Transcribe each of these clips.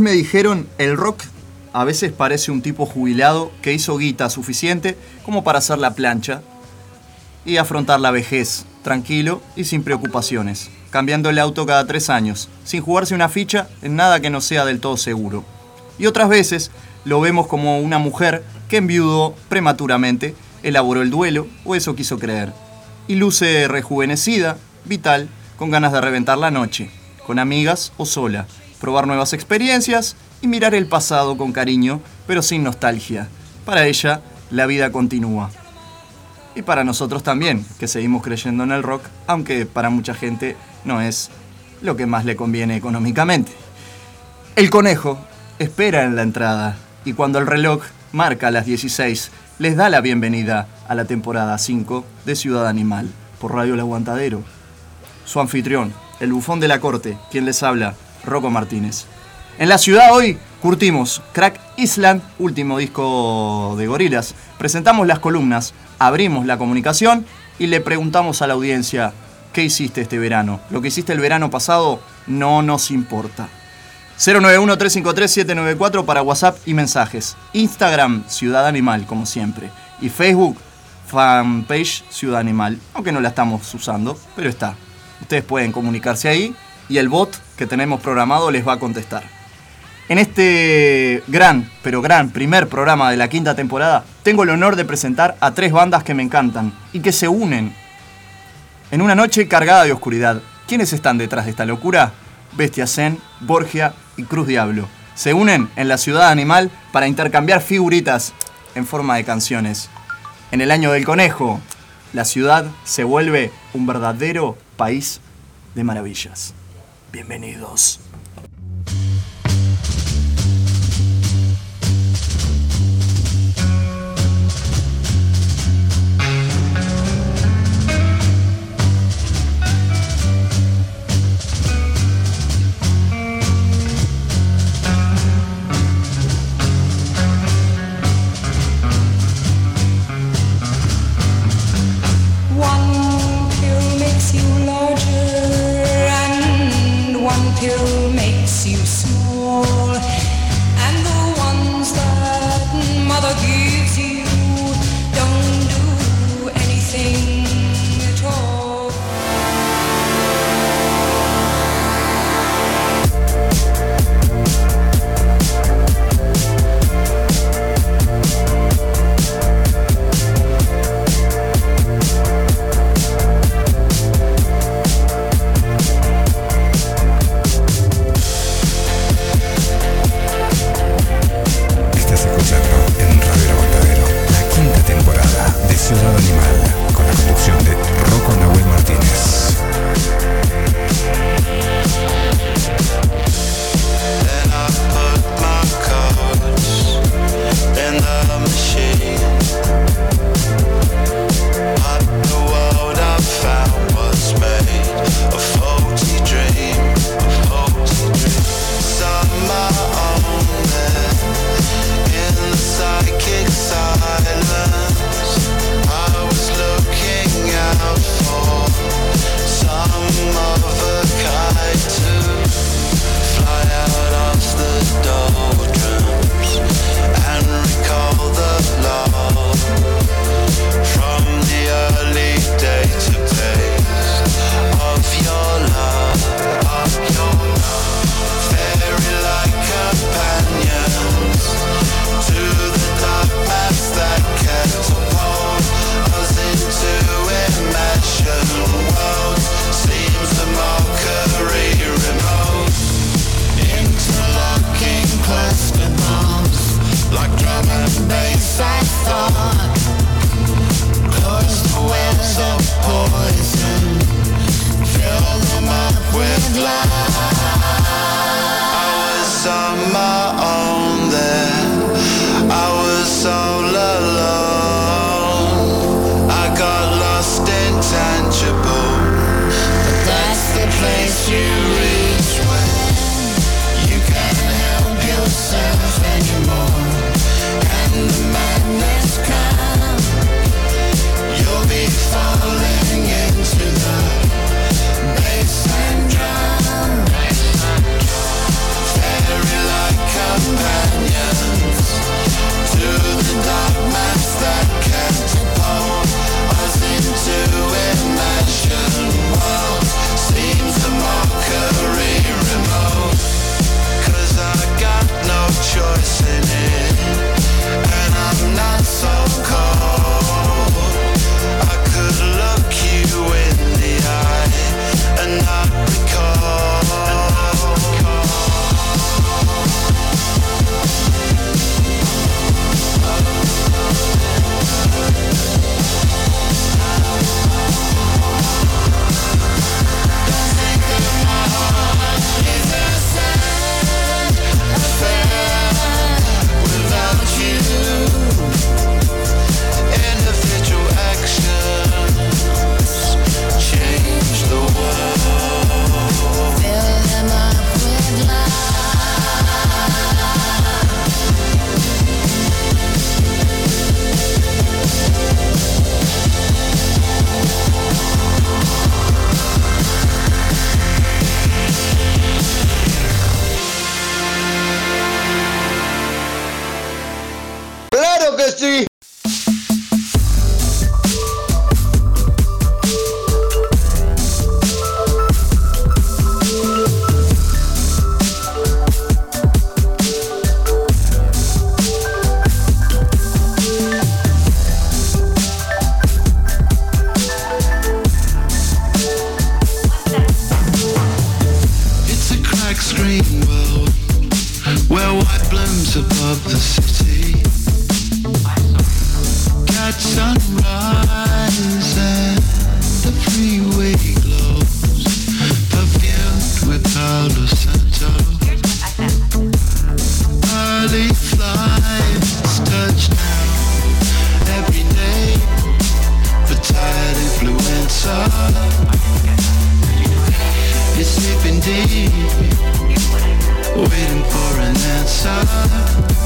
Me dijeron, el rock a veces parece un tipo jubilado que hizo guita suficiente como para hacer la plancha y afrontar la vejez, tranquilo y sin preocupaciones, cambiando el auto cada tres años, sin jugarse una ficha en nada que no sea del todo seguro. Y otras veces lo vemos como una mujer que enviudó prematuramente, elaboró el duelo, o eso quiso creer, y luce rejuvenecida, vital, con ganas de reventar la noche, con amigas o sola, probar nuevas experiencias y mirar el pasado con cariño, pero sin nostalgia. Para ella, la vida continúa. Y para nosotros también, que seguimos creyendo en el rock, aunque para mucha gente no es lo que más le conviene económicamente. El conejo espera en la entrada y cuando el reloj marca las 16, les da la bienvenida a la temporada 5 de Ciudad Animal por Radio El Aguantadero. Su anfitrión, el bufón de la corte, quien les habla, Rocco Martínez. En la ciudad hoy curtimos Crack Island, último disco de Gorilas. Presentamos las columnas, abrimos la comunicación y le preguntamos a la audiencia, ¿qué hiciste este verano? Lo que hiciste el verano pasado no nos importa. 091-353-794 para WhatsApp y mensajes. Instagram, Ciudad Animal, como siempre. Y Facebook, fanpage Ciudad Animal. Aunque no la estamos usando, pero está. Ustedes pueden comunicarse ahí y el bot que tenemos programado les va a contestar. En este gran, pero gran primer programa de la quinta temporada, tengo el honor de presentar a tres bandas que me encantan y que se unen en una noche cargada de oscuridad. ¿Quiénes están detrás de esta locura? Bestia Zen, Borgia y Cruz Diablo. Se unen en la ciudad animal para intercambiar figuritas en forma de canciones. En el año del conejo, la ciudad se vuelve un verdadero país de maravillas. Bienvenidos. love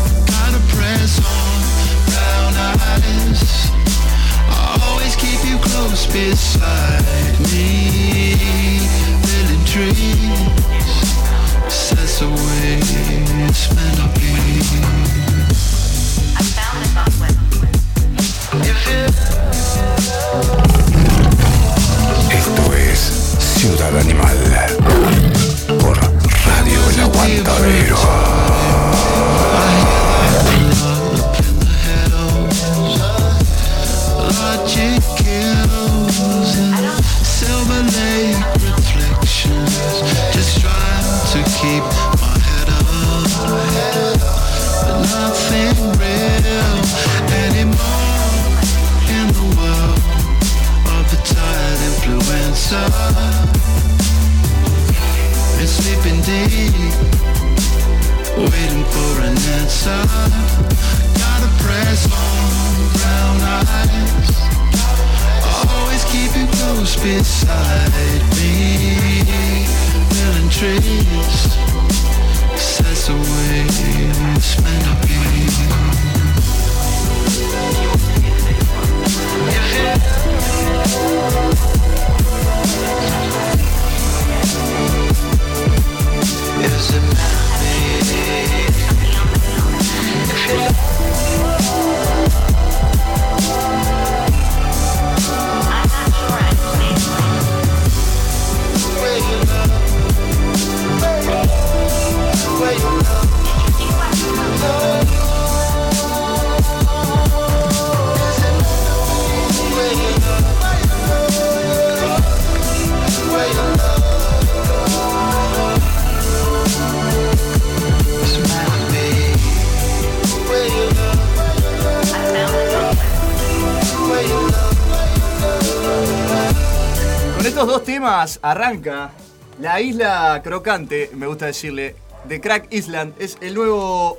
arranca La Isla Crocante, me gusta decirle, de Crack Island. Es el nuevo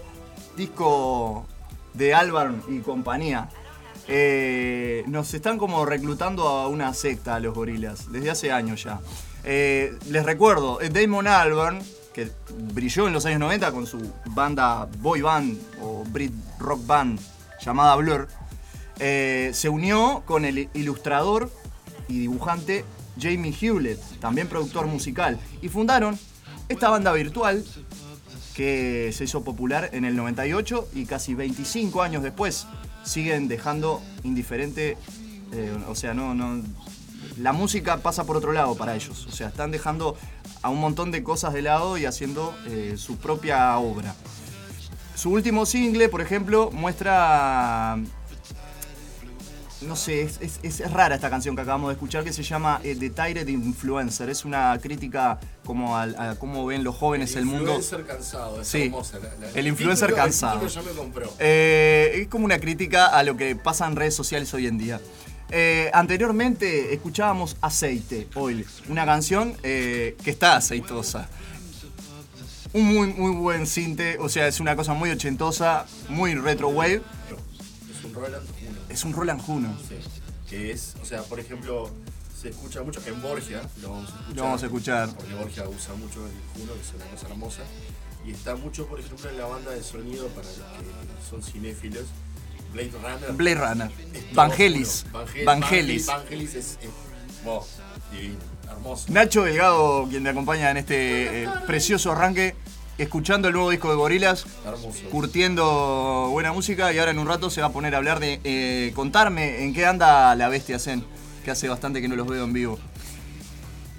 disco de Albarn y compañía. Eh, nos están como reclutando a una secta a los gorilas, desde hace años ya. Eh, les recuerdo, eh, Damon Albarn, que brilló en los años 90 con su banda boy band o Brit rock band llamada Blur, se unió con el ilustrador y dibujante Jamie Hewlett, también productor musical, y fundaron esta banda virtual que se hizo popular en el 98 y casi 25 años después siguen dejando indiferente, eh, o sea, no, no, la música pasa por otro lado para ellos, o sea, están dejando a un montón de cosas de lado y haciendo eh, su propia obra. Su último single, por ejemplo, muestra no sé, es, es- es rara esta canción que acabamos de escuchar que se llama eh, The Tired Influencer. Es una crítica como a, cómo ven los jóvenes el, mundo. influencer cansado, es Sí, hermosa. la- la- el influencer título- el cansado. ya me compró. Eh, es como una crítica a lo que pasa en redes sociales hoy en día. Eh, anteriormente escuchábamos Aceite, Oil, una canción eh, que está aceitosa. Un muy, muy buen cinte, o sea, es una cosa muy ochentosa, muy retro wave. Es un Roland. Es un Roland Juno. Sí. Que es, o sea, por ejemplo, se escucha mucho en Borgia, lo vamos a escuchar. Lo vamos a escuchar. Porque Borgia usa mucho el Juno, que es una cosa hermosa. Y está mucho, por ejemplo, en la banda de sonido para los que son cinéfilos. Blade Runner. Blade Runner. Vangelis. Vangelis. Vangelis es, es wow, divino, hermoso. Nacho Delgado, quien me acompaña en este eh, precioso arranque, escuchando el nuevo disco de Gorilas, curtiendo buena música y ahora en un rato se va a poner a hablar de eh, contarme en qué anda la bestia Zen, que hace bastante que no los veo en vivo.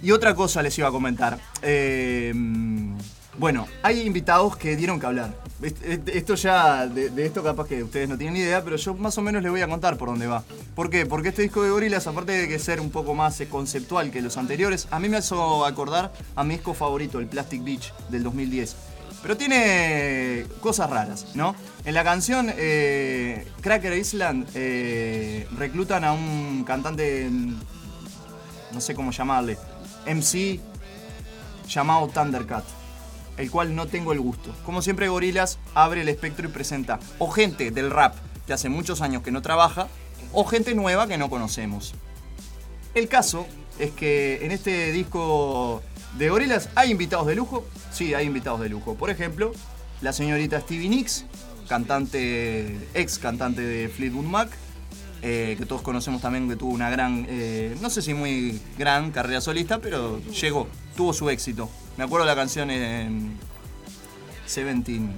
Y otra cosa les iba a comentar. Eh, bueno, hay invitados que dieron que hablar. Est- est- Esto ya, de, esto capaz que ustedes no tienen ni idea, pero yo más o menos les voy a contar por dónde va. ¿Por qué? Porque este disco de Gorillaz, aparte de que ser un poco más eh, conceptual que los anteriores, a mí me hizo acordar a mi disco favorito, el Plastic Beach del 2010. Pero tiene cosas raras, ¿no? En la canción eh, Cracker Island eh, reclutan a un cantante, no sé cómo llamarle, MC llamado Thundercat, el cual no tengo el gusto. Como siempre, Gorilas abre el espectro y presenta o gente del rap que hace muchos años que no trabaja, o gente nueva que no conocemos. El caso es que en este disco de Gorilas hay invitados de lujo. Sí, hay invitados de lujo. Por ejemplo, la señorita Stevie Nicks, cantante, ex cantante de Fleetwood Mac, eh, que todos conocemos también que tuvo una gran, eh, no sé si muy gran carrera solista, pero llegó, tuvo su éxito. Me acuerdo de la canción en Seventeen,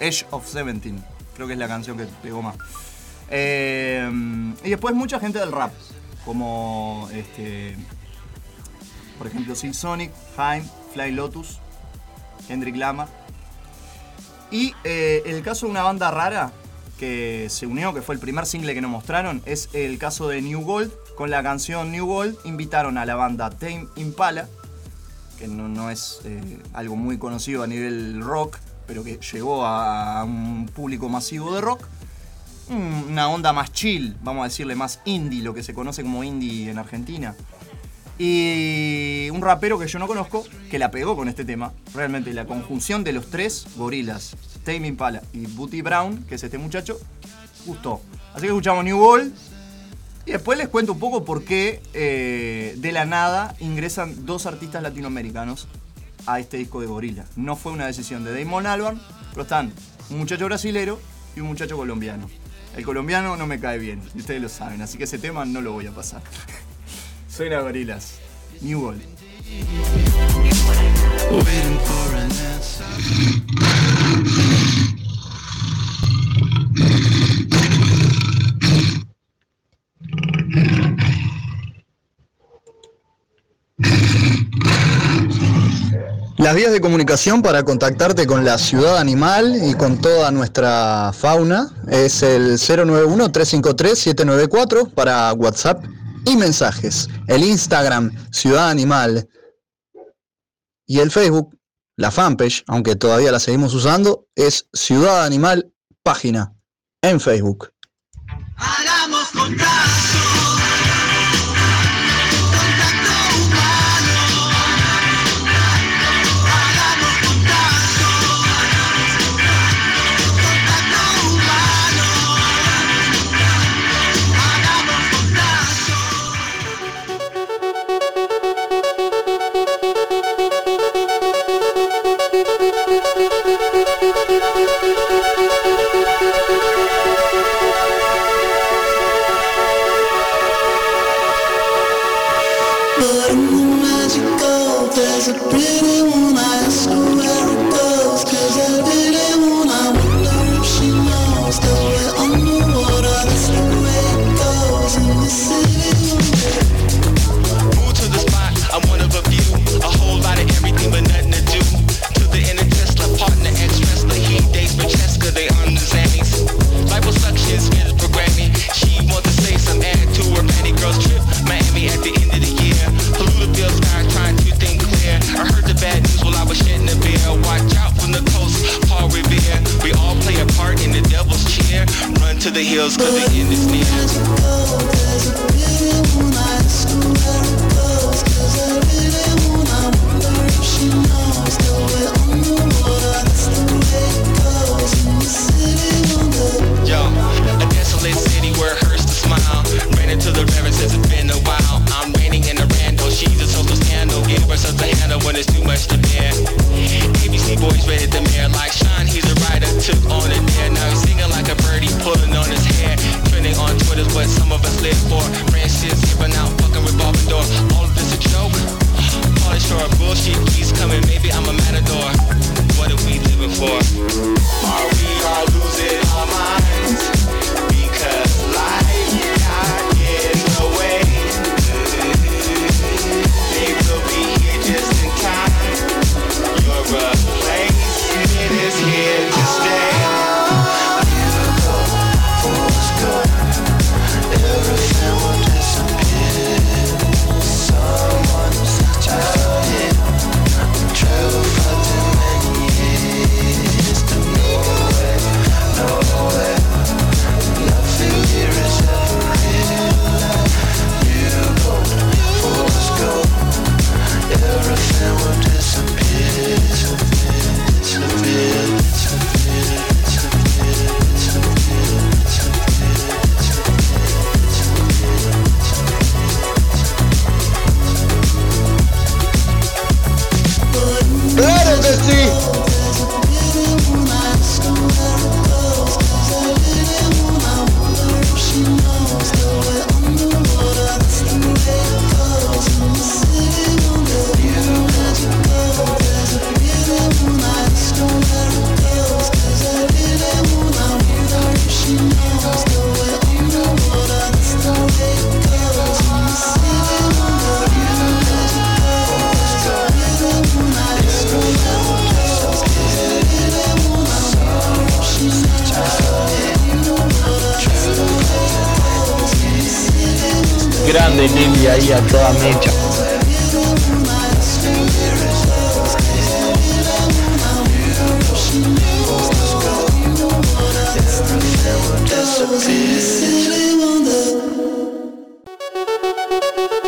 Edge of Seventeen, creo que es la canción que pegó más. Eh, y después mucha gente del rap, como este, por ejemplo Silk Sonic, Haim, Fly Lotus, Kendrick Lamar. Y eh, el caso de una banda rara que se unió, que fue el primer single que nos mostraron, es el caso de New Gold. Con la canción New Gold invitaron a la banda Tame Impala, que no, no es eh, algo muy conocido a nivel rock, pero que llegó a un público masivo de rock. Mm, Una onda más chill, vamos a decirle más indie, lo que se conoce como indie en Argentina. Y un rapero que yo no conozco, que la pegó con este tema. Realmente la conjunción de los tres gorilas Tame Impala y Booty Brown, que es este muchacho, gustó. Así que escuchamos New World. Y después les cuento un poco por qué eh, de la nada ingresan dos artistas latinoamericanos a este disco de Gorila. No fue una decisión de Damon Albarn, pero están un muchacho brasilero y un muchacho colombiano. El colombiano no me cae bien, ustedes lo saben, así que ese tema no lo voy a pasar. Suena Gorilas. New World. Las vías de comunicación para contactarte con la ciudad animal y con toda nuestra fauna es el 091-353-794 para WhatsApp y mensajes. El Instagram, Ciudad Animal. Y el Facebook, la fanpage, aunque todavía la seguimos usando, es Ciudad Animal Página en Facebook. Hagamos contacto. To the hills, cause the end is near. A. Yo, a desolate city where to smile. Ran into the since it's been a while. I'm in a rando, she's a social scandal. Give a handle when it's too much to bear. ABC boys rated the mayor like Sean, he's a writer, took on it there. Now he's singing like a birdie, pulling what some of us live for. Ran shit, skipping out, fucking revolving door. All of this a joke. Party short bullshit keeps coming, maybe I'm a matador. What are we living for? Are we all losing our minds? Grande Lili ahí a toda mecha.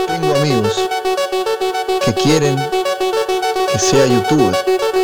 Tengo amigos que quieren que sea youtuber.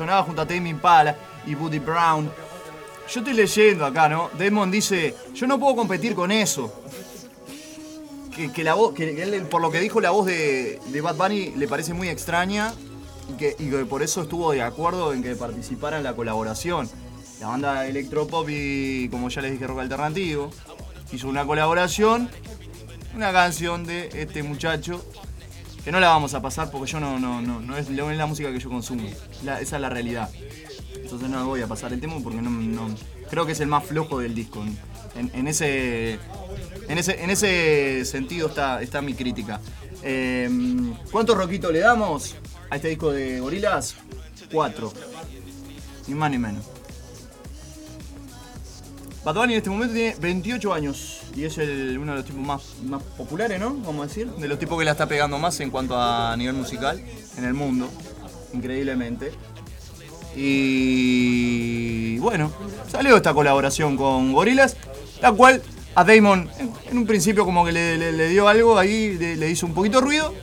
Sonaba junto a Tame Impala y Buddy Brown. Yo estoy leyendo acá, ¿no? Damon dice, yo no puedo competir con eso. Que, la voz, que, él, por lo que dijo, la voz de, de Bad Bunny le parece muy extraña y que, y que por eso estuvo de acuerdo en que participara en la colaboración. La banda Electropop y, como ya les dije, rock alternativo, hizo una colaboración una canción de este muchacho que no la vamos a pasar porque yo no, no, no, no es, no es la música que yo consumo. La- esa es la realidad. Entonces no voy a pasar el tema porque no, no- creo que es el más flojo del disco. En, ese, en, ese, en ese sentido está, está mi crítica. Eh, ¿Cuántos roquitos le damos a este disco de Gorilas? Cuatro. Ni más ni menos. Bad en este momento tiene 28 años y es uno de los tipos más, más populares, ¿no? Vamos a decir, de los tipos que la está pegando más en cuanto a nivel musical en el mundo, increíblemente. Y bueno, salió esta colaboración con Gorillaz, la cual a Damon en, un principio como que le, dio algo ahí, le, hizo un poquito ruido,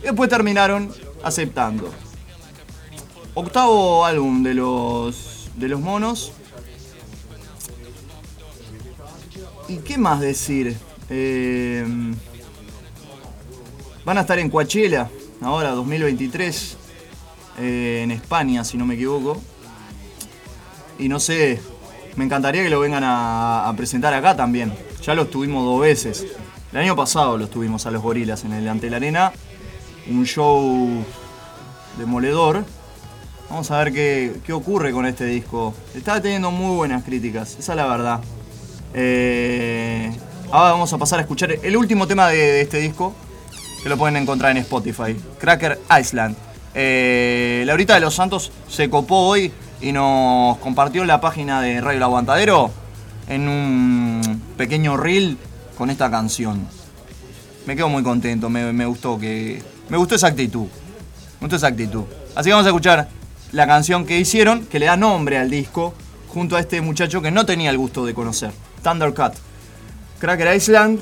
y después terminaron aceptando. Octavo álbum de los, de los monos. ¿Y qué más decir? Eh, van a estar en Coachella, ahora 2023, eh, en España, si no me equivoco. Y no sé, me encantaría que lo vengan a, a presentar acá también. Ya los tuvimos dos veces. El año pasado los tuvimos a los gorilas en el Ante la Arena. Un show demoledor. Vamos a ver qué, qué ocurre con este disco. Está teniendo muy buenas críticas, esa es la verdad. Eh, ahora vamos a pasar a escuchar el último tema de, este disco, que lo pueden encontrar en Spotify, Cracker Island. Eh, Laurita de los Santos se copó hoy y nos compartió la página de Radio El Aguantadero en un pequeño reel con esta canción. Me quedo muy contento, me, me gustó que. Me gustó esa actitud. Me gustó esa actitud. Así que vamos a escuchar la canción que hicieron, que le da nombre al disco, junto a este muchacho que no tenía el gusto de conocer. Thundercat. Cracker Island,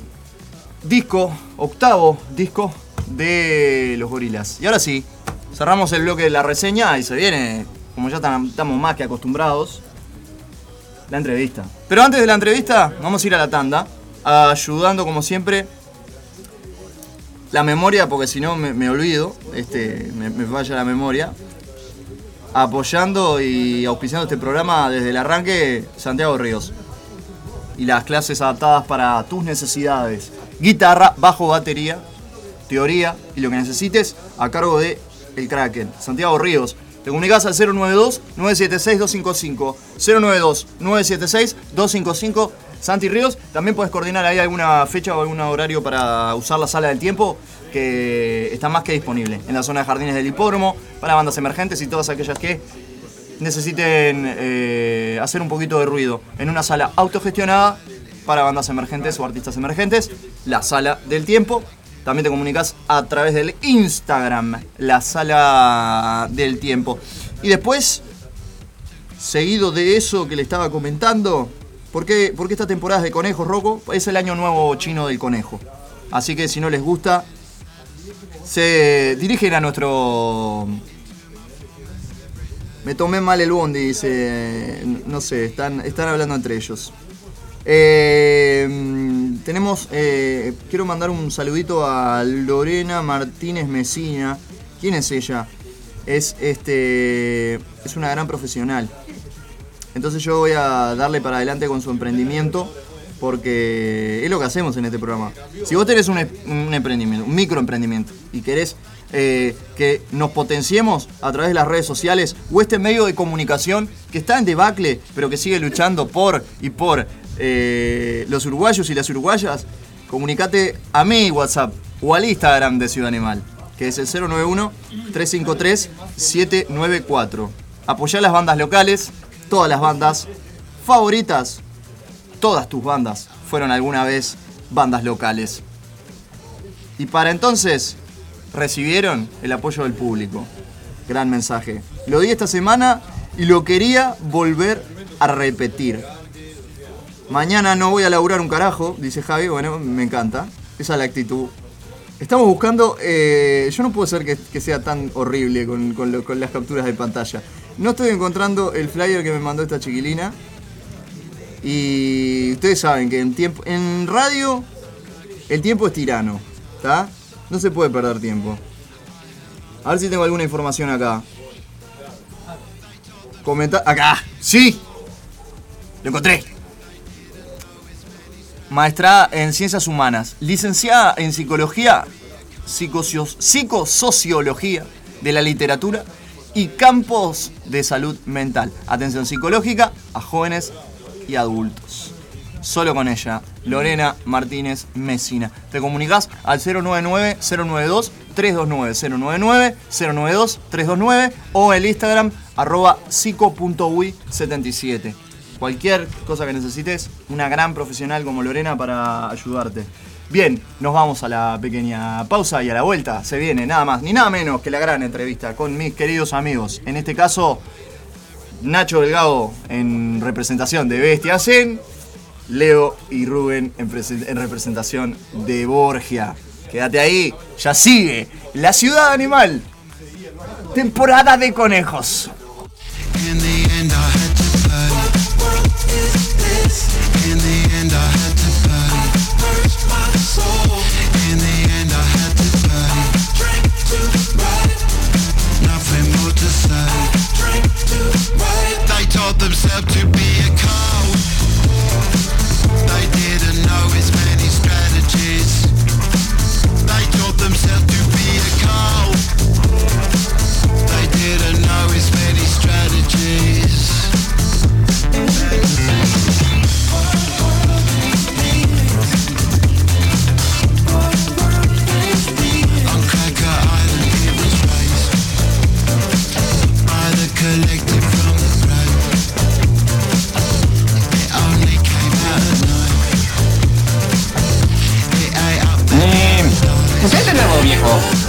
disco, octavo disco de los gorilas. Y ahora sí, cerramos el bloque de la reseña y se viene, como ya tam- estamos más que acostumbrados, la entrevista. Pero antes de la entrevista, vamos a ir a la tanda, ayudando como siempre la memoria, porque si no me, me olvido, este, me, me falla la memoria. Apoyando y auspiciando este programa desde el arranque, Santiago Ríos. Y las clases adaptadas para tus necesidades. Guitarra, bajo, batería, teoría y lo que necesites a cargo de El Kraken. Santiago Ríos. Te comunicas al 092-976-255. 092-976-255. Santi Ríos. También puedes coordinar ahí alguna fecha o algún horario para usar la sala del tiempo que está más que disponible en la zona de jardines del hipódromo para bandas emergentes y todas aquellas que necesiten eh, hacer un poquito de ruido en una sala autogestionada para bandas emergentes o artistas emergentes, la sala del tiempo. También te comunicas a través del Instagram, la sala del tiempo. Y después, seguido de eso que le estaba comentando, ¿por qué, por qué esta temporada es de conejos, Rocco? Es el año nuevo chino del conejo. Así que si no les gusta, se dirigen a nuestro me tomé mal el bondi, dice. No sé, están, están hablando entre ellos. Eh, tenemos. eh, quiero mandar un saludito a Lorena Martínez Mesina. ¿Quién es ella? Es este. Es una gran profesional. Entonces yo voy a darle para adelante con su emprendimiento. Porque es lo que hacemos en este programa. Si vos tenés un, un emprendimiento, un microemprendimiento, y querés eh, que nos potenciemos a través de las redes sociales o este medio de comunicación que está en debacle, pero que sigue luchando por y por eh, los uruguayos y las uruguayas, comunicate a mi WhatsApp o al Instagram de Ciudad Animal, que es el 091-353-794. Apoyá las bandas locales, todas las bandas favoritas, todas tus bandas fueron alguna vez bandas locales. Y para entonces recibieron el apoyo del público. Gran mensaje. Lo di esta semana y lo quería volver a repetir. Mañana no voy a laburar un carajo, dice Javi. Bueno, me encanta. Esa es la actitud. Estamos buscando. eh, yo no puedo ser que, sea tan horrible con las capturas de pantalla. No estoy encontrando el flyer que me mandó esta chiquilina. Y ustedes saben que en, tiempo, en radio el tiempo es tirano. ¿Está? No se puede perder tiempo. A ver si tengo alguna información acá. Comenta. ¡Acá! ¡Sí! Lo encontré. Maestrada en Ciencias Humanas. Licenciada en Psicología, Psicosociología de la Literatura y Campos de Salud Mental. Atención psicológica a jóvenes y adultos. Solo con ella, Lorena Martínez Mesina. Te comunicas al 099-092-329. 099-092-329 o el Instagram arroba psico.ui77. Cualquier cosa que necesites, una gran profesional como Lorena para ayudarte. Bien, nos vamos a la pequeña pausa y a la vuelta se viene nada más ni nada menos que la gran entrevista con mis queridos amigos. En este caso, Nacho Delgado en representación de Bestia Zen, Leo y Rubén en, presen- en representación de Borgia. Quédate ahí, ya sigue La Ciudad Animal, temporada de conejos. In the end, viejo?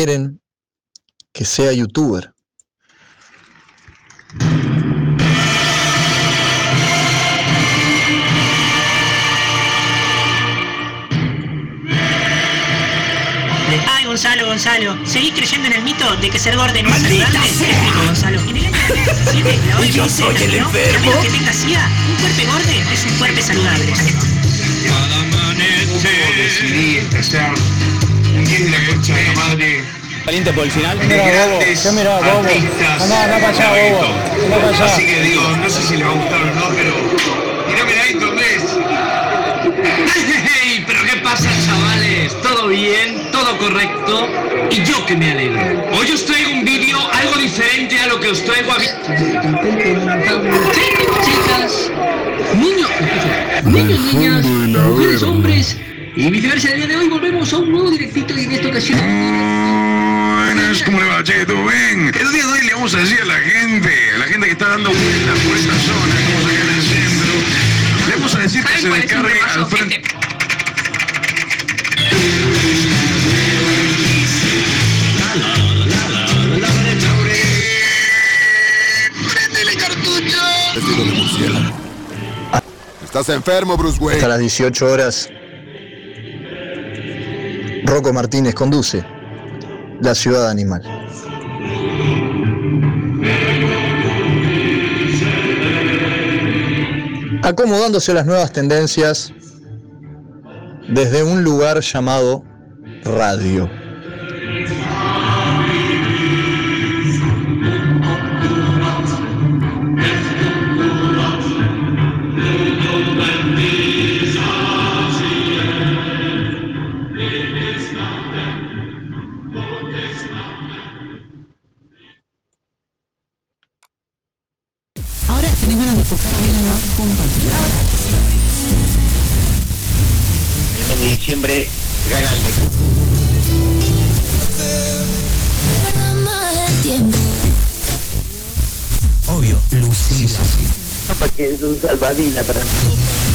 Quieren que sea youtuber. Ay, Gonzalo, Gonzalo, ¿seguís creyendo en el mito de que ser gordo no es saludable? Te explico, Gonzalo. En el año 2017, la OMS Yo soy el determinó que enfermo. que tenga SIDA, un cuerpo gordo es un cuerpo saludable. decidí empezar en la concha de la madre Caliente por el final. de grandes ¿Qué mirá, bobo? Andá, andá para allá, bobo. Andá para allá. Así que digo, no sé si les va a gustar o no, pero tirámela ahí, Torres. ¡Hey! ¿Pero qué pasa, chavales? ¿Todo bien? ¿Todo correcto? Y yo que me alegro. Hoy os traigo un vídeo algo diferente a lo que os traigo a... Chicos, chicas, niños, niños, niñas, mujeres, hombres, y viceversa. El día de hoy volvemos a un nuevo directito y en esta ocasión... Buenas, ¿cómo le va, che? ¿Todo bien? El día de hoy le vamos a decir a la gente, a la gente que está dando vueltas por esta zona, como acá en el centro, le vamos a decir que se descargue al frente... Estás enfermo, Bruce Wayne. Hasta las 18 horas, Rocco Martínez conduce La Ciudad Animal. Acomodándose a las nuevas tendencias desde un lugar llamado radio. Salvavidas para de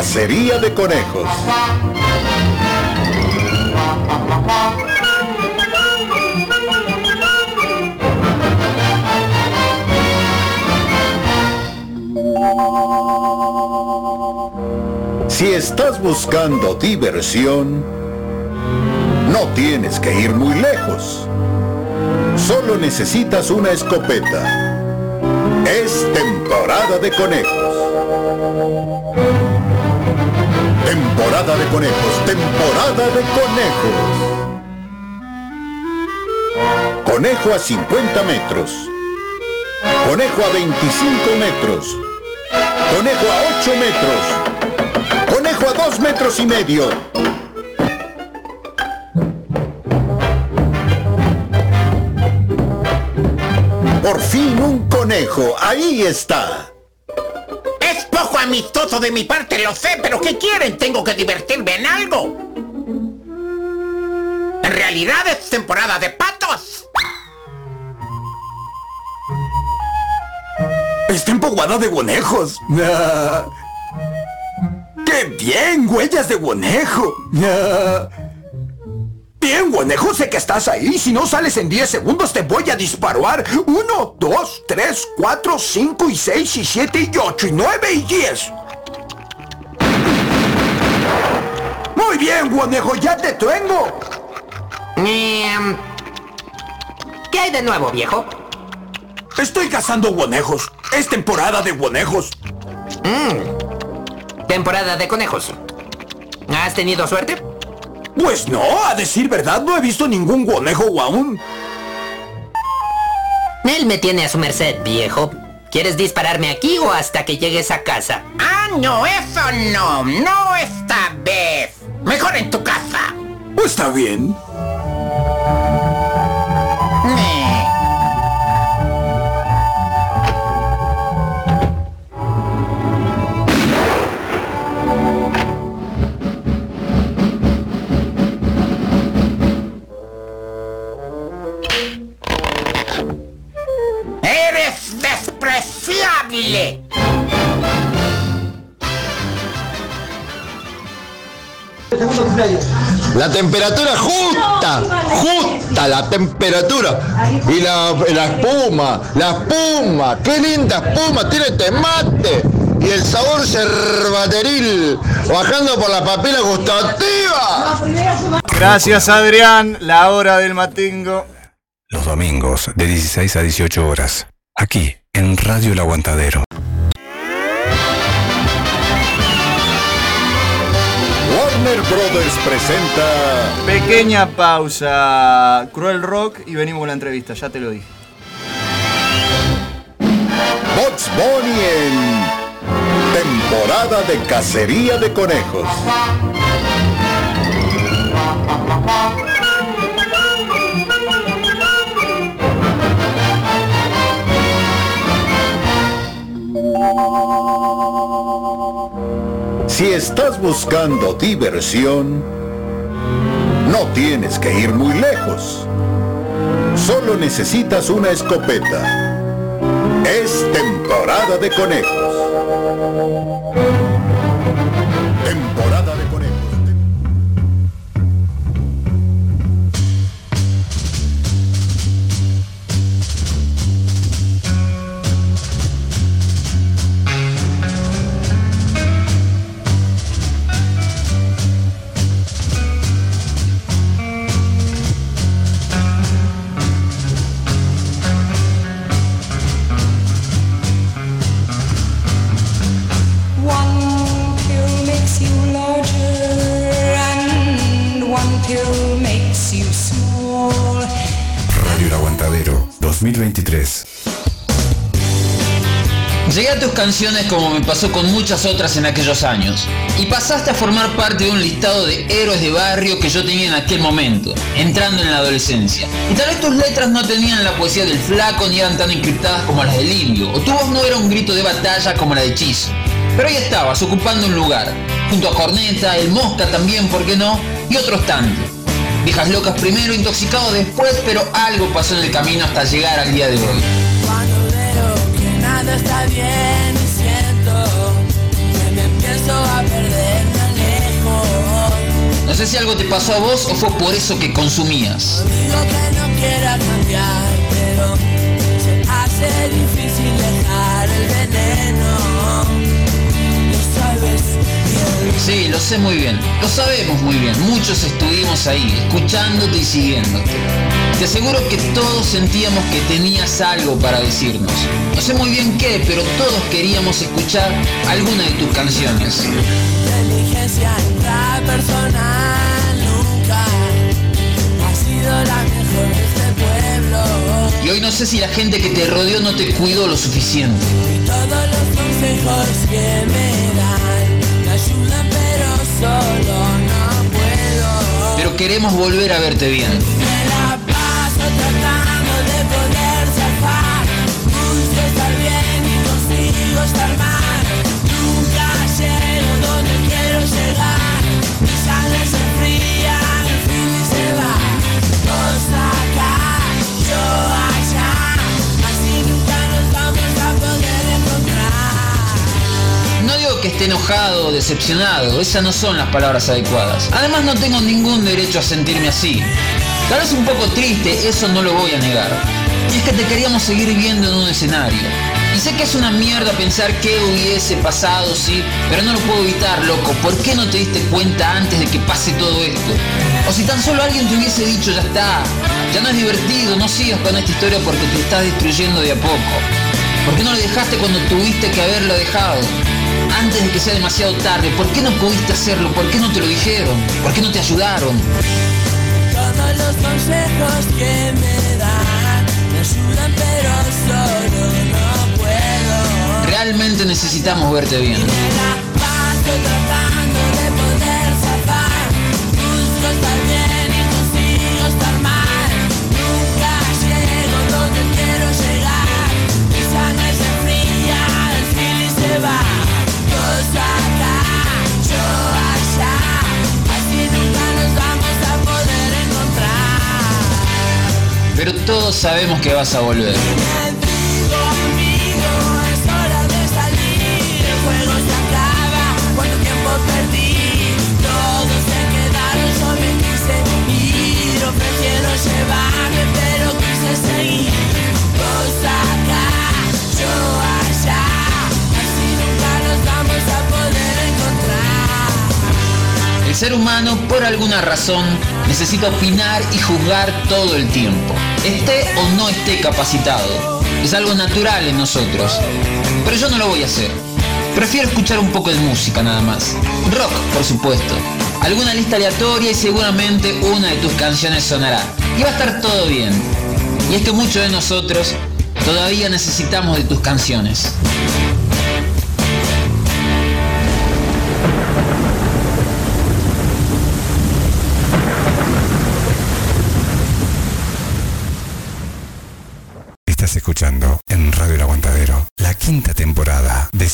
cacería de conejos. Si estás buscando diversión, no tienes que ir muy lejos. Solo necesitas una escopeta. Es temporada de conejos. Temporada de conejos, temporada de conejos. Conejo a 50 metros. Conejo a 25 metros. Conejo a 8 metros. Conejo a 2 metros y medio. Por fin un conejo. Ahí está. Amistoso de mi parte, lo sé, pero ¿qué quieren? Tengo que divertirme en algo. En realidad es temporada de patos. Está empoguada de guanejos. Ah. ¡Qué bien! ¡Huellas de guanejo! Bien, guanejo, sé que estás ahí. Si no sales en 10 segundos te voy a disparar. 1, 2, 3, 4, 5 y 6 y 7 y 8 y 9 y 10. Muy bien, guanejo, ya te tengo. ¿Qué hay de nuevo, viejo? Estoy cazando guanejos. Es temporada de guanejos. Mm, temporada de conejos. ¿Has tenido suerte? Pues no, a decir verdad, no he visto ningún guanejo aún. Él me tiene a su merced, viejo. ¿Quieres dispararme aquí o hasta que llegues a casa? Ah, no, eso no. No esta vez. Mejor en tu casa. Está bien. Eh, La temperatura justa, justa la temperatura. Y la, la espuma, la espuma, qué linda espuma, tiene este mate. Y el sabor cervateril, bajando por la papila gustativa. Gracias Adrián, la hora del matingo. Los domingos de 16 a 18 horas. Aquí, en Radio El Aguantadero. Warner Brothers presenta Pequeña pausa. Cruel Rock y venimos con la entrevista, ya te lo dije. Box Bunny en temporada de cacería de conejos. Si estás buscando diversión, no tienes que ir muy lejos. Solo necesitas una escopeta. Es temporada de conejos. 2023. Llegué a tus canciones como me pasó con muchas otras en aquellos años, y pasaste a formar parte de un listado de héroes de barrio que yo tenía en aquel momento, entrando en la adolescencia. Y tal vez tus letras no tenían la poesía del flaco ni eran tan encriptadas como las del indio, o tu voz no era un grito de batalla como la de Hechizo. Pero ahí estabas, ocupando un lugar, junto a Corneta, el Mosca también, ¿por qué no? Y otros tantos. Viejas locas primero, intoxicados después, pero algo pasó en el camino hasta llegar al día de hoy. Cuando veo que nada está bien y siento que me empiezo a perder, alejo. No sé si algo te pasó a vos o fue por eso que consumías. Digo que no quiera cambiar, pero se hace difícil dejar el veneno. Sí, lo sé muy bien, lo sabemos muy bien, muchos estuvimos ahí, escuchándote y siguiéndote. Te aseguro que todos sentíamos que tenías algo para decirnos. No sé muy bien qué, pero todos queríamos escuchar alguna de tus canciones. Inteligencia intrapersonal nunca ha sido la mejor de este pueblo. Y hoy no sé si la gente que te rodeó no te cuidó lo suficiente. Y todos los consejos que me pero solo no puedo. Pero queremos volver a verte bien. Enojado decepcionado, esas no son las palabras adecuadas. Además no tengo ningún derecho a sentirme así. Tal vez un poco triste, eso no lo voy a negar. Y es que te queríamos seguir viendo en un escenario. Y sé que es una mierda pensar qué hubiese pasado, sí, pero no lo puedo evitar, loco. ¿Por qué no te diste cuenta antes de que pase todo esto? O si tan solo alguien te hubiese dicho, ya está, ya no es divertido, no sigas con esta historia porque te estás destruyendo de a poco. ¿Por qué no lo dejaste cuando tuviste que haberlo dejado? Antes de que sea demasiado tarde, ¿por qué no pudiste hacerlo? ¿Por qué no te lo dijeron? ¿Por qué no te ayudaron? Todos los consejos que me dan me ayudan, pero solo no puedo. Realmente necesitamos verte bien. Nunca nos vamos a poder encontrar. El ser humano, por alguna razón, necesita opinar y juzgar todo el tiempo. Esté o no esté capacitado. Es algo natural en nosotros. Pero yo no lo voy a hacer. Prefiero escuchar un poco de música nada más. Rock, por supuesto. Alguna lista aleatoria y seguramente una de tus canciones sonará. Y va a estar todo bien. Y es que muchos de nosotros todavía necesitamos de tus canciones.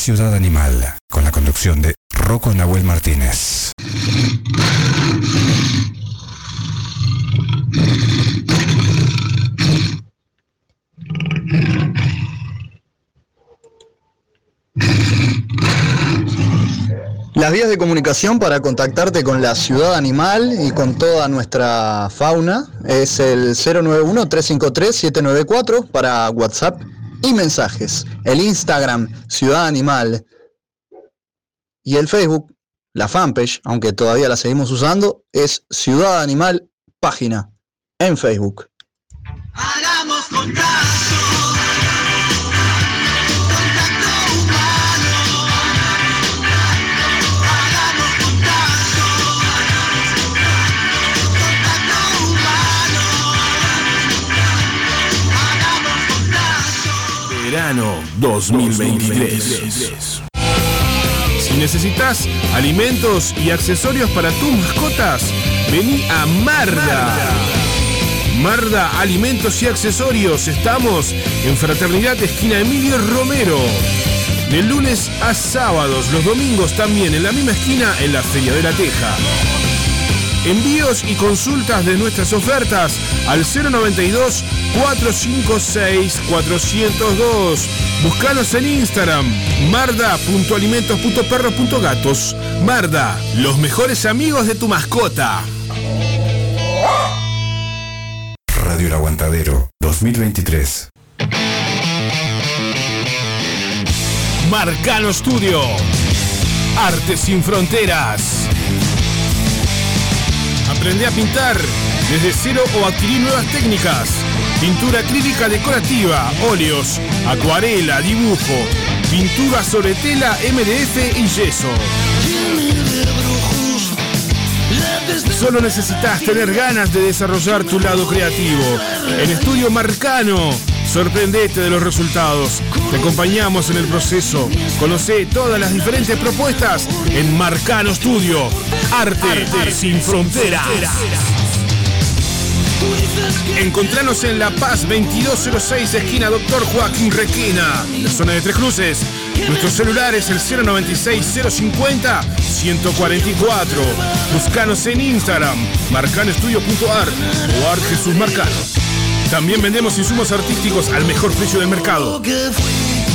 Ciudad Animal con la conducción de Rocco Nahuel Martínez. Las vías de comunicación para contactarte con la ciudad animal y con toda nuestra fauna es el 091-353-794 para WhatsApp y mensajes. El Instagram Ciudad Animal y el Facebook, la fanpage, aunque todavía la seguimos usando, es Ciudad Animal Página en Facebook. 2023. Si necesitas alimentos y accesorios para tus mascotas, vení a Marda. Marda Alimentos y Accesorios. Estamos en Fraternidad Esquina Emilio Romero. De lunes a sábados, los domingos también en la misma esquina en la Feria de la Teja. Envíos y consultas de nuestras ofertas al 092 456 402. Búscanos en Instagram marda.alimentos.perros.gatos. Marda, los mejores amigos de tu mascota. Radio El Aguantadero 2023. Marcano Studio. Arte sin fronteras. Aprende a pintar desde cero o adquirir nuevas técnicas. Pintura acrílica decorativa, óleos, acuarela, dibujo, pintura sobre tela, MDF y yeso. Solo necesitas tener ganas de desarrollar tu lado creativo. En Estudio Marcano, sorprendete de los resultados. Te acompañamos en el proceso. Conoce todas las diferentes propuestas en Marcano Studio. Arte, sin fronteras. Encontranos en La Paz 2206, esquina Doctor Joaquín Requena, en la zona de Tres Cruces. Nuestro celular es el 096-050-144. Buscanos en Instagram, marcanestudio.ar o Art Jesús Marcano. También vendemos insumos artísticos al mejor precio del mercado.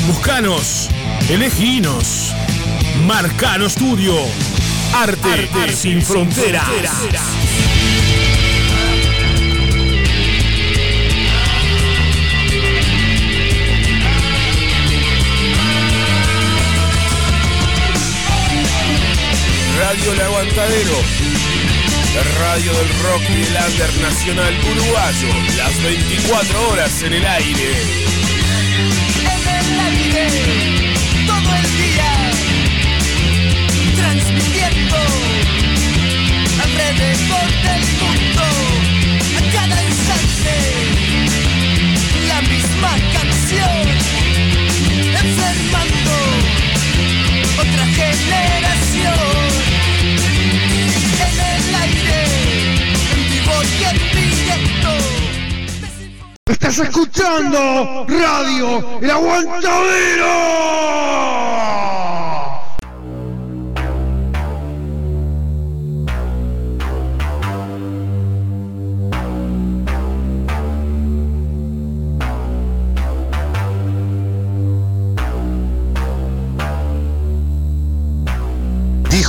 Buscanos, eleginos. Marcano Studio. Arte, sin, fronteras. Radio El Aguantadero. La radio del rock y el under nacional uruguayo. Las 24 horas en el aire. En el aire, todo el día, transmitiendo alrededor del mundo, a cada instante, la misma canción, enfermando otra generación. En el aire, en vivo y en directo. Estás escuchando Radio El Aguantadero.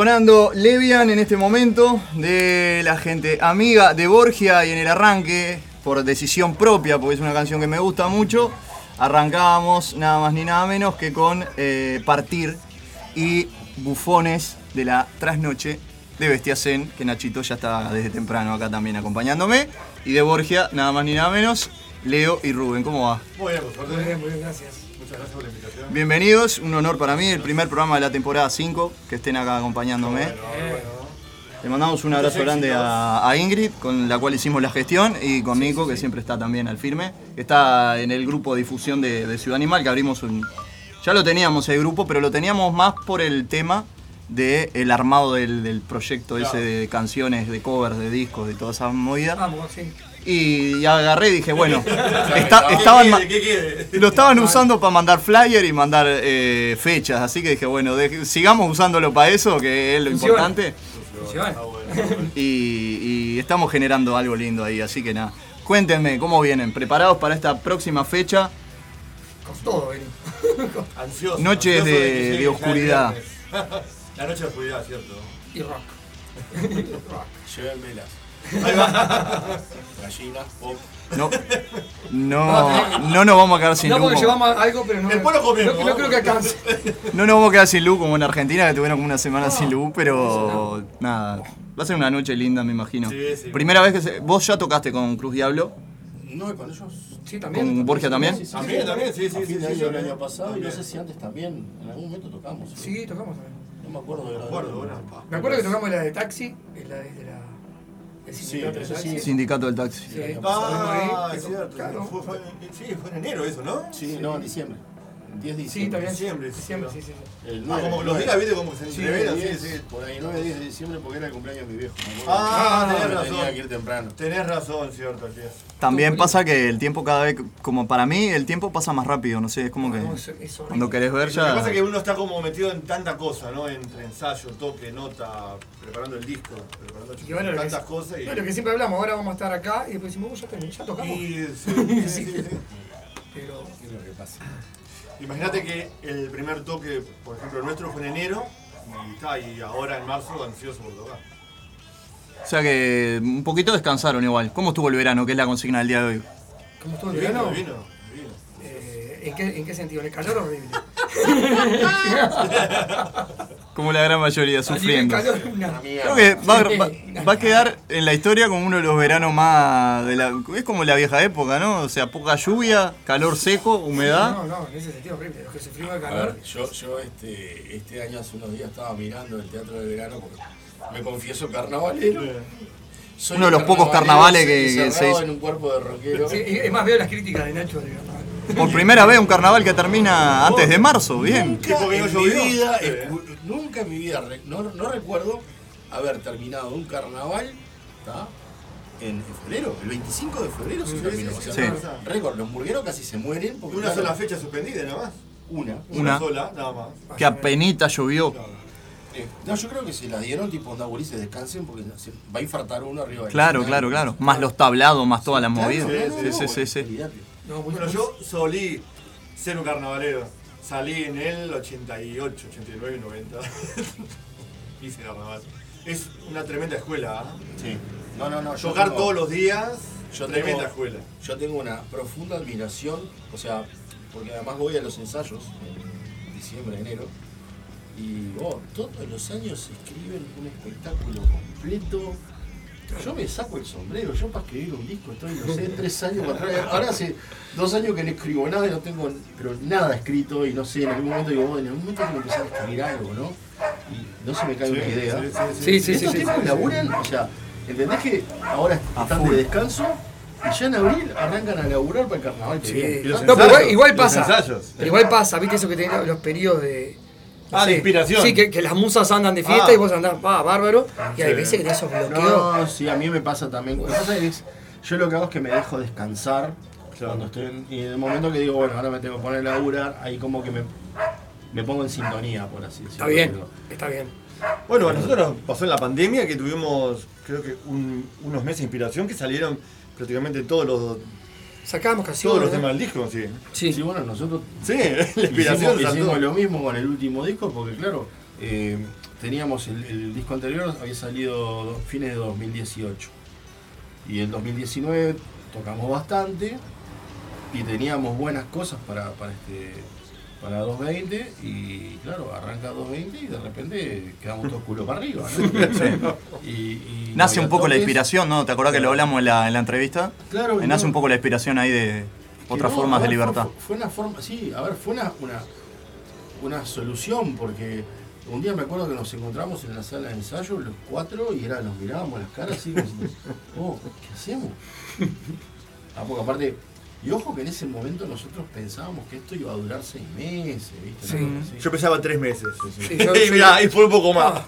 Sonando Levian en este momento de la gente amiga de Borgia y en el arranque, por decisión propia, porque es una canción que me gusta mucho, arrancábamos nada más ni nada menos que con eh, Partir y Bufones de la Trasnoche de Bestia Zen, que Nachito ya está desde temprano acá también acompañándome, y de Borgia, nada más ni nada menos, Leo y Rubén. ¿Cómo va? Muy bien, muy bien, gracias. Muchas gracias por la invitación. Bienvenidos, un honor para mí, el primer programa de la temporada 5, que estén acá acompañándome. Le mandamos un abrazo grande a, a Ingrid, con la cual hicimos la gestión, y con Nico, que siempre está también al firme. que Está en el grupo de difusión de, de Ciudad Animal, que abrimos un... Ya lo teníamos el grupo, pero lo teníamos más por el tema del el armado del, del proyecto ese de canciones, de covers, de discos, de todas esas movidas. Vamos, sí. Y, y agarré y dije, bueno, está- estaban, lo estaban usando para mandar flyer y mandar eh, fechas, así que dije, bueno, de- sigamos usándolo para eso, que es lo Funciona. importante. Y, y estamos generando algo lindo ahí, así que nada. Cuéntenme, ¿cómo vienen? ¿Preparados para esta próxima fecha? Con todo. Ansioso. Noches ansioso de- oscuridad. La noche de oscuridad, cierto. Y rock. Lleven velas. Ahí va. Gallinas, pop. No, no, no nos vamos a quedar sin No, luz. porque como- llevamos algo, pero no. Después lo comemos. No, no creo que alcance. No nos vamos a quedar sin luz como en Argentina, que tuvieron como una semana sin luz, pero nada. Va a ser una noche linda, me imagino. Sí, sí. Primera vez que se- vos ya tocaste con Cruz Diablo. No, y con ellos. Sí, también. ¿Con Borgia también? Sí, sí, También, sí. también, sí, sí, A fin de año el año pasado y no sé si antes también. En algún momento tocamos. Sí, tocamos también. No me acuerdo de la Me acuerdo, bueno. Me acuerdo que tocamos la de taxi, es la de la. El Sí, sindicato sí. taxi. Sindicato del Taxi. Sí. Ah, es cierto. claro. Fue, fue- sí, fue en enero eso, ¿no? Sí, no, en diciembre. 10 de Sí, diciembre. también. Diciembre, Diciembre, sí, sí, sí. sí. El Ah, 9, como que los días, viste, como se Sí, entreveran, sí, 10, sí. Por ahí, 9 10 de diciembre porque era el cumpleaños de mi viejo. me acuerdo. Ah, Me tenés razón. Tenía que ir temprano. Tenés razón, cierto, tío. También pasa que el tiempo cada vez, como para mí, el tiempo pasa más rápido, no sé, es como que No, es- es horrible. cuando querés ver Lo que pasa es que ya... uno está como metido en tanta cosa, ¿no? Entre ensayo, toque, nota, preparando el disco, preparando Y bueno, que, tantas cosas y... no, lo que siempre hablamos, ahora vamos a estar acá y después decimos, "Uh, ya, terminé, ya tocamos. Y- sí, sí, sí, sí. Pero ¿Qué es lo que pasa? Imagínate que el primer toque, por ejemplo, el nuestro fue en enero y, está, y ahora en marzo ansioso por tocar. O sea que un poquito descansaron igual. ¿Cómo estuvo el verano, que es la consigna del día de hoy? ¿Cómo estuvo el Divino, verano? divino, divino. Eh, ¿en, qué, ¿En qué sentido? En el calor horrible. Como la gran mayoría, sufriendo. calor, una Creo que va, va- va a quedar en la historia como uno de los veranos más de la. Es como la vieja época, ¿no? O sea, poca lluvia, calor seco, humedad. No, no, en ese sentido horrible. Los que sufrimos de A calor. ver, yo, yo este, este año hace unos días estaba mirando el teatro de verano porque me confieso carnavalero. Soy Uno de los pocos carnavales que- que encerrado se hizo. en un cuerpo de rockero. Sí, es más, veo las críticas de Nacho de carnaval. Por primera vez un carnaval que termina antes de marzo, bien. Nunca en mi vida, nunca en mi vida, re- no, no recuerdo haber terminado un carnaval ¿tá? en, febrero, el 25 de febrero se Sí, terminó. sí, o sea, sí. récord, los murgueros casi se mueren porque Una claro, sola fecha suspendida, nada más. Una. Una. sola, nada más. Que apenita llovió. Eh, No, yo creo que se la dieron tipo onda bolices, descansen porque se va a infartar uno arriba del Claro, claro, claro. Más los tablados, más todas las movidas. Sí, sí, sí, sí. olvídate. No, Bueno, yo solí ser un carnavalero. Salí en el 88, 89 y 90. Hice carnaval. Es una tremenda escuela. ¿ah? Sí. No, no, no. Tocar tengo- todos los días, Yo tremenda tengo, escuela. yo tengo una profunda admiración, o sea, porque además voy a los ensayos en diciembre, enero, y oh, todos los años escriben un espectáculo completo. Yo me saco el sombrero, yo para escribir un disco estoy, no sé, tres años para atrás. Ahora hace dos años que no escribo nada y no tengo pero nada escrito y no sé, en algún momento digo, "Oh, en algún momento tengo que empezar a escribir algo, ¿no? Y no se me cae una idea. Sí, sí, sí, Estos sí, tipos sí, sí. laburan, o sea, ¿entendés que ahora están de descanso? Y ya en abril arrancan a laburar para el carnaval Sí. igual, igual los pasa. igual pasa, viste eso que tenés los periodos de. Ah, de inspiración. Sí, que, que las musas andan de fiesta Ah. y vos andás, va, bárbaro. Y hay Sí. veces que tenés esos bloqueos. No, sí, a mí me pasa también. Lo que pasa es, yo lo que hago es que me dejo descansar cuando estoy en, y en el momento que digo, bueno, ahora me tengo que poner a laburar, ahí como que me, me pongo en sintonía, por así decirlo. Está bien, está bien. Bueno, a nosotros nos pasó en la pandemia que tuvimos, creo que un- unos meses de inspiración que salieron prácticamente todos los, Sacábamos todos canciones. los temas del disco, sí. Sí. Sí, bueno, nosotros Sí, la inspiración hicimos, saltó. hicimos lo mismo con el último disco, porque claro, eh, teníamos el, el disco anterior, había salido do- fines de 2018. Y en 2019 tocamos bastante y teníamos buenas cosas para, para este para 220 y claro, arranca 220 y de repente quedamos todos culo para arriba. ¿no? Y- Nace un poco la inspiración, ¿no? ¿Te acordás que lo hablamos en la, en la entrevista? Claro, y Nace no- un poco la inspiración ahí de que otras no, formas de libertad. Fue, fue una forma, sí, a ver, fue una, una, una solución, porque un día me acuerdo que nos encontramos en la sala de ensayo, los cuatro, y era, nos mirábamos las caras así, como oh, ¿qué hacemos? Ah, porque aparte, y ojo que en ese momento nosotros pensábamos que esto iba a durar seis meses, ¿viste? Sí. Yo pensaba tres meses. Sí, yo- y yo- mirá, y fue un poco más.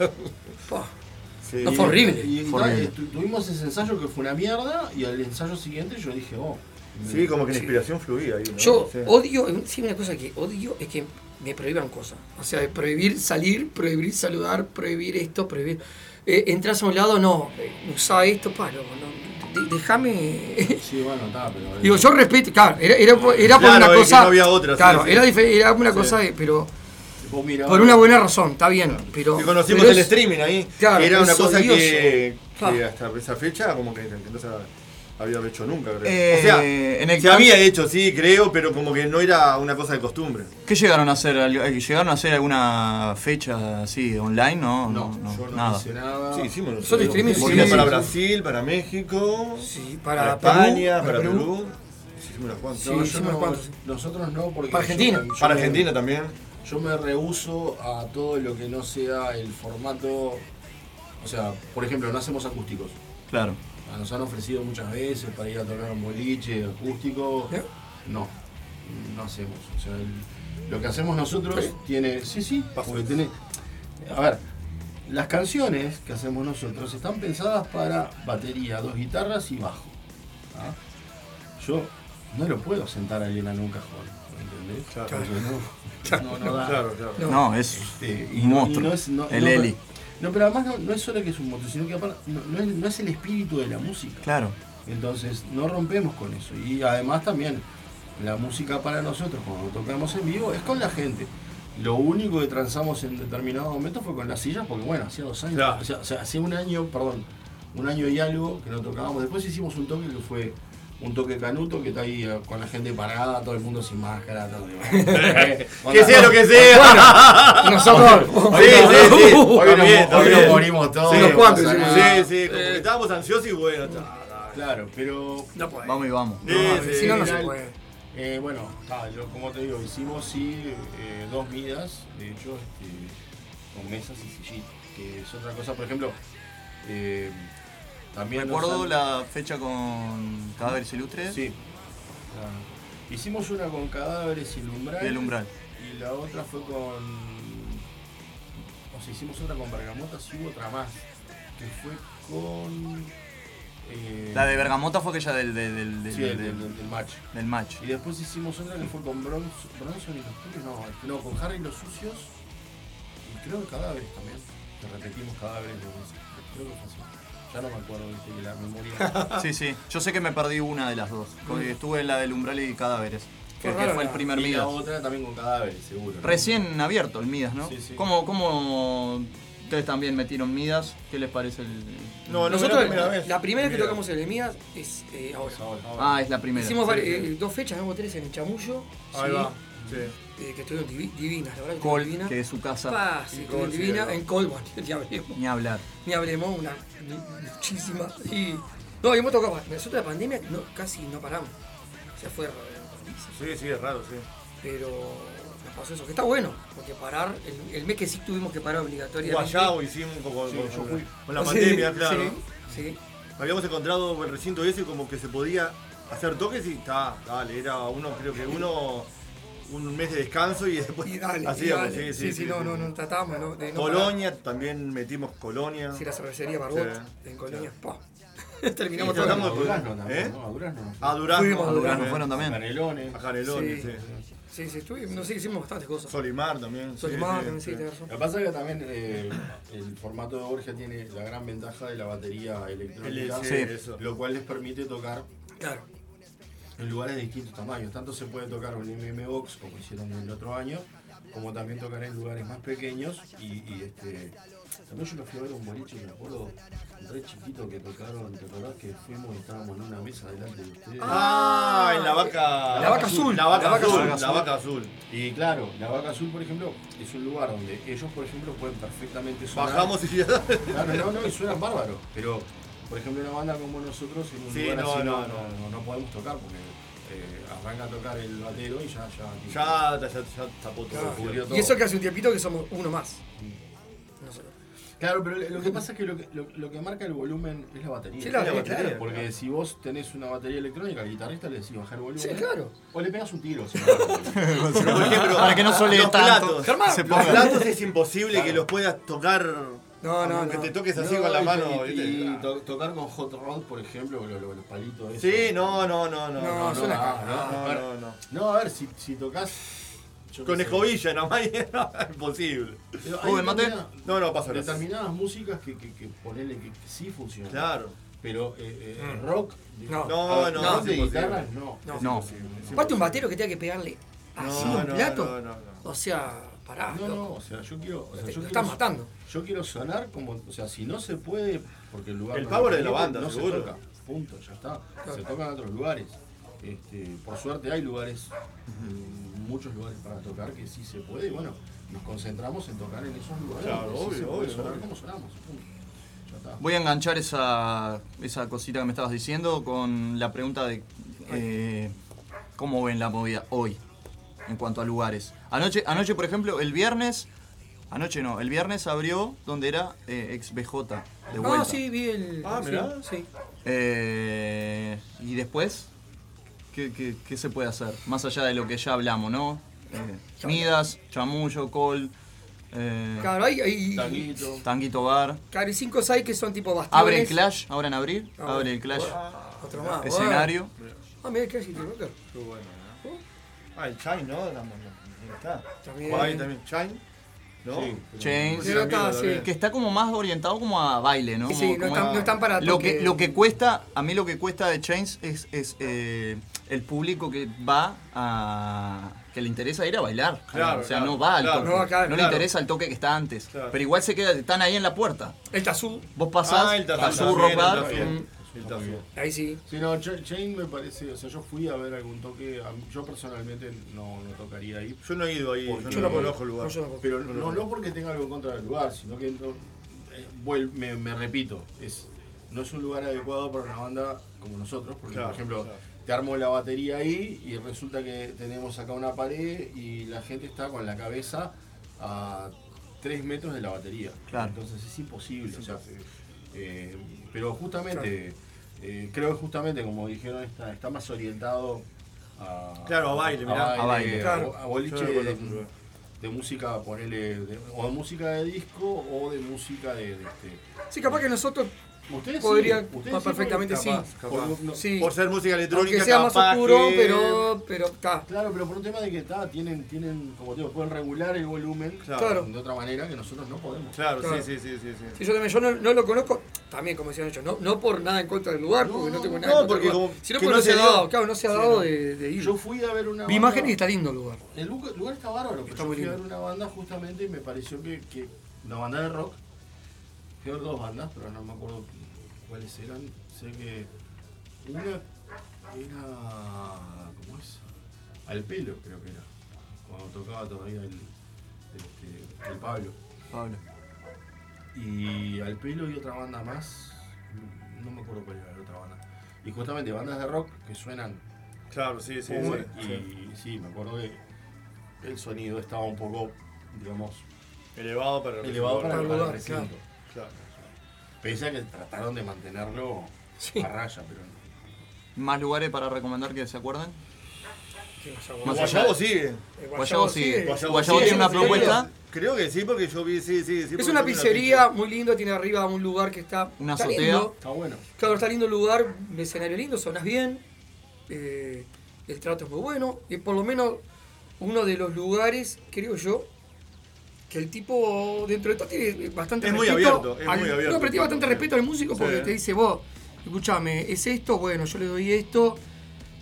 Sí. No, fue horrible. Y, Fue horrible. tuvimos ese ensayo que fue una mierda y al ensayo siguiente yo dije, oh. Sí, como que la Sí. inspiración fluía ahí. ¿no? Yo Sí. odio, sí, una cosa que odio es que me prohíban cosas. O sea, de prohibir salir, prohibir saludar, prohibir esto, prohibir. Eh, entras a un lado, no, eh, usá esto, pa, loco, no, déjame. Sí, bueno, está, pero. Digo, yo respeto, claro, era, era, por- era por Claro, una es que cosa. no había otra, claro, sí. era, era una Sí. cosa, de- pero. Mirá- Por una buena razón, está bien, pero. Que conocimos pero el es- streaming ahí. Claro, era una cosa odioso. que, que hasta esa fecha como que, que no se había hecho nunca, creo. Eh, o sea, en el se había hecho, sí, creo, pero como que no era una cosa de costumbre. ¿Qué llegaron a hacer? ¿Algo- eh, ¿Llegaron a hacer alguna fecha así online? No, no, no, yo no nada. hice nada. Sí, hicimos Nosotros streaming, Hicimos sí. para Brasil, para México, Sí, para, para España, Perú, para para Perú. Perú. Hicimos unas cuantas. Sí, No, hicimos. Nosotros no, porque. Para Argentina. yo- yo Para me- Argentina también. Yo me rehuso a todo lo que no sea el formato. O sea, por ejemplo, no hacemos acústicos. Claro. Ah, Nos han ofrecido muchas veces para ir a tocar un boliche acústico. ¿Eh? No, no hacemos. O sea, el- lo que hacemos nosotros tiene. Sí, sí, porque tiene. A ver, las canciones que hacemos nosotros están pensadas para batería, dos guitarras y bajo. ¿ah? Yo no lo puedo sentar a alguien en un cajón. ¿Entendés? Claro. Porque no, no, no da. Claro, claro. No, es Este, un monstruo. no es- no- el no, Eli. No, pero además no, no es solo que es un monstruo, sino que aparte no, no es, no es el espíritu de la música. Claro. Entonces no rompemos con eso. Y además también la música para nosotros cuando tocamos en vivo es con la gente. Lo único que transamos en determinado momento fue con las sillas, porque bueno, hacía dos años, Claro. o sea, o sea, hacía un año, perdón, un año y algo que no tocábamos. Después hicimos un toque que fue un toque canuto que está ahí eh, con la gente parada, todo el mundo sin máscara, todo. Que sea lo que sea. nosotros. Sí, sí, sí. Hoy nos- bien, está hoy nos bien. morimos todos. Sí, cuantos, nada. Sí, sí, como que estábamos ansiosos y bueno. está. Claro, pero No puede. Vamos y vamos. Sí, No, sí, si no, no se puede. eh, bueno, está, yo, como te digo, hicimos sí eh, dos midas, de hecho, este, con mesas y sillitas, que es otra cosa, por ejemplo, eh, también... Recuerdo la fecha con Cadáveres Ilustres. Sí. hicimos una con cadáveres y el umbral. Y el umbral. Y la otra fue con... O sea, hicimos otra con bergamotas y hubo otra más, que fue con... eh, La de Bergamota fue aquella del, del, del, del, Sí, del, del- del- del match. del match. Y después hicimos otra que fue con Bronson, Bronson y los no, este, no, con Harry y los Sucios. Y creo que cadáveres también. Que repetimos cadáveres. Creo que fue así. Ya no me acuerdo, que la memoria. Sí, sí. Yo sé que me perdí una de las dos. porque Estuve en la del Umbral y Cadáveres. Que, fue el la- primer y la Midas. otra también con cadáveres, seguro. ¿no? Recién abierto el Midas, ¿no? Sí, sí. ¿Cómo, ¿Cómo ustedes también metieron Midas? ¿Qué les parece el...? No, no, Nosotros, la primera vez. la primera que tocamos el Mías es eh, ahora. Ah, es la primera. Hicimos Sí, eh, dos fechas, hubo tres en el Chamullo. Ahí sí, va. Sí. Eh, que estuvieron divi- divinas, la verdad. que Col, que es su casa. Pa, sí. ¿no? En Col, bueno, ni hablemos. Ni hablar. Ni hablemos, una muchísima. Y, no, y hemos tocado. Nosotros la pandemia no, casi no paramos. O sea, fue rarísimo. Sí, sí, es raro, sí. Pero nos pasó eso, que está bueno, porque parar, el, el mes que sí tuvimos que parar obligatoriamente. Guayabo hicimos con, con- Sí, con- la pandemia, claro. Sí, sí. Habíamos encontrado el recinto ese como que se podía hacer toques y está, dale, era uno, creo que uno, un mes de descanso y después Y dale, y hacíamos, dale. sí, sí, sí, no, no, no tratábamos ¿no? de no Colonia, también metimos Colonia. Sí, la cervecería Barbot Sí. en Colonia. Pa. Y Terminamos todo. tratamos A de- Durazno también, ¿Eh? ¿no? A Durazno. A Durazno, Fuimos a a Durazno, fueron también. Canelones. A Canelones, Sí. sí. Sí, sí, estuvimos, no sé, hicimos bastantes cosas. Solimar también. sí, Solimar sí, también, sí, sí. tenés razón. Lo que pasa es que también eh, el formato de Borgia tiene la gran ventaja de la batería electrónica, El- sí, eso. lo cual les permite tocar Claro. En lugares de distintos tamaños. Tanto se puede tocar un MM Box, como hicieron el otro año, como también tocar en lugares más pequeños. Y, y, este, también yo me fui a ver un boliche, me acuerdo, re chiquito que tocaron, ¿te acordás que fuimos y estábamos en una mesa delante de ustedes? Ah, en la vaca. La vaca azul. La vaca La vaca azul. azul. La vaca azul. Y claro, la vaca azul, por ejemplo, es un lugar donde ellos, por ejemplo, pueden perfectamente sonar. Bajamos y ya. Claro, no, no, y suenan bárbaros. Pero, por ejemplo, una banda como nosotros en un Sí, lugar no, así no, no, no. no, no podemos tocar porque eh, arranca a tocar el batero y ya, ya. Ya, ya, ya tapó todo. Claro, cubrió todo. Y eso que hace un tiempito que somos uno más. Nosotros. Claro, pero lo que pasa es que lo que, lo, lo que marca el volumen es la batería. Sí, la Es batería, claro. Porque si vos tenés una batería electrónica, al guitarrista le decís bajar el volumen. Sí, claro. O le pegas un tiro. si no el por ejemplo, Para que no los tanto. platos. Germán, Se Los platos es imposible que los puedas tocar No, no, no. te toques así No, con la y- mano, y, ¿viste? y to- tocar con Hot Rod, por ejemplo, lo- lo- los palitos esos. Sí, no, no, no, no. No, ah, no, No, a ver, no, no. No, a ver, si, si tocas. Con escobilla nomás, no, imposible. Pero hay ¿Joven mate? No, no, pasa nada. Determinadas músicas que, que, que ponele que, que sí funcionan. Claro. Pero eh, eh, Mm. rock. No. a ver, No, rock no, de guitarras, no. No. No. Aparte un batero que tenga que pegarle así No, un no, plato. no, no, no. O sea, pará. No, no, o sea, yo quiero. O sea, Te- yo quiero están matando. Yo quiero sonar como. O sea, si no se puede, porque el lugar. El no power de la banda, no seguro. se toca. Punto, ya está. Se toca en otros lugares. Este, por suerte hay lugares, mm, muchos lugares para tocar que sí se puede. Y bueno, nos concentramos en tocar en esos lugares. Claro, sí obvio, obvio, sonar obvio. como sonamos. Punto. Ya está. Voy a enganchar esa, esa cosita que me estabas diciendo con la pregunta de eh, cómo ven la movida hoy en cuanto a lugares. Anoche, anoche por ejemplo, el viernes, anoche no, el viernes abrió donde era eh, ex BJ de vuelta. Ah, sí, vi el. Ah, sí, mirá. Sí. Eh, y después, ¿qué, qué, qué se puede hacer? Más allá de lo que ya hablamos, ¿no? Eh, Midas, Chamullo, Col, eh, Claro, hay, hay Tanguito. Tanguito Bar. claro, y cinco o seis que son tipo bastiones. Abre el Clash, ahora en abril, Ah, abre el Clash. Otro más. Escenario. Ah, mira el Clash y. Qué bueno, ¿no? Ah, el Chine, ¿no? Ahí está. También. Ahí también. Chine, ¿no? Sí. Chains, Pero está, sí. que está como más orientado como a baile, ¿no? Sí, no están- a- no están para lo que lo que cuesta, a mí lo que cuesta de Chains es, es eh, el público que va a que le interesa ir a bailar. Claro, o sea, claro, no va al claro. toque. No le interesa el toque que está antes. Claro. Pero igual se queda, están ahí en la puerta. El Tazú. Vos pasás, Ah, el Tazú Tazú, Rock el mm, El Tazú. Ahí sí. Sí, no, Ch- Chain me parece, o sea, yo fui a ver algún toque, a mí- yo personalmente no, no tocaría ahí. Yo no he ido ahí, yo no conozco el lugar. No, yo Pero no, no porque tenga algo en contra del lugar, sino que no- eh, vuel- me, me repito, es, no es un lugar adecuado para una banda como nosotros, porque Claro, por ejemplo, claro. te armo la batería ahí y resulta que tenemos acá una pared y la gente está con la cabeza a 3 metros de la batería. Claro. Entonces es imposible. o sea, eh, pero justamente, eh, creo que justamente como dijeron, está, está más orientado a, Claro, a baile, mirá. A baile. Claro. a boliche de, música, ponele, de- o de música de disco o de música de, de este. Sí, capaz que nosotros Ustedes sí, podrían ustedes ah, sí, perfectamente sí. Capaz, capaz. Por- no- Sí. Por ser música electrónica, Aunque sea más oscuro, que- pero pero está. Claro, pero por un tema de que está, tienen, tienen, como te digo, pueden regular el volumen Claro. de otra manera que nosotros no podemos. Claro, Claro. sí, sí, sí, sí. sí. Sí, yo también, yo no, no lo conozco, también como decían ellos, no, no por nada en contra del lugar, porque no tengo nada no, en contra porque del lugar, como sino que porque no no se ha dio. dado, claro, no se ha Sí, dado no. de, de ir. Yo fui a ver una banda- imágenes y está lindo el lugar. El lugar, está bárbaro, pero Está yo fui a ver una banda justamente y me pareció que, que una banda de rock, ver dos bandas, pero no me acuerdo cuáles eran. Sé que una era. ¿Cómo es? Al pelo, creo que era. Cuando tocaba todavía el, este, el Pablo. Pablo. Y al pelo y otra banda más. No me acuerdo cuál era la otra banda. Y justamente bandas de rock que suenan Claro, sí, sí, sí, sí. y sí, me acuerdo que el sonido estaba un poco, digamos, Elevado para el elevado para, el lugar, recinto. Claro. Pese a que trataron de mantenerlo a raya, pero Más lugares para recomendar que se acuerden. Más Guayabo allá- sigue. Eh, Guayabo sigue. Guayabo tiene una Sí, propuesta. Creo que sí, porque yo vi, sí, sí, sí. Es una pizzería muy lindo, tiene arriba un lugar que está, Una está azotea. lindo. está bueno. Claro, está lindo el lugar, un escenario lindo, sonas bien, eh, el trato es muy bueno, y por lo menos uno de los lugares, creo yo, que el tipo dentro de todo tiene bastante Es muy respeto. abierto, es al- muy abierto. No, pero tiene bastante respeto al músico porque Sí. te dice, vos, escúchame, ¿es esto? Bueno, yo le doy esto.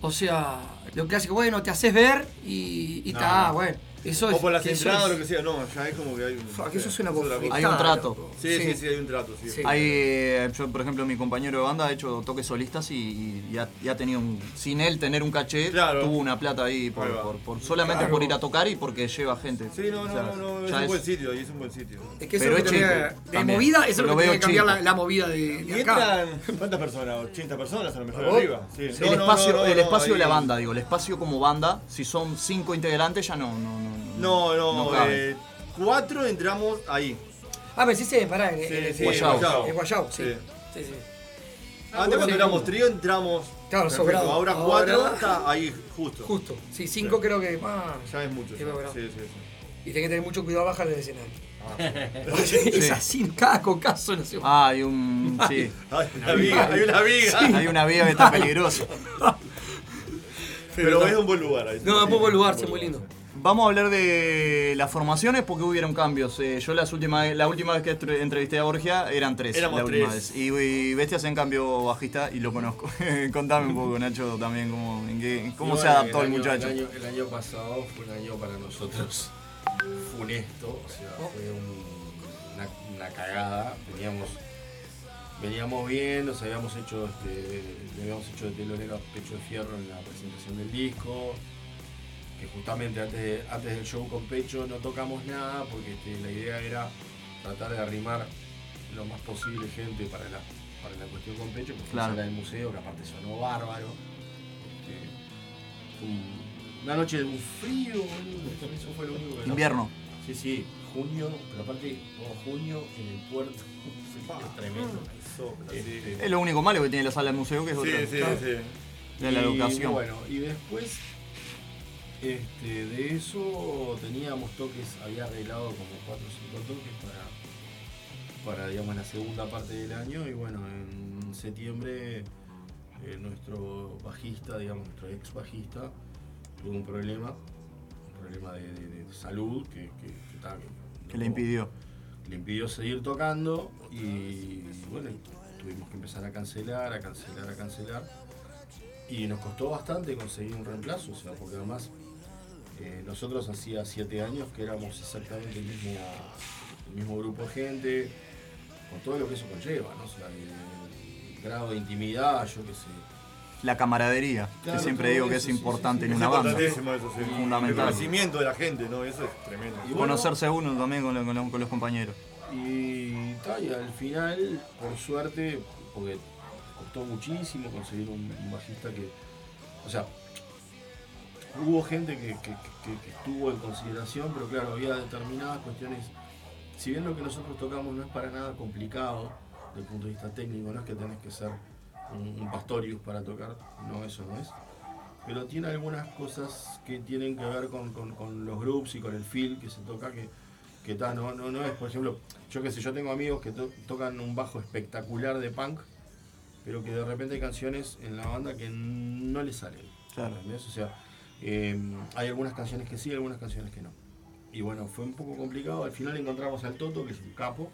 O sea, lo clásico, bueno, te haces ver y y No, está, no. bueno. Eso es, O por las entradas o es- lo que sea, no, ya es como que hay un. Que eso es bofetada, cosa. Hay un trato. Sí, sí, sí, hay un trato, sí. Sí. Hay, eh, yo, por ejemplo, mi compañero de banda ha hecho toques solistas y, y ha, y ha tenido un. Sin él tener un caché, Claro. tuvo una plata ahí por, por- por- solamente Claro. por ir a tocar y porque lleva gente. Sí, no, O no, sea, no, no, es un es- buen sitio, ahí es un buen sitio. Es que eso Pero es lo es que tenía- chico, de también. movida, eso es Lo que veo tiene que cambiar la, la movida de, Y de acá. entran, ¿cuántas personas? 80 personas a lo mejor arriba. El espacio, de la banda, digo, el espacio como banda, si son cinco integrantes ya no. No, no, No, eh, cuatro entramos ahí. Ah, pará, en, Sí, en, sí, Guayabo. Guayabo. en sí. Sí. Sí, sí. Antes cuando éramos trío entramos. Claro, sobrado. Ahora Ahora- cuatro está ahí justo. Justo. Sí, cinco creo que. Ah, Ya es mucho. Sí, sí, sí. Y tenés que tener mucho cuidado bajar del escenario. Ah, Sí. es así, cada cocazo no se Ah, hay un. Sí. Hay una viga, hay una viga. Sí, Hay una viga que está peligrosa. Pero es un buen lugar ahí. No, es un buen lugar, sí, muy lindo. Vamos a hablar de las formaciones porque hubieron cambios. Eh, yo las últimas, la última vez que entre- entrevisté a Borgia eran tres. Éramos la tres. vez. Y, y Bestias en cambio bajista y lo conozco. Contame un poco, Nacho, también cómo, en qué- cómo se adaptó el, año- muchacho. El año, el año pasado fue un año para nosotros funesto, o sea, fue un- una, una cagada. Teníamos, veníamos bien, nos habíamos hecho, este, le habíamos hecho de telonero a Pecho de Fierro en la presentación del disco. Que justamente antes, de- antes del show con Pecho no tocamos nada porque este, la idea era tratar de arrimar lo más posible gente para la, para la cuestión con Pecho, porque Claro. era del museo, que aparte sonó bárbaro. Este, fue un- una noche de un frío, boludo, eso fue lo único que Invierno. Sí, sí, junio, pero aparte, oh, junio en el puerto, es tremendo. Este, Es lo único malo que tiene la sala del museo, que es Sí, otra. sí, sí. De la y educación. Bueno, y después este, de eso teníamos toques, había arreglado como 4 o 5 toques para, para digamos, la segunda parte del año. Y bueno, en septiembre eh, nuestro bajista, digamos, nuestro ex bajista, tuvo un problema, un problema de, de- de salud que, que, que Que le impidió. le impidió seguir tocando y bueno, tuvimos que empezar a cancelar, a cancelar, a cancelar. Y nos costó bastante conseguir un reemplazo, o sea, porque además eh, nosotros hacía siete años que éramos exactamente el mismo, el mismo grupo de gente, con todo lo que eso conlleva, ¿no? O sea, el, el grado de intimidad, yo qué sé. La camaradería, Claro, que siempre digo que eso, es sí, importante sí, en una Es banda. eso, sí. El Fundamental. conocimiento de la gente, ¿no? Eso es tremendo. Y bueno, Conocerse uno también con, lo- con lo- con los compañeros. Y, ta, y al final, por suerte, porque costó muchísimo conseguir un, un bajista que. O sea, hubo gente que, que- que- que estuvo en consideración, pero claro, había determinadas cuestiones. Si bien lo que nosotros tocamos no es para nada complicado desde el punto de vista técnico, no es que tenés que ser un, un Pastorius para tocar, no, eso no es. Pero tiene algunas cosas que tienen que ver con, con- con los groups y con el feel que se toca que, que ta, no, no, no es, por ejemplo, yo que sé, yo tengo amigos que to- tocan un bajo espectacular de punk, pero que de repente hay canciones en la banda que no le salen. Claro. ¿entendés? O sea, eh, hay algunas canciones que sí, algunas canciones que no. Y bueno, fue un poco complicado. Al final encontramos al Toto, que es un capo,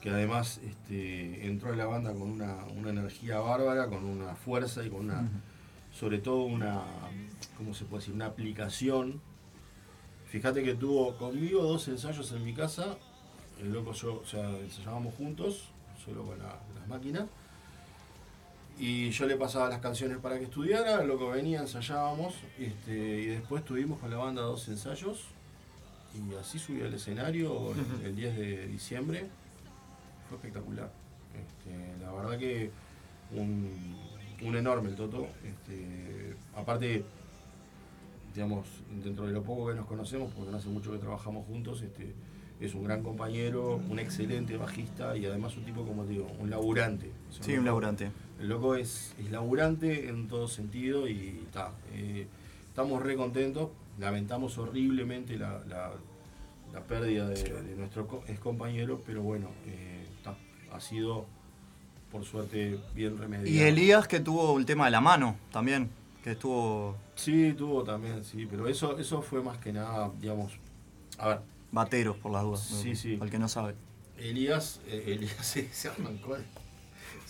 que además este, entró en la banda con una, una energía bárbara, con una fuerza y con una, sobre todo una, ¿cómo se puede decir? Una aplicación. Fíjate que tuvo conmigo dos ensayos en mi casa. El loco yo, o sea, ensayábamos juntos, solo con la- las máquinas. Y yo le pasaba las canciones para que estudiara, el loco venía, ensayábamos, este, y después tuvimos con la banda dos ensayos. Y así subí al escenario el, el 10 de diciembre. Fue espectacular. Este, la verdad que un, un enorme el Toto. Este, aparte, digamos, dentro de lo poco que nos conocemos, porque no hace mucho que trabajamos juntos, este, es un gran compañero, un excelente bajista y además un tipo, como te digo, un laburante. Sí, un laburante. El loco es, es laburante en todo sentido y está. estamos re contentos. Lamentamos horriblemente la, la- la pérdida de, de nuestro co- ex compañero, pero bueno, eh, ta, ha sido por suerte bien remediado. Y Elías que tuvo el tema de la mano también, que estuvo Sí, tuvo también, sí, pero eso, eso fue más que nada, digamos, a ver, bateros por las dudas. Sí, sí. Al que no sabe. Elías, eh, Elías se, se arrancó,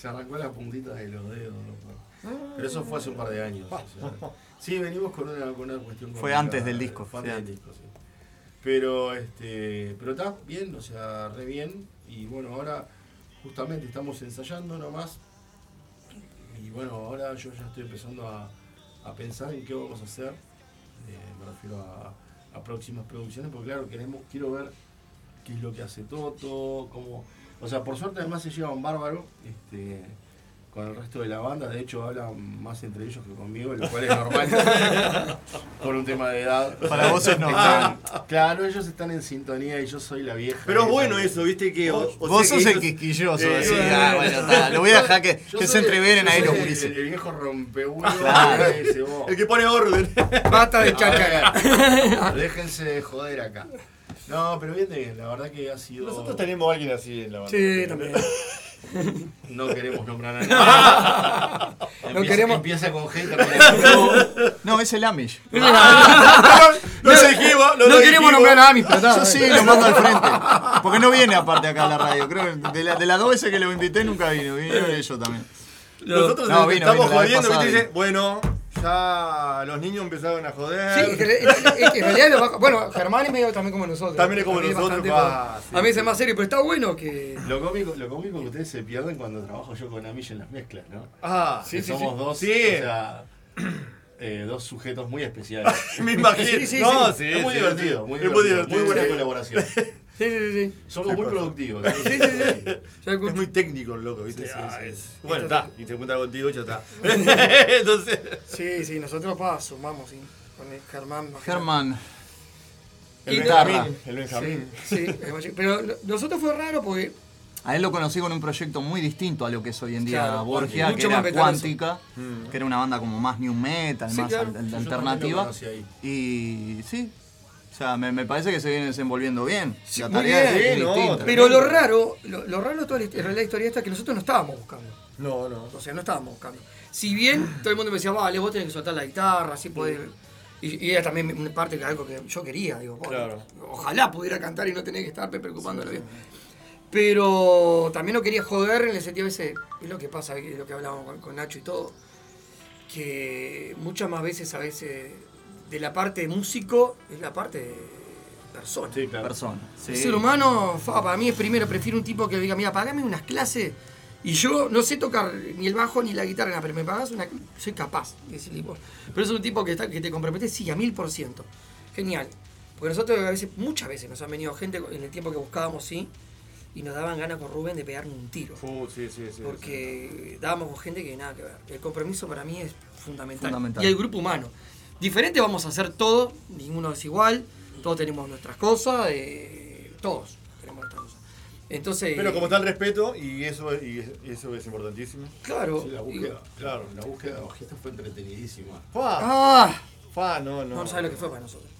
se arrancó la puntita de los dedos, ¿no? pero eso fue hace un par de años. o sea, sí, venimos con una, con una cuestión Fue complicada, antes del disco, Fue sí, antes del disco, sí. Pero este, pero está bien, o sea, re bien. Y bueno, ahora justamente estamos ensayando nomás. Y bueno, ahora yo ya estoy empezando a, a pensar en qué vamos a hacer. Eh, me refiero a, a próximas producciones, porque claro, queremos, quiero ver qué es lo que hace Toto, cómo. O sea, por suerte además se lleva un bárbaro. Este, con el resto de la banda. De hecho, hablan más entre ellos que conmigo, lo cual es normal por un tema de edad. Para vos es normal. Están- claro, ellos están en sintonía y yo soy la vieja. Pero es bueno eso, viste que. o- o Vos sea sos que el ellos- quisquilloso, Eh, así, ah, bueno, está, lo voy a dejar que- que se entreveren ahí los el- gurises. El, viejo rompehuevos. Claro. que dice, vos, El que pone orden. Basta de ver, Déjense de joder acá. No, pero bien, de bien, la verdad que ha sido. Nosotros tenemos a alguien así en la banda. Sí, también. No queremos nombrar a nadie. No Empieza, queremos- empieza con G y termina con No, es el Amish. No se dijimos, No queremos nombrar a Amis, pero está. Yo sí lo mando al frente. Porque no viene aparte acá a la radio. Creo que de, la, de las dos veces que lo invité nunca vino. Vino ellos también. Nosotros No, vino, estamos vino jodiendo, pasada bueno, ya los niños empezaron a joder. Sí, es que, es que en realidad, lo baja- bueno, Germán es medio también como nosotros. También es como nosotros, sí. A mí es más serio, pero está bueno que. Lo cómico, lo cómico que ustedes se pierden cuando trabajo yo con Amish en las mezclas, ¿no? Ah, Que sí, somos sí. dos, Sí. o sea, eh, dos sujetos muy especiales. Me imagino. Sí, sí, no, sí. sí, es muy sí, divertido, sí. muy Es muy divertido, divertido. muy buena sí. colaboración. Sí, sí, sí. Somos muy productivos. Sí, sí, sí. Es muy técnico el loco, ¿viste? Sí, sí, Ah, sí. es- Bueno, está. Y se encuentra contigo y ya está. Entonces. Sí, sí, nosotros pa, sumamos, sí. Con el Germán. Germán. El Benjamín. El Benjamín. Sí, sí, pero no- nosotros fue raro porque A él lo conocí con un proyecto muy distinto a lo que es hoy en día Claro, Borgia, mucho que era. Cuántica, Mm. que era una banda como más new metal, Sí, más claro. Yo lo alternativa. ahí. Y sí, o sea, me, me parece que se viene desenvolviendo bien. Sí, la tarea bien. es Sí, no, distinta. Pero lo raro, lo, lo raro de toda la, hist- en realidad la historia esta es que nosotros no estábamos buscando. No, no. O sea, no estábamos buscando. Si bien todo el mundo me decía, vale, vos tenés que soltar la guitarra, así poder. Y, y era también una parte que algo que yo quería, digo, Claro. ojalá pudiera cantar y no tener que estarme preocupándolo bien. Pero también no quería joder en el sentido ese, es lo que pasa, es lo que hablábamos con, con Nacho y todo, que muchas más veces a veces de la parte de músico es la parte de persona. Sí, claro. Persona. El ser humano, fa, para mí es primero, prefiero un tipo que diga, mira, pagame unas clases y yo no sé tocar ni el bajo ni la guitarra, pero me pagas una soy capaz. de decirle, vos. Pero es un tipo que, está, que te compromete, sí, a mil por ciento. Genial. Porque nosotros a veces, muchas veces nos han venido gente en el tiempo que buscábamos, sí, y nos daban ganas con Rubén de pegarme un tiro. Uh, sí, sí, sí. Porque dábamos con gente que nada que ver. El compromiso para mí es fundamental. Fundamental. Y el grupo humano. Diferente vamos a hacer todo, ninguno es igual, todos tenemos nuestras cosas, eh, todos tenemos nuestras cosas. Entonces, Pero como está el respeto, y eso, es- y es- y eso es importantísimo. claro, Sí, la y- búsqueda, claro, la búsqueda de fue entretenidísima. Fa, ah, fa, no, no. no, sabes lo que fue para nosotros.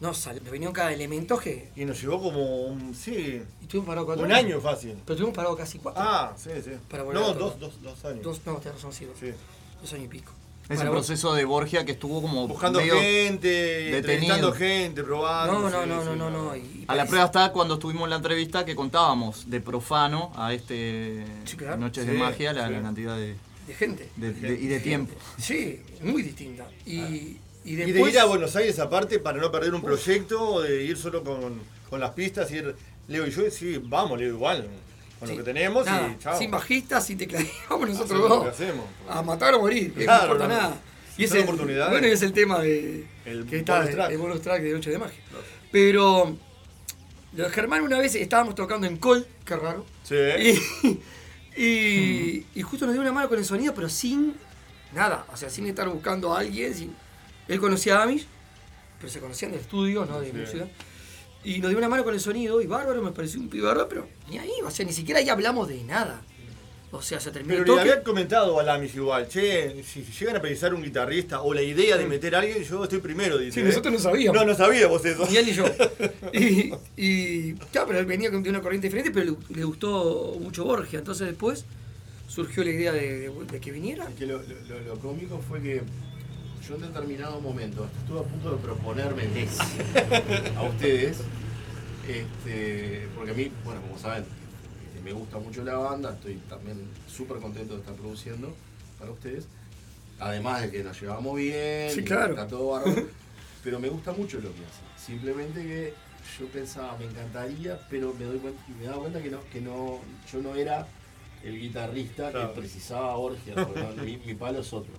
No, sal, vinieron cada elemento que. Y nos llevó como un. Sí. Y estuvimos parados cuatro Un año fácil. Pero estuvimos parados casi cuatro. Ah, sí, sí. Para volver no, a dos, dos, dos años. Dos, no, tenés razón, sí, dos, Sí. dos años y pico. Ese vos- proceso de Borgia que estuvo como Buscando medio gente, detenido. gente, probando. No, no, no, no, no, no. y- A la prueba está cuando estuvimos en la entrevista que contábamos de profano a este Sí, claro. Noches Sí, de Magia, la, sí. la cantidad de, De gente. de- de- y de tiempo. Sí, muy distinta. Y, después. de ir a Buenos Aires aparte para no perder un proyecto, o de ir solo con, con las pistas y ir. Leo y yo, sí, vamos, Leo, igual. Con Sí. lo que tenemos Nada, y chao. Sin bajistas, sin tecladistas, vamos nosotros Hacemos lo que dos. hacemos. A matar o morir, que Claro, no importa no. nada. Y Son ese oportunidades. Bueno, y es el tema de. El que está, bonus el- track. el bonus track de Noche de Magia. Pero. Los Germán una vez estábamos tocando en Col, qué raro. Sí. Y, y, y justo nos dio una mano con el sonido, pero sin nada. O sea, sin estar buscando a alguien. Sin... Él conocía a Amish, pero se conocían de estudio, no de Sí. música. Y nos dio una mano con el sonido, y bárbaro, me pareció un bárbaro, pero ni ahí, o sea, ni siquiera ahí hablamos de nada. O sea, se terminó Pero el le toque. había comentado a Lamis igual, che, si llegan a pensar un guitarrista o la idea de meter a alguien, yo estoy primero, dice. Sí, nosotros no sabíamos. No, no sabíamos eso. Ni él ni yo. Y, y claro, pero él venía de una corriente diferente, pero le, le gustó mucho Borgia. Entonces después surgió la idea de, de- de que viniera. Es que lo, lo- lo cómico fue que yo en determinado momento estuve a punto de proponérmeles a ustedes, este, porque a mí, bueno, como saben, este, me gusta mucho la banda, estoy también súper contento de estar produciendo para ustedes, además de que nos llevamos bien, Sí, y claro. está todo bárbaro, pero me gusta mucho lo que hacen, simplemente que yo pensaba, me encantaría, pero me doy cuenta, me daba cuenta que no, que no, yo no era el guitarrista Claro. que precisaba Borgia, mi, mi palo es otro.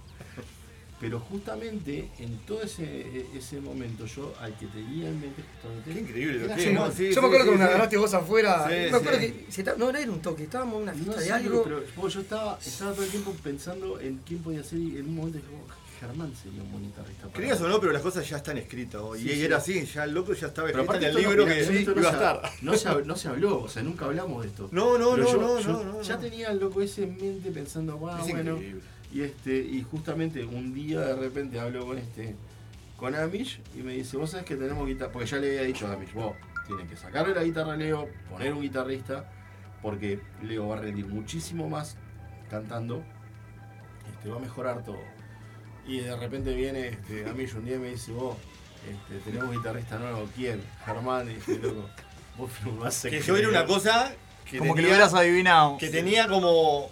Pero justamente en todo ese, ese momento yo al que tenía en mente justamente... Qué increíble, qué, Germán. ¿no? Sí, yo sí, me acuerdo sí, que me sí. agarraste vos afuera. Sí, me acuerdo sí. que se estaba- no, no era un toque, estábamos en una fiesta No de algo. Pero vos, yo estaba, estaba todo el tiempo pensando en quién podía ser y en un momento dije, oh, Germán sería un buen guitarrista. mí. o no, pero las cosas ya están escritas. Sí, y sí. era así, ya el loco ya estaba Pero escrito en aparte el no- libro que no iba a se- estar. No se, no se habló, o sea, nunca hablamos de esto. No, no, no, yo- no, yo no, no, Ya no. tenía el loco ese en mente pensando, "Ah, Es bueno. increíble. Y este, y justamente un día de repente hablo con este, con Amish y me dice, vos sabés que tenemos guitarra, porque ya le había dicho a Amish, vos tienes que sacarle la guitarra a Leo, poner un guitarrista, porque Leo va a rendir muchísimo más cantando, este, va a mejorar todo. Y de repente viene este, Amish un día y me dice, vos, este, tenemos guitarrista nuevo, ¿quién? Germán, y dije, loco, vos vas a Que yo era una cosa que Como que lo hubieras adivinado. Que tenía como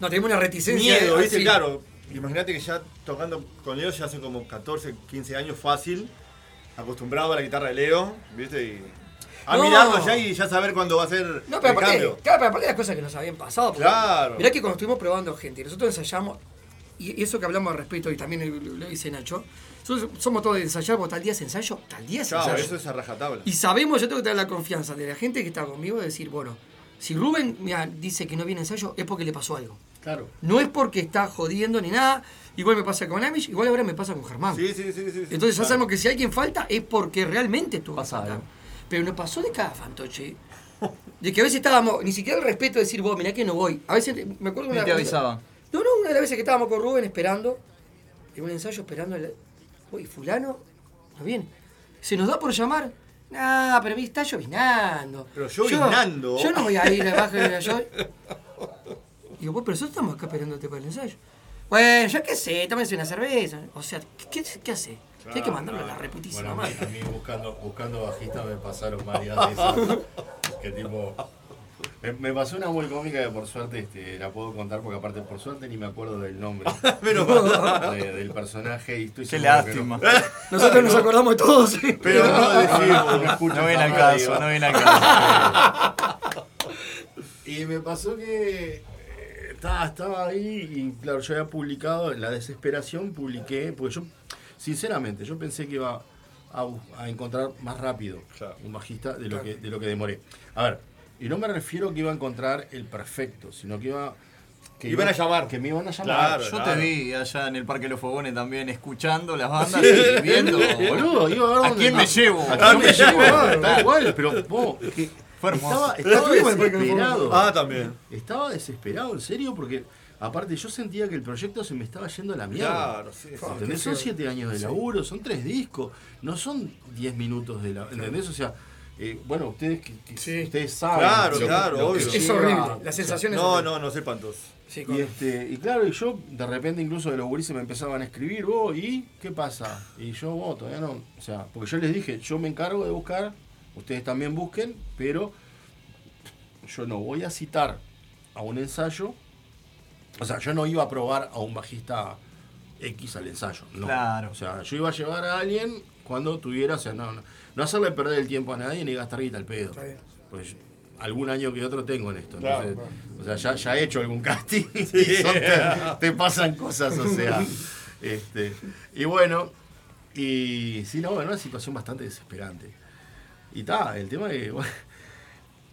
No, tenemos una reticencia. miedo, de- ¿viste? Claro. Imagínate que ya tocando con Leo ya hace como 14, 15 años fácil, acostumbrado a la guitarra de Leo, ¿viste? Y a No. mirarlo ya y ya saber cuándo va a ser No, pero el aparte, cambio. claro, pero aparte las cosas que nos habían pasado. Claro. Mirá que cuando estuvimos probando gente, nosotros ensayamos, y eso que hablamos al respecto, y también lo, dice Nacho, somos todos de ensayar, porque tal día es ensayo, tal día es Claro, ensayo. eso es a rajatabla. Y sabemos, yo tengo que tener la confianza de la gente que está conmigo de decir, bueno, si Rubén mira, dice que no viene ensayo, es porque le pasó algo. Claro. No es porque está jodiendo ni nada. Igual me pasa con Amish, igual ahora me pasa con Germán. Sí, sí, sí, sí, sí. Entonces ya Claro. sabemos que si alguien falta es porque realmente tuvo que Pasa faltar. algo. Pero nos pasó de cada fantoche. De que a veces estábamos, ni siquiera el respeto de decir, vos, mirá que no voy. A veces, me acuerdo una te avisaban. No, no, una de las veces que estábamos con Rubén esperando, en un ensayo esperando, el, uy, fulano, no viene. Se nos da por llamar, nah, pero está llovinando. Pero llovinando. Yo, no voy a ir abajo de la lluvia. Digo, vos, pero nosotros estamos acá esperándote para el ensayo. Bueno, yo qué sé, tómense una cerveza. O sea, ¿qué, qué, qué hace? Que hay que mandarlo a la reputísima Bueno, a mí, madre. a mí buscando, buscando bajista me pasaron varias de esas. que tipo. Me, me pasó una muy cómica que por suerte este, la puedo contar porque aparte por suerte ni me acuerdo del nombre de- del personaje y estoy Qué lástima. no. Nosotros nos acordamos de todos. sí. Pero no decimos. No escucho No viene al caso, radio. no viene al caso. Y me pasó que eh, estaba, estaba ahí y claro, yo había publicado, en la desesperación publiqué, porque yo, sinceramente, yo pensé que iba a encontrar más rápido un bajista de lo, que, de lo que demoré. A ver, y no me refiero que iba a encontrar el perfecto, sino que iba... Que Iban a llamar. Que me iban a llamar. Claro, Yo claro. te vi allá en el Parque de los Fogones también escuchando las bandas Sí. y viendo. Boludo, iba a ver ¿A dónde- quién me llevo? ¿A quién me llevo? Tal cual, pero vos, que Fue hermoso. estaba, estaba desesperado. Ah, también. Estaba desesperado, en serio, porque aparte yo sentía que el proyecto se me estaba yendo a la mierda. Claro, sí. ¿Entendés? Son siete años de Sí. laburo, son tres discos, no son diez minutos de la. ¿Entendés? O sea, eh, bueno, ustedes que, que- Sí. ustedes saben. Claro, lo claro, lo obvio. Es horrible, la sensación es No, horrible. no, no sé espantoso. Sí, Y, este, y claro, y yo de repente incluso de los gurises me empezaban a escribir, vos, ¿y qué pasa? Y yo, vos, todavía no. O sea, porque yo les dije, yo me encargo de buscar, ustedes también busquen, pero yo no voy a citar a un ensayo. O sea, yo no iba a probar a un bajista X al ensayo. No. Claro. O sea, yo iba a llevar a alguien cuando tuviera, o sea, no, no, no hacerle perder el tiempo a nadie ni gastar guita al pedo. Pues algún año que otro tengo en esto. Claro, entonces, O sea, ya, ya he hecho algún casting y son- te, te pasan cosas, o sea. Este, y bueno, y sí, no, era una situación bastante desesperante. Y está, el tema que. bueno,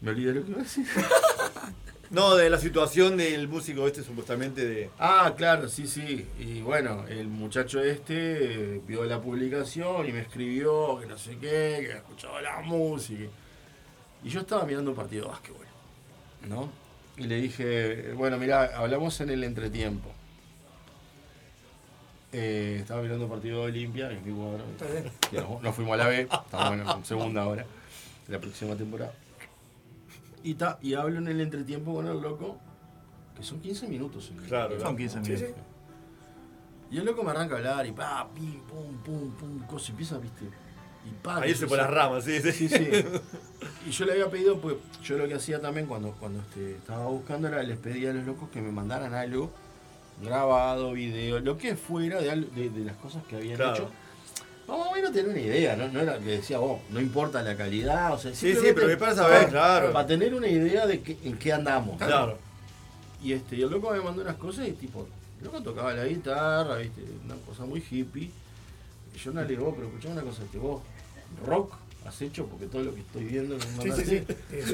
me olvidé lo que iba a decir. No, de la situación del músico este supuestamente de. Ah, claro, sí, sí. Y bueno, el muchacho este eh, vio la publicación y me escribió que no sé qué, que escuchaba la música. Y yo estaba mirando un partido de básquetbol, ¿no? Y le dije, bueno, mira, hablamos en el entretiempo. Eh, estaba mirando un partido de Olimpia, en equipo ahora. Que nos, fuimos a la B, estamos en, en segunda ahora, la próxima temporada. Y, ta, y hablo en el entretiempo con el loco, que son 15 minutos. Claro. Son 15 minutos. Y el loco me arranca a hablar y pa, pim, pum, pum, pum, cosa, empieza, viste. Y pa, Ahí se por las ramas, sí, sí. Sí, sí. Y yo le había pedido, pues yo lo que hacía también cuando, cuando este, estaba buscando era les pedía a los locos que me mandaran algo grabado, video, lo que fuera de, de, de las cosas que habían Claro. hecho. Vamos a menos tener una idea, ¿no? No era que decía, vos, no importa la calidad, o sea, Sí, sí, pero que para saber, claro. Para tener una idea de en qué andamos. Claro. Y este, y el loco me mandó unas cosas y tipo, El loco tocaba la guitarra, viste, una cosa muy hippie. Y yo no le digo, "Vos, pero escuchame una cosa, que vos, rock has hecho porque todo lo que estoy viendo no Sí, sí, sí.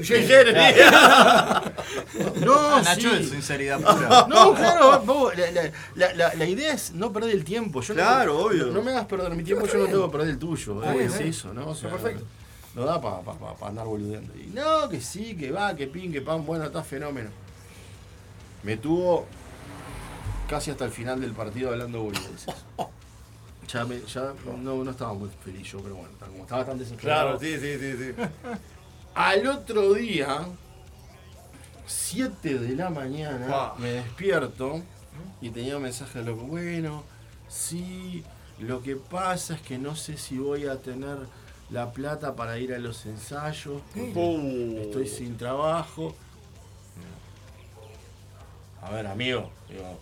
Su No, Ah, Nacho sí. es sinceridad pura. No, claro, vos, la, la- la- la- la idea es no perder el tiempo. Yo no- Claro, obvio. No, me hagas perder mi tiempo, yo no tengo que perder el tuyo. Eh, es eh. eso, ¿no? O sea, perfecto. No da para andar boludeando. Y no, que sí, que va, que pin, que pan, bueno, está fenómeno. Me tuvo casi hasta el final del partido hablando boludeces. Ya, me, ya no, no estaba muy feliz yo, pero bueno, como estaba tan desesperado. Claro, sí, sí, sí, sí. Al otro día, 7 de la mañana, Ah. me despierto y tenía un mensaje de loco. Bueno, sí, lo que pasa es que no sé si voy a tener la plata para ir a los ensayos. Uh. Estoy sin trabajo. A ver, amigo, digo,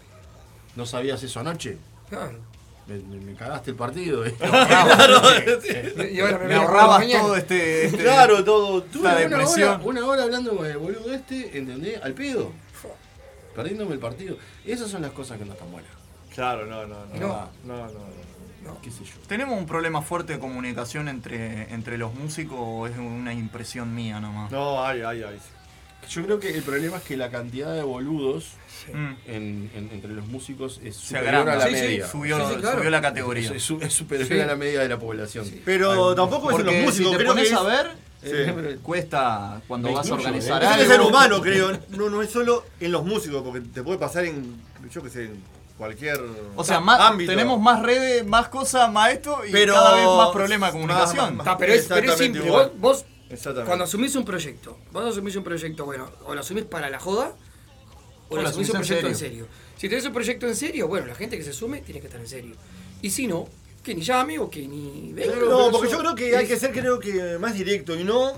¿no sabías eso anoche? Claro. Me, me- me cagaste el partido. Claro, Y ahora me, ahorrabas mañana. todo este, este- Claro, todo. Tuve una depresión. hora, una hora hablando con el boludo este, ¿entendés? Al pedo. Perdiéndome el partido. Esas son las cosas que no están buenas. Claro, no, no, no. No. No, no, no. ¿Qué sé yo? ¿Tenemos un problema fuerte de comunicación entre, entre los músicos o es una impresión mía nomás? No, ay, ay, ay. Yo creo que el problema es que la cantidad de boludos Mm. en- en- entre los músicos es Se superior agranda. a la Sí, sí, media. subió- Sí, sí, claro. subió la categoría. Es, es- superior Sí. a la media de la población. Pero Ay, tampoco es en los músicos, si te creo pones que a ver, Sí. eh, cuesta cuando Me vas a organizar ¿eh? Es algo. el ser humano, creo. No, no es solo en los músicos, porque te puede pasar en, yo qué sé, en cualquier O sea, más, ámbito. tenemos más redes, más cosas, más esto y Pero- cada vez más problemas de más- comunicación. más- pero, es, pero es Exactamente simple. igual. Vos, vos Exactamente. cuando asumís un proyecto, vos asumís un proyecto, bueno, o lo asumís para la joda, o, O lo asumís un en proyecto en serio. serio. Si tenés un proyecto en serio, bueno, la gente que se sume tiene que estar en serio. Y si no, que ni llame o que ni venga. no, porque yo creo que hay que ser creo que más directo y no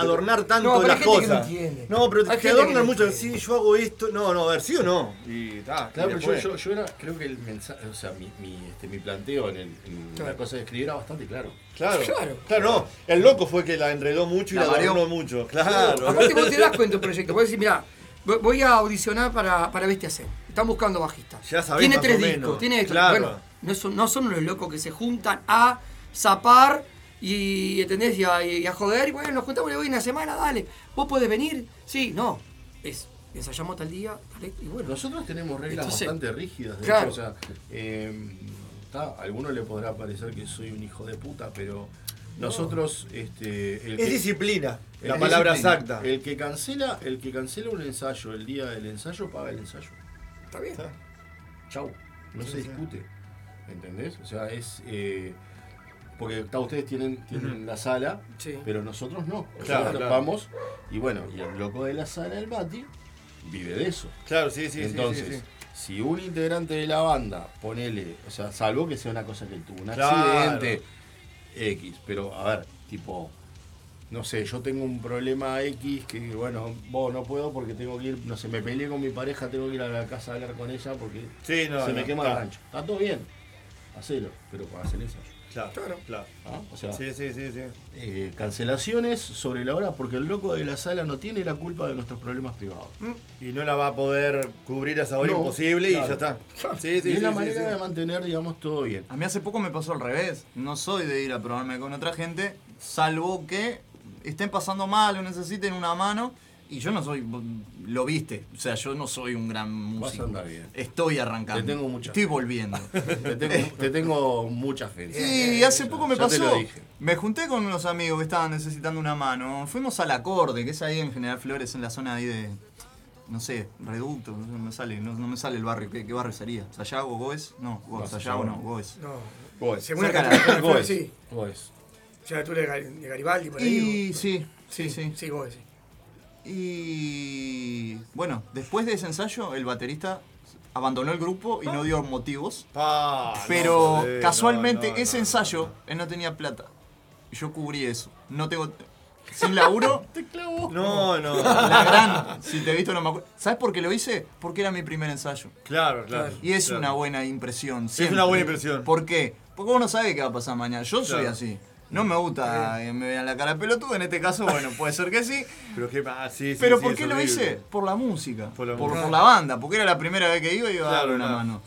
adornar tanto No, pero hay las gente que no cosas. No, pero Hay te gente adornan mucho. Sí, yo hago esto. No, no, a ver, sí o no. Y está. Claro, y pero yo, después- yo, yo era, creo que el mensaje, o sea, mi, mi, este, mi planteo en, el, en Claro. la cosa de escribir era bastante claro. Claro, Claro. claro. no. El loco fue que la enredó mucho y La la, adornó mucho. Claro. Aparte vos te das cuenta de un proyecto. Vos decís, mira, voy a audicionar para, para Bestia C. Están buscando bajista. Ya sabés Tiene más tres o menos. discos, tiene esto. Claro. Bueno, no son, no son los locos que se juntan a zapar y, ¿entendés? Y a, y a joder. Y bueno, nos juntamos hoy una semana, dale. ¿Vos podés venir? Sí, no. Es, ensayamos tal día, dale, y bueno. Nosotros tenemos reglas Entonces, bastante rígidas. De claro. hecho, o sea, eh, está, a alguno le podrá parecer que soy un hijo de puta, pero nosotros, este, el Es disciplina, el la palabra disciplina. exacta. El que cancela, el que cancela un ensayo el día del ensayo paga el ensayo. Está bien. Chau. No Sí, se sí. discute. ¿Entendés? O sea, es. eh, porque está, ustedes tienen, tienen la sala, Sí. pero nosotros no. Claro, Nosotros claro. vamos y bueno, y el loco de la sala, el Bati, vive de eso. Claro, sí, sí, sí, Entonces, sí, sí. si un integrante de la banda, ponele, o sea, salvo que sea una cosa que tuvo un Claro. accidente X, pero a ver, tipo, no sé, yo tengo un problema X que, bueno, vos no puedo porque tengo que ir, no sé, me peleé con mi pareja, tengo que ir a la casa a hablar con ella porque Sí, no, se me no, quema el rancho. Está todo bien, hacelo, pero para hacer eso. Claro, claro. ¿Ah? O sea, Sí, sí, sí, sí. eh, cancelaciones sobre la hora porque el loco de la sala no tiene la culpa de nuestros problemas privados. Y no la va a poder cubrir a esa hora No, imposible claro. y ya está. Sí, y sí, es sí, la sí, manera sí. de mantener, digamos, todo bien. A mí hace poco me pasó al revés. No soy de ir a probarme con otra gente, salvo que estén pasando mal o necesiten una mano. Y yo no soy, lo viste, o sea, yo no soy un gran músico. andar bien. Estoy arrancando. Te tengo mucha Estoy fe. volviendo. Te tengo, te tengo mucha fe. Sí, y hace poco me Ya te pasó. lo dije. Me junté con unos amigos que estaban necesitando una mano. Fuimos al acorde, que es ahí en General Flores, en la zona ahí de. No sé, Reducto, no me sale, no, no me sale el barrio. ¿Qué, qué barrio sería? ¿Sayago, Goes? No, No, Goes, Sayago Sayago no, no. Goes. No. Goes. Según Cerca la Goes. Sí. Goes. Ya tú de Gar- de Garibaldi por ahí. Y ¿no? sí, sí, sí. Sí, vos sí. Y bueno, después de ese ensayo, el baterista abandonó el grupo y no dio motivos. Pa, no, Pero joder, casualmente no, no, ese ensayo, él no tenía plata. Y Yo cubrí eso. No tengo. Sin laburo. Te clavó. No, no. La gran. Si te he visto, no me acuerdo. ¿Sabes por qué lo hice? Porque era mi primer ensayo. Claro, claro. Y es claro. una buena impresión. Es siempre. una buena impresión. ¿Por qué? Porque uno sabe qué va a pasar mañana. Yo soy Claro. así. No me gusta que me vean la cara de pelotudo, en este caso, bueno, puede ser que sí. Pero qué ah, sí, sí, Pero sí, ¿por qué lo hice? Por la música. Por la por, música. por la banda, porque era la primera vez que iba y iba a Claro, darle una claro. mano.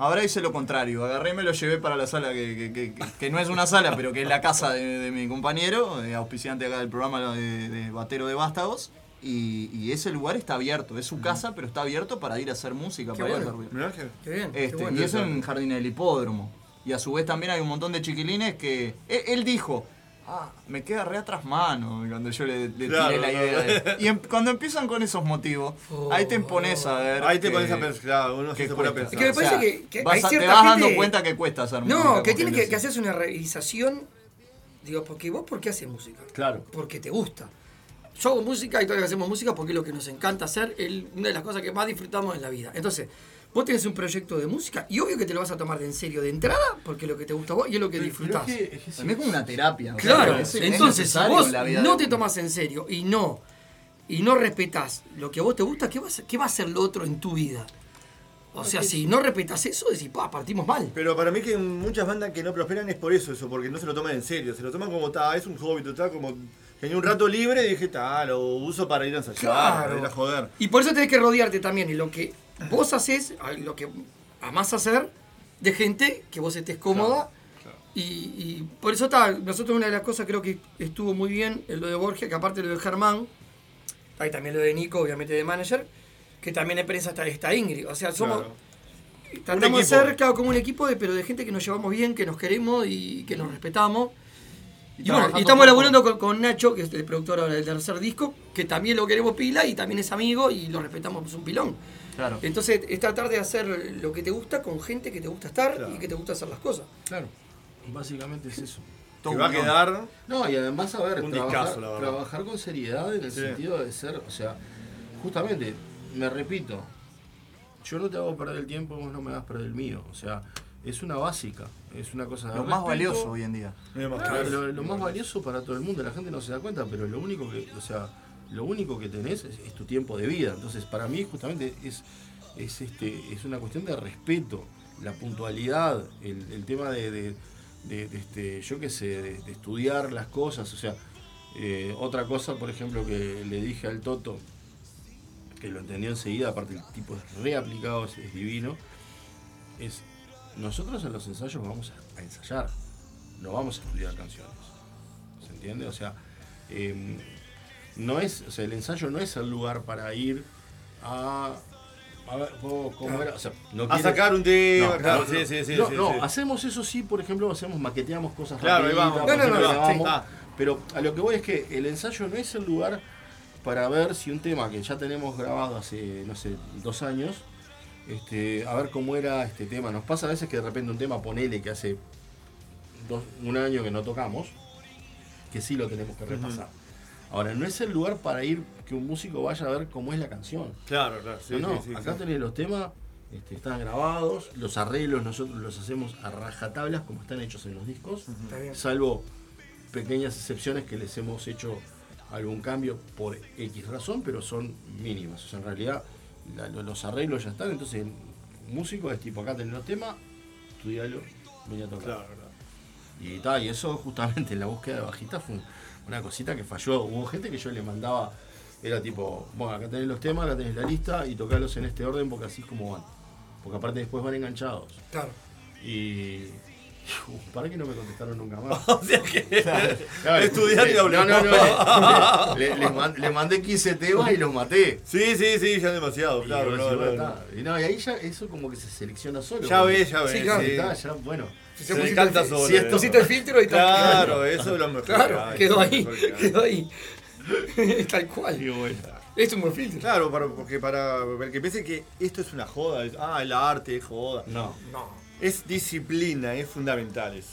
Ahora hice lo contrario, agarré y me lo llevé para la sala que, que- que- no es una sala, pero que es la casa de, de mi compañero, eh, auspiciante acá del programa de, de Batero de Vástagos. Y, y ese lugar está abierto, es su casa, pero está abierto para ir a hacer música, Qué para ir a bueno. hacer ruido. Mirá que- Qué bien, qué Este, bueno. y eso en Jardín del Hipódromo. Y a su vez también hay un montón de chiquilines que. Él, él dijo. Ah, me queda re atrás mano cuando yo le, le Claro, tiré la idea. de- Y em- cuando empiezan con esos motivos, ahí te pones a ver. Ahí te pones a pensar, claro, uno que se pone a pensar. Es que me parece O sea, que- que vas hay a- te vas gente- dando cuenta que cuesta hacer música. No, que porque tiene no que, que hacerse una realización. Digo, porque vos, ¿por qué haces música? Claro. Porque te gusta. Yo hago música y todos hacemos música porque es lo que nos encanta hacer, el- una de las cosas que más disfrutamos en la vida. Entonces, vos tenés un proyecto de música y obvio que te lo vas a tomar de en serio de entrada porque es lo que te gusta a vos y es lo que disfrutás. Para mí es como una terapia. o sea, Claro, es- es entonces si vos no te tomas en serio y no y no respetás lo que a vos te gusta, ¿qué va a ser, qué va a ser lo otro en tu vida? O sea, si no respetas eso, decís, pa, partimos mal. Pero para mí que muchas bandas que no prosperan es por eso, eso, porque no se lo toman en serio. Se lo toman como, ta, es un hobby, total, como tenía un rato libre y dije, ta, lo uso para ir a ensayar, Claro. para ir a joder. Y por eso tenés que rodearte también en lo que vos haces, lo que amás hacer, de gente que vos estés cómoda. Y, y por eso está, nosotros una de las cosas creo que estuvo muy bien en lo de Borgia, que aparte lo de Germán, hay también lo de Nico, obviamente de manager, que también en prensa está, está Ingrid. O sea, somos. Claro. Tratamos de ser claro, como un equipo, de, pero de gente que nos llevamos bien, que nos queremos y que nos respetamos. Y, bueno, trabajando y estamos laburando con, con Nacho, que es el productor ahora del tercer disco, que también lo queremos pila y también es amigo y lo respetamos, es un pilón. Claro. Entonces es tratar de hacer lo que te gusta con gente que te gusta estar y que te gusta hacer las cosas. Claro, básicamente es eso. Que va a quedar No, y además, a ver, un trabajar, discazo, la verdad. trabajar con seriedad en el Sí. sentido de ser, o sea, justamente, me repito, yo no te hago perder el tiempo, vos no me hagas perder el mío. O sea, es una básica, es una cosa de Lo más respeto. valioso hoy en día. Claro, lo, lo más valioso para todo el mundo, la gente no se da cuenta, pero lo único que, o sea, lo único que tenés es, tu tiempo de vida. Entonces, para mí justamente es, es este, es una cuestión de respeto, la puntualidad, el, tema de, este, yo qué sé, estudiar las cosas. O sea, eh, otra cosa, por ejemplo, que le dije al Toto, que lo entendió enseguida, aparte el tipo es reaplicado, es, es divino, es nosotros en los ensayos vamos a, a ensayar, no vamos a estudiar canciones. ¿Se entiende? O sea, em, no es, o sea, el ensayo no es el lugar para ir a. A ver, ¿cómo, cómo era? O sea, no A quiere- sacar un tema, No, claro, no, sí, sí, sí, No, sí, no, sí. hacemos eso sí, por ejemplo, hacemos, maqueteamos cosas Claro, rapiditas, vamos. No, no. Pero a lo que voy es que el ensayo no es el lugar para ver si un tema que ya tenemos grabado hace, no sé, dos años, este, a ver cómo era este tema. Nos pasa a veces que de repente un tema, ponele que hace dos- un año que no tocamos, que sí lo tenemos que repasar. Ahora, no es el lugar para ir que un músico vaya a ver cómo es la canción. Claro, claro, sí, no, no, sí, sí, acá sí. tenés los temas, este, están grabados, los arreglos nosotros los hacemos a rajatablas como están hechos en los discos, Está bien. salvo pequeñas excepciones que les hemos hecho algún cambio por X razón, pero son mínimas. O sea, en realidad la- los arreglos ya están, entonces el músico es tipo, acá tenés los temas, estudialo, vení a tocar. Claro, claro. Y, ta, y eso justamente en la búsqueda de bajista fue una cosita que falló. Hubo gente que yo le mandaba, era tipo, bueno, acá tenés los temas, acá tenés la lista y tocarlos en este orden porque así es como van. Porque aparte después van enganchados. Claro. Y. Uf, para que no me contestaron nunca más. O sea que- Claro, Estudiante le- habló. No, no, no. Le, le- le man- le mandé 15 temas y los maté. Sí, sí, sí, ya demasiado, Y claro. no, no, no. Y no, y ahí ya eso como que se selecciona solo. Ya ves, ya ves, Sí, claro, sí. está, ya, bueno. Si Se pusiste el- solo, Si pusiste el filtro y está. Claro, eso es lo mejor. Claro, que hay, quedó ahí. Quedó ahí. Tal cual. Es un buen filtro. Claro, para, porque para el que piense que esto es una joda, es, ah, el arte es joda. No. No. Es disciplina, es fundamental eso.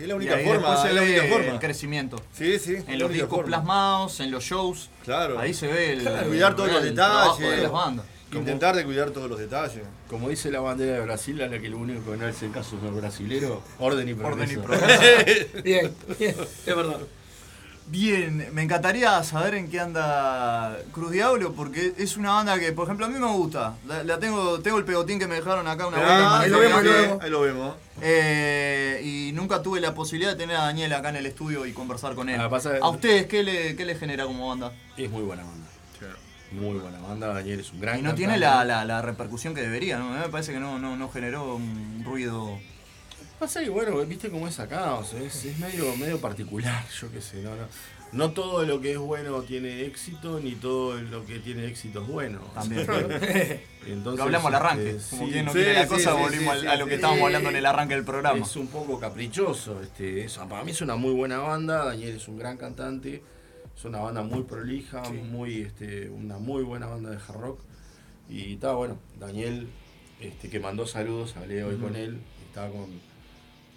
Es la única forma, es la única forma. el crecimiento. Sí, sí. En los discos forma. plasmados, en los shows. Claro. Ahí se ve el, Claro, cuidar todos los detalles. de las bandas. Intentar de cuidar todos los detalles. Como dice la bandera de Brasil, a la que lo único que no es el caso de los brasileros, orden y progreso. Orden y progreso. Bien, bien, es verdad. Bien, me encantaría saber en qué anda Cruz Diablo, porque es una banda que, por ejemplo, a mí me gusta. La, la tengo, tengo el pegotín que me dejaron acá una Ah, vuelta. ahí lo vemos, ahí lo vemos. Ahí lo vemos. Eh, y nunca tuve la posibilidad de tener a Daniel acá en el estudio y conversar con él. Ah, pasa- ¿A ustedes qué le, qué le genera como banda? Es muy buena banda. Muy buena banda. Daniel es un gran Y no cantante. tiene la, la- la repercusión que debería, ¿no? A mí me parece que no, no, no generó un ruido. Pasa que, bueno, viste cómo es acá, o sea, es, es medio, medio particular, yo qué sé, no, no. No todo lo que es bueno tiene éxito, ni todo lo que tiene éxito es bueno. También. Entonces, Lo hablamos al arranque, este, como sí, quien no sí, quiere la sí, cosa, sí, volvimos sí, al- a sí, lo que sí. estábamos hablando en el arranque del programa. Es un poco caprichoso, este, eso, para mí es una muy buena banda, Daniel es un gran cantante, es una banda muy prolija, muy, este, una muy buena banda de hard rock. Y está bueno, Daniel, este, que mandó saludos, hablé hoy con él, estaba con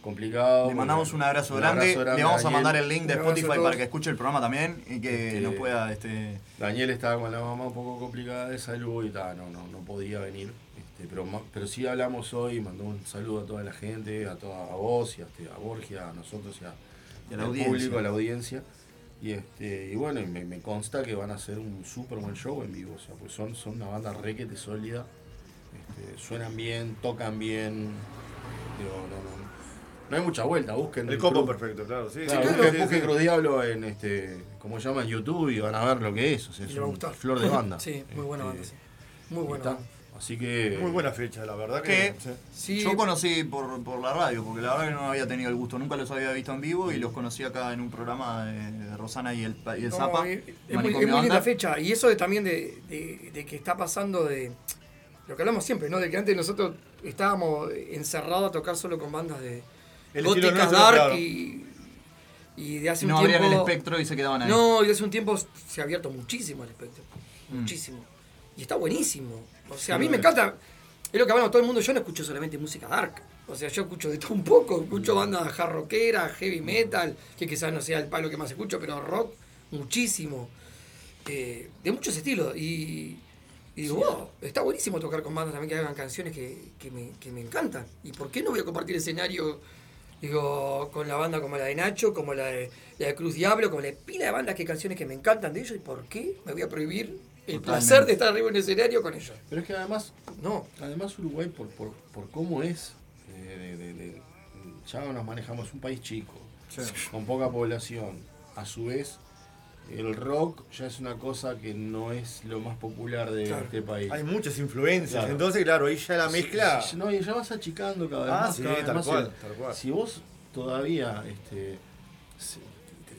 complicado. Le mandamos bueno, un abrazo un grande. Le vamos a mandar el link de Spotify para que escuche el programa también y que Este, nos pueda. Este... Daniel estaba con la mamá un poco complicada de salud y ta, no, no, no podía venir. Este, pero, pero sí hablamos hoy, mandó un saludo a toda la gente, a toda a vos y a, este, a Borgia, a nosotros y a, Y al público, a la audiencia. Y, este, y bueno, y me, me consta que van a hacer un súper buen show en vivo. O sea, pues son, son una banda requete sólida. Este, suenan bien, tocan bien. Digo, no, no, no hay mucha vuelta, busquen El combo Cruz- perfecto, claro, sí, Claro, sí, busquen, sí, busquen sí. Cruz Diablo en este, como se llama en YouTube y van a ver lo que es. O sea, es va a un gustar. flor de banda. Sí, muy buena Este, banda, sí. Muy buena está. banda. Así que. Muy buena fecha, la verdad Que que. Sí. yo conocí por, por la radio, porque la verdad que no había tenido el gusto, nunca los había visto en vivo y los conocí acá en un programa de, Rosana y el, y el No, Zapa. es, es muy, es muy linda fecha. Y eso de, también de, de- de que está pasando de. Lo que hablamos siempre, ¿no? De que antes nosotros estábamos encerrados a tocar solo con bandas de. El góticas, nuestro, dark claro. y. Y de hace No un abrían tiempo. el espectro y se quedaban ahí. No, y de hace un tiempo se ha abierto muchísimo el espectro. Mm. Muchísimo. Y está buenísimo. O sea, a mí me encanta. Es lo que hablamos todo el mundo. Yo no escucho solamente música dark. O sea, yo escucho de todo un poco. Escucho bandas hard rockera, heavy metal, que quizás no sea el palo que más escucho, pero rock, muchísimo. Eh, de muchos estilos. Y, y digo, wow, está buenísimo tocar con bandas también que hagan canciones que, que me, que me encantan. ¿Y por qué no voy a compartir escenario? Digo, con la banda como la de Nacho, como la de, la de Cruz Diablo, como la de pila de bandas que canciones que me encantan de ellos. ¿Y por qué me voy a prohibir el Totalmente. placer de estar arriba en el escenario con ellos? Pero es que además, no. además Uruguay, por, por, por cómo es, eh, de- de- de- ya nos manejamos un país chico, con poca población. A su vez, el rock ya es una cosa que no es lo más popular de Claro. este país. Hay muchas influencias, Claro. entonces, claro, ahí ya la mezcla. Sí, sí, no, y ya vas achicando cada vez Ah, más. sí, cada vez tal más. cual, El- tal cual. Si vos todavía este,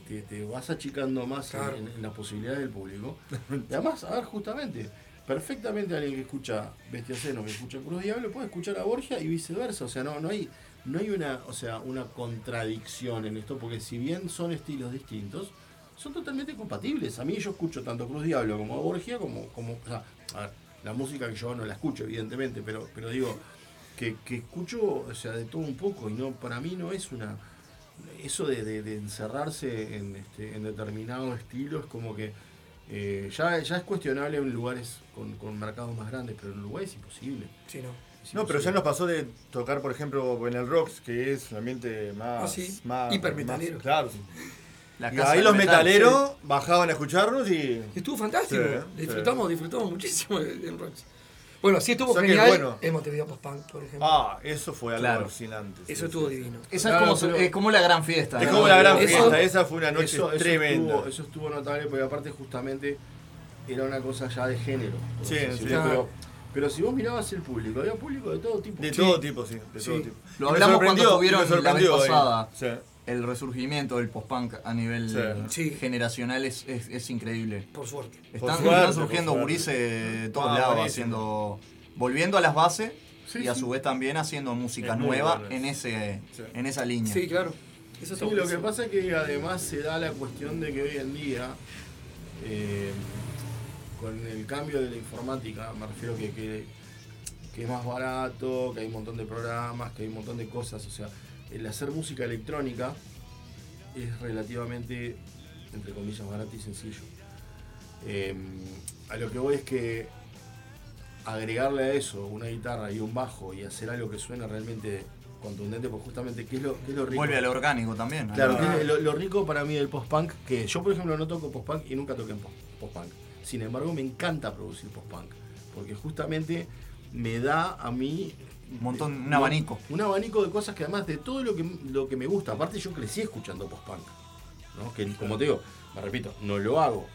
te, vas achicando más Claro. en, en las posibilidades del público. y además, a ver, justamente, perfectamente alguien que escucha Bestia Seno, que escucha Cruz Diablo, puede escuchar a Borgia y viceversa. O sea, no, no hay, no hay una, o sea, una contradicción en esto, porque si bien son estilos distintos, son totalmente compatibles. A mí yo escucho tanto Cruz Diablo como a Borgia, como, como o sea, a ver, la música que yo no la escucho, evidentemente, pero, pero digo, que, que escucho, o sea, de todo un poco, y no, para mí no es una. Eso de, de- de encerrarse en, este, en determinado estilo es como que eh, ya, ya es cuestionable en lugares con, con mercados más grandes, pero en Uruguay es imposible. Sí, no. No, pero ya nos pasó de tocar, por ejemplo, en el Rocks, que es un ambiente más. Ah, sí. más Hipermetalero. más- Claro. La y ahí los metal, metaleros bajaban a escucharnos y. Estuvo fantástico. Sí, sí. disfrutamos, disfrutamos muchísimo en Rocks. Bueno, sí estuvo O sea que genial bueno. en Montevideo Post Punk, por ejemplo. Ah, eso fue algo Claro. alucinante. sí, Eso sí, estuvo sí. divino. Esa Claro, es, como, su- pero- es como la gran fiesta. Es ¿no? como la gran Eso- fiesta, esa fue una noche Eso, eso tremenda. Estuvo, eso estuvo notable porque aparte justamente era una cosa ya de género. Sí, sí. pero, pero si vos mirabas el público, había público de todo tipo. De Sí. todo tipo, sí. De Sí. todo tipo. Lo hablamos cuando sorprendió, estuvieron la vez eh. pasada. El resurgimiento del post-punk a nivel Sí. Generacional es, es- es increíble. Por suerte. Están, suerte, están por surgiendo gurises de todos Ah, lados, haciendo, volviendo a las bases Sí, y a sí. su vez también haciendo música Es nueva bueno en, ese, Sí. en esa línea. Sí, claro. Eso Sí, lo que pasa es que además se da la cuestión de que hoy en día, eh, con el cambio de la informática, me refiero que, que, que es más barato, que hay un montón de programas, que hay un montón de cosas, o sea, el hacer música electrónica es relativamente, entre comillas, barato y sencillo. Eh, a lo que voy es que agregarle a eso una guitarra y un bajo y hacer algo que suene realmente contundente, porque justamente, ¿qué es lo, qué es lo rico? Vuelve al orgánico también. Claro, orgánico. que lo, lo rico para mí del post-punk, que yo por ejemplo no toco post-punk y nunca toqué en post- post-punk. Sin embargo, me encanta producir post-punk, porque justamente me da a mí... Un montón, un abanico. Un abanico de cosas que además de todo lo que, lo que me gusta, aparte yo crecí escuchando post-punk, ¿no? que como te digo, me repito, no lo hago,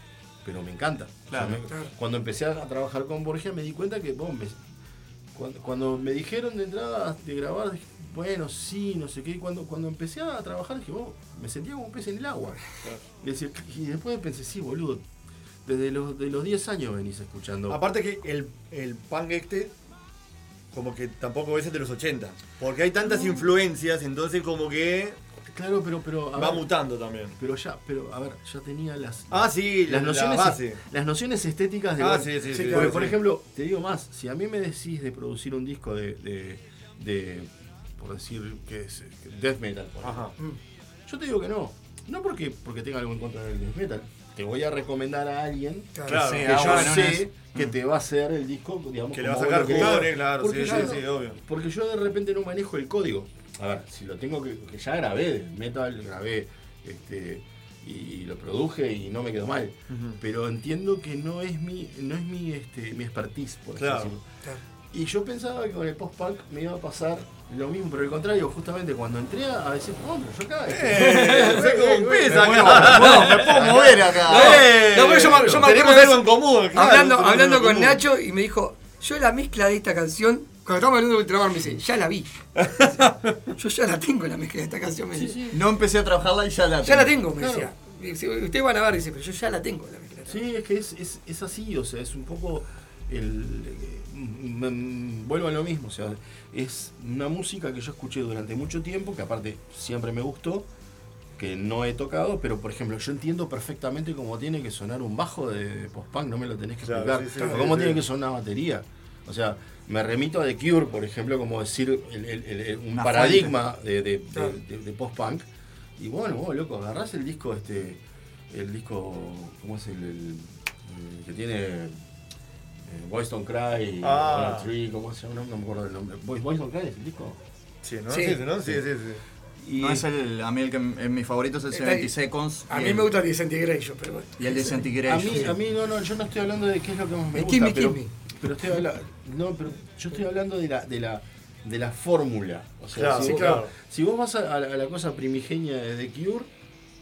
pero me encanta. O sea, Claro. me- Claro. Cuando empecé a trabajar con Borgia me di cuenta que, me- cuando, cuando me dijeron de entrada de grabar, dije, bueno, sí, no sé qué. Y cuando, cuando empecé a trabajar, dije, oh, me sentía como un pez en el agua. Y, y después pensé, sí, boludo, desde los, de los 10 años venís escuchando. Aparte que el, el punk este, como que tampoco es de los 80. Porque hay tantas influencias, entonces como que Claro, pero, pero va ver, mutando también. Pero ya, pero a ver, ya tenía las. Ah, sí, las la nociones, base. las nociones estéticas de. Ah, bueno, sí, sí, sí, claro, por ejemplo, te digo más, si a mí me decís de producir un disco de. de, de, por decir que es death metal, por Ajá. yo te digo que no. No porque, porque tenga algo en contra del death metal. Te voy a recomendar a alguien Claro. que Sí, yo bueno, sé que te va a hacer el disco, digamos, Que le va a sacar colores, claro, Porque sí, yo sí, sí, obvio. Porque yo de repente no manejo el código. A ver, si lo tengo que. que ya grabé metal, grabé este, y lo produje y no me quedó mal. Pero entiendo que no es mi, no es mi, este, mi expertise, por así Claro. Y yo pensaba que con el post-punk me iba a pasar lo mismo, pero al contrario, justamente cuando entré a decir, no, pero yo acá. Eh, soy como un pez me acá. muevo, me puedo mover acá. No, Eh, no, pero yo, me- yo me tenemos acuerdo algo en común, claro, hablando hablando con común. Nacho y me dijo, yo la mezcla de esta canción, cuando estábamos hablando de Ultramar me dice, ya la vi. yo ya la tengo la mezcla de esta canción, me dice. No empecé a trabajarla y ya la Ya la tengo. tengo, me decía. Dice, Ustedes van a ver, dice, pero yo ya la tengo la mezcla. Sí, es que es, es, es así, o sea, es un poco el. Vuelvo a lo mismo, o sea, es una música que yo escuché durante mucho tiempo, que aparte siempre me gustó, que no he tocado, pero por ejemplo, yo entiendo perfectamente cómo tiene que sonar un bajo de post-punk, no me lo tenés que Claro, explicar, sí, sí, o cómo sí. tiene que sonar una batería. O sea, me remito a The Cure, por ejemplo, como decir el- el- el- el- un Una paradigma de, de- de- Claro. de- de post-punk. Y bueno, vos, loco, agarrás el disco, este, el disco, ¿cómo es el, el- el que tiene Boys Don't Cry, Ah. Tree, ¿cómo se llama? No, no me acuerdo del nombre. Boys, Boys Don't Cry es el disco. Sí, ¿no? Sí. Sí, sí, ¿no? Sí, sí, sí. Y No es el, a mí el que en mi favorito es el Está 70 ahí. Seconds. A mí el- me gusta el Disintegration, pero bueno. Y el A Disintegration. mí, a mí no, no, yo no estoy hablando de qué es lo que más me gusta, Gimme, pero, pero estoy hablando, no, pero yo estoy hablando de la, de la, de la fórmula. O sea, Claro, si, sí, vos, claro. si vos vas a, a la, a la cosa primigenia de The Cure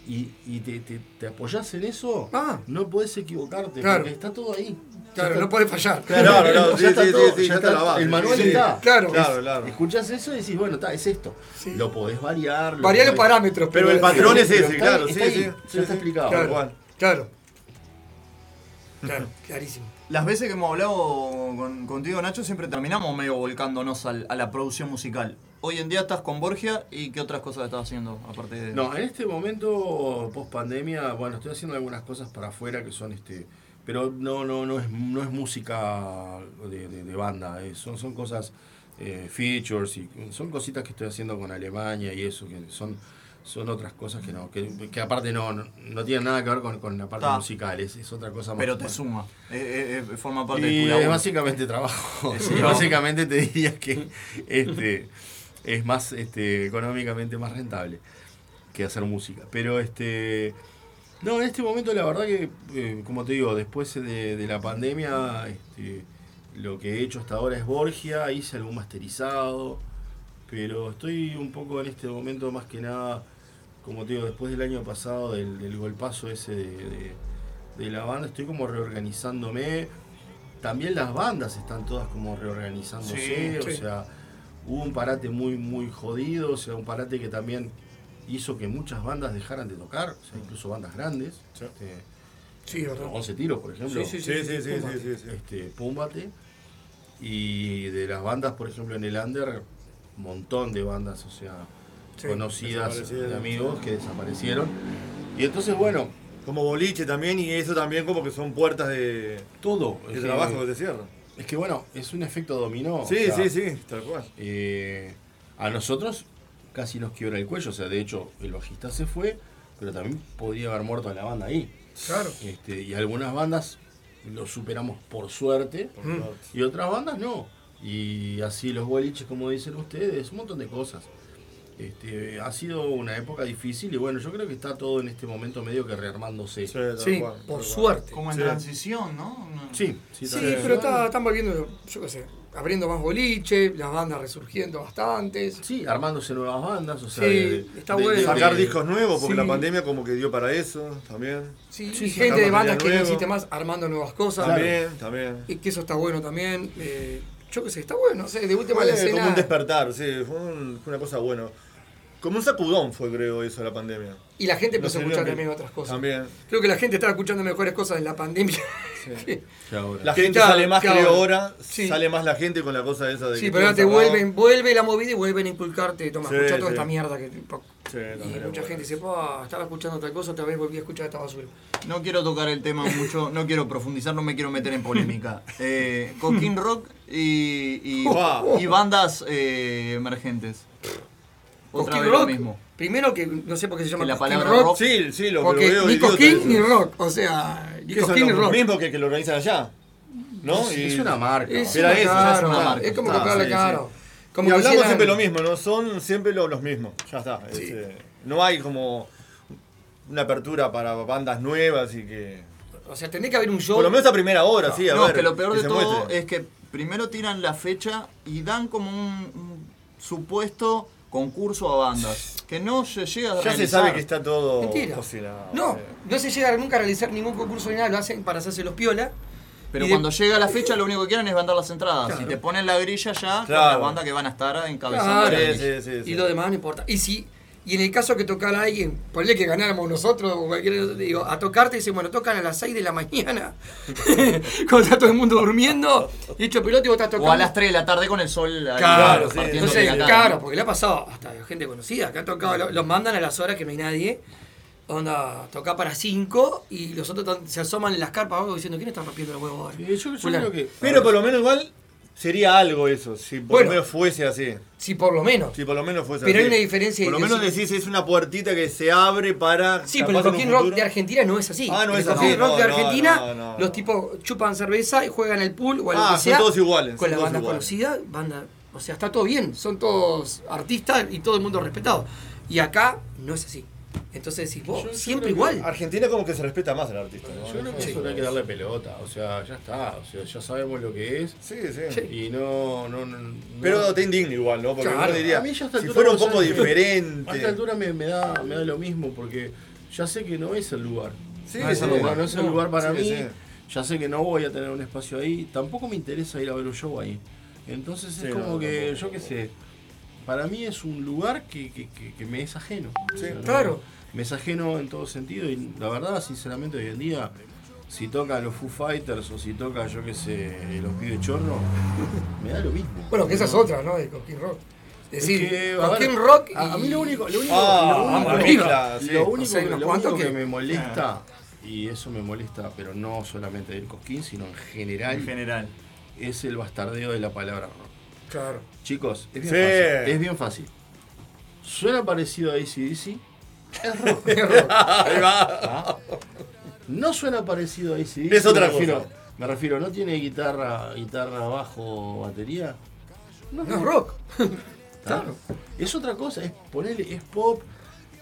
y, y te, te, te apoyás en eso, Ah. no podés equivocarte, Claro. porque está todo ahí. Claro, Ya está- no podés fallar. Claro, claro, ya sí, está sí, todo, sí, ya ya está la base, El manual sí. está. Claro. Claro, claro. Escuchás eso y decís, bueno, está, es esto. Sí. Lo podés variar. lo Variar los parámetros. Pero el patrón es Pero ese, está- claro, está sí, ahí, sí. ya sí, está sí. explicado. Claro. cual. Claro. Claro, clarísimo. Las veces que hemos hablado con- contigo, Nacho, siempre terminamos medio volcándonos al- a la producción musical. Hoy en día estás con Borgia y qué otras cosas estás haciendo aparte de. No, en este momento, post pandemia, bueno, estoy haciendo algunas cosas para afuera que son este. Pero no, no, no es, no es música de, de- de banda, eh, son, son cosas, eh, features y son cositas que estoy haciendo con Alemania y eso, que son, son otras cosas que no, que, que aparte no, no, no tienen nada que ver con, con la parte Ta. musical, es, es otra cosa más. Pero te más- suma. Eh, forma parte y de tu es básicamente trabajo. Sí, Sí, ¿no? Básicamente te diría que este, es más este, económicamente más rentable que hacer música. Pero este. No, en este momento la verdad que, eh, como te digo, después de, de la pandemia, este, lo que he hecho hasta ahora es Borgia, hice algún masterizado, pero estoy un poco en este momento más que nada, como te digo, después del año pasado, del, del golpazo ese de, de- de la banda, estoy como reorganizándome. También las bandas están todas como reorganizándose, Sí, o sí. sea, hubo un parate muy, muy jodido, o sea, un parate que también hizo que muchas bandas dejaran de tocar, o sea, incluso bandas grandes. este, Sí, ¿verdad? 11 tiros, por ejemplo. Sí, sí, Sí, sí, sí, Púmbate. sí, sí, sí. Este, Púmbate. Y de las bandas, por ejemplo, en el Under, un montón de bandas, o sea, conocidas de amigos que desaparecieron. Y entonces, bueno, Como boliche también, y eso también como que son puertas de, todo. de que- trabajo que te cierran. Es que bueno, es un efecto dominó. o Sí, sea, sí, sí, tal cual. eh, a nosotros casi nos quiebra el cuello. O sea, de hecho, el bajista se fue, pero también podría haber muerto la banda ahí. Claro. Este, y algunas bandas lo superamos por suerte. Mm. Y otras bandas no. Y así los boliches, como dicen ustedes, un montón de cosas. Este, ha sido una época difícil y bueno, yo creo que está todo en este momento medio que rearmándose. Sí, por suerte. Como en Sí. transición, ¿no? Sí, sí, Sí, pero está, están volviendo, yo qué sé, abriendo más boliche, las bandas resurgiendo bastantes. Sí, armándose nuevas bandas, o sea, Sí, de- está de- bueno. Sacar discos nuevos, porque Sí. la pandemia como que dio para eso también. Sí, Sí, y gente de bandas que no existe más armando nuevas cosas. También, también. Y que eso está bueno también. eh, yo qué sé, está bueno. O sea, de última Fue la escena. como un despertar, sí, fue, un- fue una cosa buena. Como un sacudón fue, creo, eso de la pandemia. Y la gente empezó a escuchar también que- otras cosas. También. Creo que la gente estaba escuchando mejores cosas en la pandemia. que- La que gente está- sale más, que creo, ahora. ahora. Sí. Sale más la gente con la cosa esa de Sí, que pero ahora te vuelven, vuelve la movida y vuelven a inculcarte, toma, Sí, escucha toda sí. esta mierda que. Sí, y mucha bueno. gente dice, "Pa, estaba escuchando tal cosa, otra vez volví a escuchar esta basura. No quiero tocar el tema mucho, no quiero profundizar, no me quiero meter en polémica. Eh, Coquín Rock y, y, Wow. y bandas eh, emergentes. Otra vez lo rock, mismo. primero que no sé por qué se llama Que la palabra rock- Sí, sí, lo, porque lo veo ni eso. ni rock, o sea, ni ¿Qué son Cosquín ni rock. mismos que, que lo organizan allá? ¿No? Es- es una marca. Es Era una eso, cara, ya es una marca. es como Ah, comprarle sí, caro. sí. Como y que hablamos siempre lo mismo, ¿no? Son siempre lo- los mismos. Ya está. este, no hay como una apertura para bandas nuevas y que. O sea, tendría que haber un show. Por lo menos a primera hora, sí, a no, ver. que lo peor que de todo muestre. es que primero tiran la fecha y dan como un, un supuesto concurso a bandas. Que no se llega a Ya se sabe que está todo Mentira. cocinado. No, sí. no se llega nunca a realizar ningún concurso ni nada, lo hacen para hacerse los piola. Pero Y de- cuando llega la fecha lo único que quieren es vender las entradas. Claro. Si te ponen la grilla ya, con Claro. la banda que van a estar encabezando. Claro. la Sí, grilla. sí, sí, sí. Y lo demás no importa. Y si, y en el caso que tocara a alguien, ponle que ganáramos nosotros o cualquier digo, a tocarte dicen, bueno, tocan a las 6 de la mañana, cuando está todo el mundo durmiendo, y hecho pelota y vos estás tocando. O a las 3 de la tarde con el sol ahí Claro, entonces, cara. claro, porque le ha pasado hasta gente conocida, que ha tocado, lo- los mandan a las horas que no hay nadie, onda, toca para 5 y los otros se asoman en las carpas abajo diciendo, ¿quién está rompiendo los huevos ahora? Sí, yo, creo que. Pero por lo menos igual sería algo eso, si por Bueno. lo menos fuese así. Sí, por lo menos. Si por lo menos fuese Pero así. hay una diferencia Por lo menos decís, es una puertita que se abre para. Sí, pero el Coquín Rock de Argentina no es así. Ah, no el es así, Rock no, de Argentina, no, no. los tipos chupan cerveza y juegan al pool o a lo Ah, que son sea. todos iguales, Con son la banda iguales. conocida, banda. O sea, está todo bien, son todos artistas y todo el mundo respetado. Y acá no es así. Entonces decís, vos, Yo- siempre igual. Argentina como que se respeta más al artista. ¿no? Yo creo que eso no hay que darle pelota, o sea, ya está, o sea, ya sabemos lo que es. Sí, sí. Y no, no, no- no- Pero te indigna igual, ¿no? Porque Claro, diría, a mí ya a esta si fuera un poco diferente. A esta altura me, me da, me da lo mismo porque ya sé que no es el lugar. Sí, no, es el lugar, no es el No, lugar para sí, mí. sí. Ya sé que no voy a tener un espacio ahí. Tampoco me interesa ir a ver un show ahí. Entonces Sí, es como no, que, tampoco. yo qué sé, para mí es un lugar que, que- que- que me es ajeno. Sí, O sea, no- claro. Me es ajeno en todo sentido y la verdad, sinceramente, hoy en día, si toca los Foo Fighters o si toca, yo qué sé, los pibes chorros, me da lo mismo. Bueno, que esa es No. otra, ¿no? De Coquín Rock. Es Es decir, que, a ver, Rock. a, a mí lo único, lo único, Ah, lo único- arriba, sí. lo único, O sea, hay unos lo cuantos único que que- me molesta, y eso me molesta, pero no solamente del Cosquín, sino en general, En general. es el bastardeo de la palabra rock. Claro. Chicos, es bien Sí. fácil. Es bien fácil. Suena parecido a ACDC. Es rock. Ahí va. ¿Ah? No suena parecido a ACDC. Es otra me refiero, cosa. Me refiero, ¿no tiene guitarra, guitarra, bajo, batería? No es rock. Claro. Es otra cosa, es ponerle, es pop.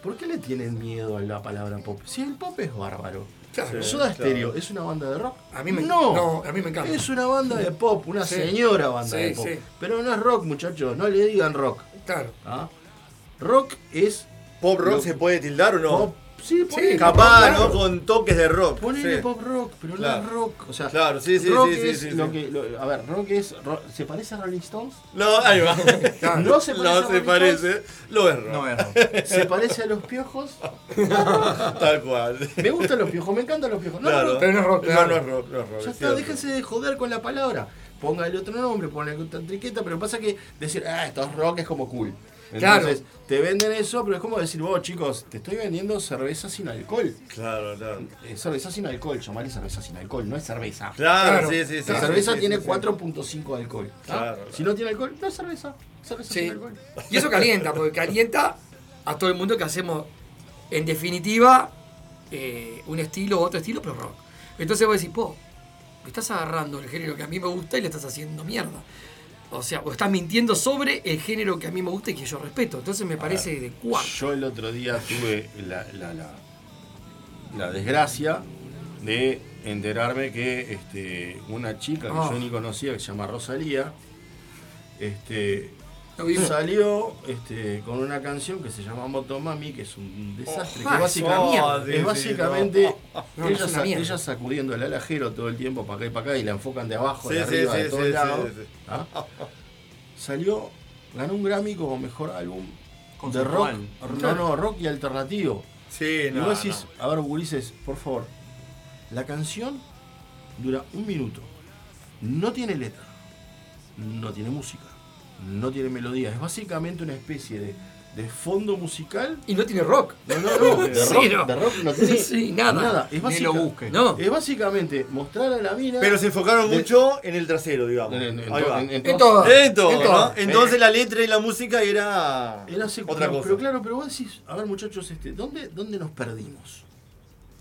¿Por qué le tienen miedo a la palabra pop? Si el pop es bárbaro. Claro. Soda claro. Stereo, ¿es una banda de rock? A mí me, no. no, a mí me encanta. Es una banda de pop, una Sí. señora banda Sí, de pop. sí. Pero no es rock, muchachos, no le digan rock. Claro. ¿ah? Rock es ¿Pop rock Lo- se puede tildar o no? pop. Sí, ponele Capaz, ¿no? Con toques de rock. Ponele sí. pop rock, pero Claro. no es rock. O sea, Claro, sí, sí, rock sí, sí, es sí, lo que. lo- a ver, rock es. ro- ¿Se parece a Rolling Stones? No, ahí va. No se parece a No se Rolling parece. Lo es rock. No es rock. ¿Se parece a los piojos? Tal cual. Me gustan los piojos, me encantan los piojos. No, Claro. no, no, Pero no es rock, No, no es rock, no es rock. Ya es está, déjense de joder con la palabra. Póngale otro nombre, póngale otra triqueta, pero pasa que decir, ah, esto es rock es como cool. Claro. Entonces, te venden eso, pero es como decir, vos chicos, te estoy vendiendo cerveza sin alcohol. Claro, claro. Eh, cerveza sin alcohol, llamarle cerveza sin alcohol, no es cerveza. Claro, Claro. sí, sí, sí. La cerveza sí, tiene sí, sí. 4.5 de alcohol. Claro, Si no tiene alcohol, no es cerveza. Cerveza Sí. sin alcohol. Y eso calienta, porque calienta a todo el mundo que hacemos, en definitiva, eh, un estilo, otro estilo, pero rock. Entonces vos decís, po, me estás agarrando el género que a mí me gusta y le estás haciendo mierda. O sea, o estás mintiendo sobre el género que a mí me gusta y que yo respeto. Entonces me parece de cuarto. Yo el otro día tuve la, la- la- la desgracia de enterarme que este, una chica que Ah. yo ni conocía, que se llama Rosalía, este. Salió este, con una canción que se llama Motomami, que es un desastre. Oh, que básicamente, oh, es básicamente no. ella, sa- ella sacudiendo el alajero todo el tiempo para acá y para acá y la enfocan de abajo, Sí, de arriba, sí, de todos sí, lados. sí, sí. ¿ah? Salió, ganó un Grammy como mejor álbum de rock. No, no, rock y alternativo. Sí, Y no, vos decís, a ver, Ulises, por favor, la canción dura un minuto. No tiene letra, no tiene música, no tiene melodía. Es básicamente una especie de, de fondo musical. Y no tiene rock. No, no, no. De, Sí, rock, no. de rock no tiene Sí, nada. Es, Ni lo busque. No. es básicamente mostrar a la mina. Pero se enfocaron de- mucho en el trasero, digamos. En- en- Ahí en- va. en- en En todo. todo, en todo, En ¿no? todo. Entonces Eh. la letra y la música era, Era otra pero, cosa. pero claro, pero vos decís, a ver muchachos, este, ¿dónde, dónde nos perdimos?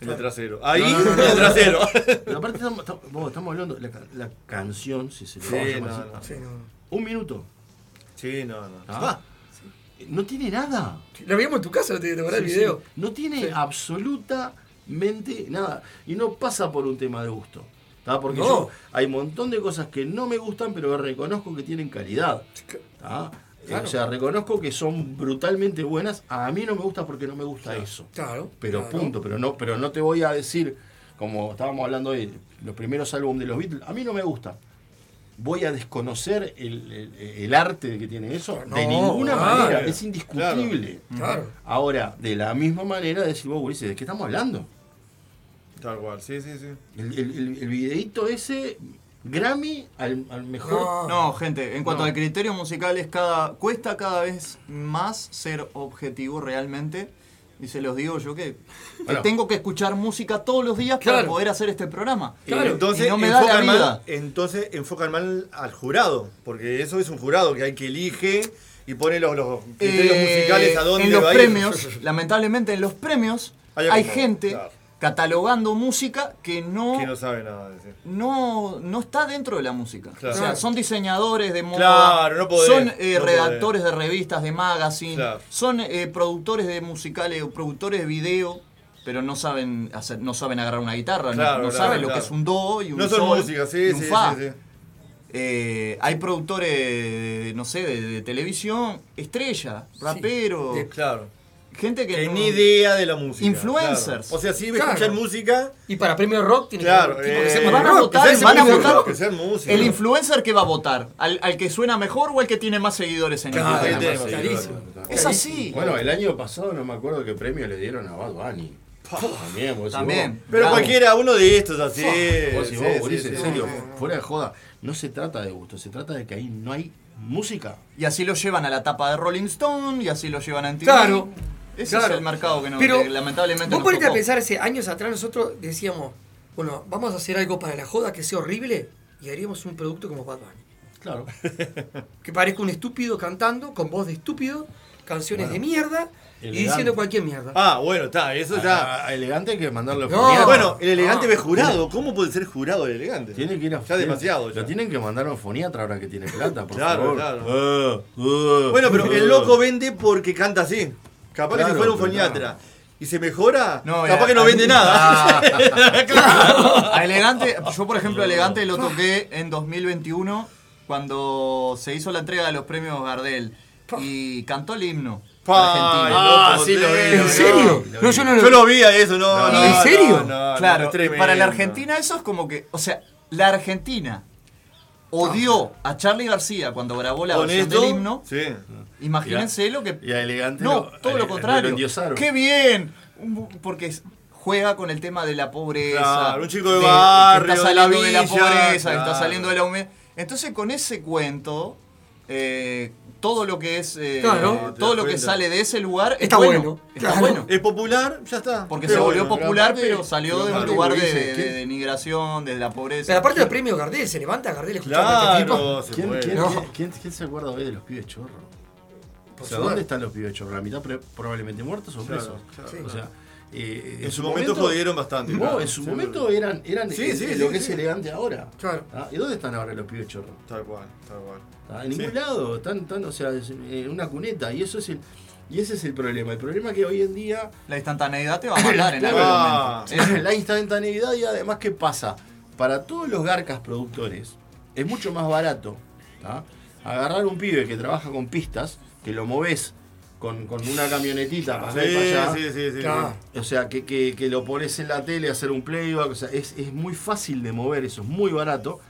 En el trasero. Ahí, No, no, no, no, en el trasero. Pero aparte estamos, estamos- hablando, la, ca- la canción, si se le Sí, va a llamar no, así, no. Sí, un minuto. Sí, no, no. Ah. No tiene nada. Lo vimos en tu casa, ¿te acordás el Sí, video? sí. No tiene absolutamente nada. Y no pasa por un tema de gusto. ¿tá? Porque No. yo hay un montón de cosas que no me gustan, pero reconozco que tienen calidad. ¿tá? Eh, Claro. O sea, reconozco que son brutalmente buenas. A mí no me gusta porque no me gusta eso. Claro. Pero claro. punto, pero no, pero no te voy a decir, como estábamos hablando hoy, los primeros álbumes de los Beatles, a mí no me gusta. Voy a desconocer el, el- el arte que tiene eso. de ninguna claro. manera, es indiscutible. Claro. Ahora, de la misma manera, decir vos, Ulises, ¿de qué estamos hablando? Tal cual, sí, sí, sí. El, el, el- el videíto ese, Grammy al, al mejor. No, gente, en cuanto No. al criterio musical es cada, cuesta cada vez más ser objetivo realmente. Y se los digo yo que, que Bueno. tengo que escuchar música todos los días para poder hacer este programa. Entonces, y no me da la enfocan vida. mal, entonces enfocan mal al jurado, porque eso es un jurado que hay que elige y pone los, los criterios Eh, musicales a dónde en los va a ir. premios, lamentablemente en los premios Hay gente claro. Catalogando música que no, Que no sabe nada no, no está dentro de la música. Claro. O sea, son diseñadores de moda, Claro, no podés, son eh, no redactores de revistas, de magazine, Claro. son eh, productores de musicales o productores de video, pero no saben hacer, no saben agarrar una guitarra, no- Claro, no, claro, saben lo que es un do y un No son sol música, sí, y un sí, fa. sí, sí. Eh, hay productores, de, no sé, de, de televisión, estrella, rapero, claro. Gente que, Que no- ni idea de la música. Influencers. claro. O sea, sí Claro. escuchan música. Y para premio rock tiene Claro, que, que eh, ser van a votar, que van a votar. Que. El influencer que va a votar, al, al que suena mejor o al que tiene más seguidores en Claro, tenemos, Clarísimo. Es así. Bueno, el año pasado no me acuerdo qué premio le dieron a Bad Bunny. También, vos También. vos, Pero Claro. cualquiera, uno de estos así. Vos sí, vos, sí, sí, en serio, sí. fuera de joda, no se trata de gusto, se trata de que ahí no hay música. Y así lo llevan a la tapa de Rolling Stone y así lo llevan a MTV. Claro. Ese Claro. es el mercado que, no, Pero que lamentablemente Vos nos ponete a pensar, hace años atrás nosotros decíamos, bueno, vamos a hacer algo para la joda que sea horrible y haríamos un producto como Bad Bunny. Claro. Que parezca un estúpido cantando, con voz de estúpido, canciones Bueno, de mierda y elegante. diciendo cualquier mierda. Ah, bueno, está, eso ya. A- a elegante hay que mandarlo No. bueno, el elegante Ah. ve jurado. ¿Cómo puede ser jurado el elegante? Tiene que ir a Ya demasiado. Lo ya. tienen que mandar a un foniatra ahora que tiene plata, por Claro, favor. claro. Ah, ah, Bueno, pero ah. el loco vende porque canta así. Capaz que si fuera un foniatra y se mejora, No, capaz ya, que no vende nada. A Elegante, yo por ejemplo a Elegante lo toqué en 2021 cuando se hizo la entrega de los premios Gardel y cantó el himno loco, sí lo vi, ¿En lo vi. serio? No, yo no lo Yo lo vi a eso, no. No, no, ¿en serio? no, no, claro, para la Argentina eso es como que, o sea, la Argentina odió a Charlie García cuando grabó la versión esto, del himno. Sí. Imagínense lo que Y a elegante No, lo- todo lo eh, contrario. lo. ¡Qué bien! Porque juega con el tema de la pobreza. Claro, un chico de barrio, está de la saliendo de la, villa, pobreza, que está saliendo de la humedad. Entonces, con ese cuento, eh, todo lo que es. eh, Claro. todo Te lo que sale de ese lugar es Está bueno, Está claro. bueno. Es popular, ya está. Porque Pero se volvió bueno, popular, aparte- pero salió pero de un lugar de, dice, de- ¿quién- de denigración, desde la pobreza. Pero aparte del premio Gardel, se levanta Gardel escuchando este tipo. Claro, se ¿Quién, puede. quién- No. quién- quién- quién se acuerda hoy de los pibes chorros? O sea. ¿dónde están los pibes chorros? La mitad probablemente muertos o presos. claro. o sea, eh, En su momento jodieron bastante, No, claro. en su Sí, momento eran, eran Sí, eh, sí, lo sí, que sí. es elegante ahora. Claro. ¿Ah? ¿Y dónde están ahora los pibes chorros? Tal cual, tal cual. ¿Ah? En ningún lado, están, están, o sea, es, eh, en una cuneta. Y eso es el. Y ese es el problema. El problema es que hoy en día. La instantaneidad te va a matar en algún Ah, momento. la instantaneidad y además, ¿qué pasa? Para todos los garcas productores es mucho más barato ¿tá? agarrar un pibe que trabaja con pistas, que lo moves con, con una camionetita para, acá y Sí, para allá. sí, sí, sí, Claro. O sea, que, que- que lo pones en la tele, hacer un playback. O sea, es, es muy fácil de mover, eso es muy barato.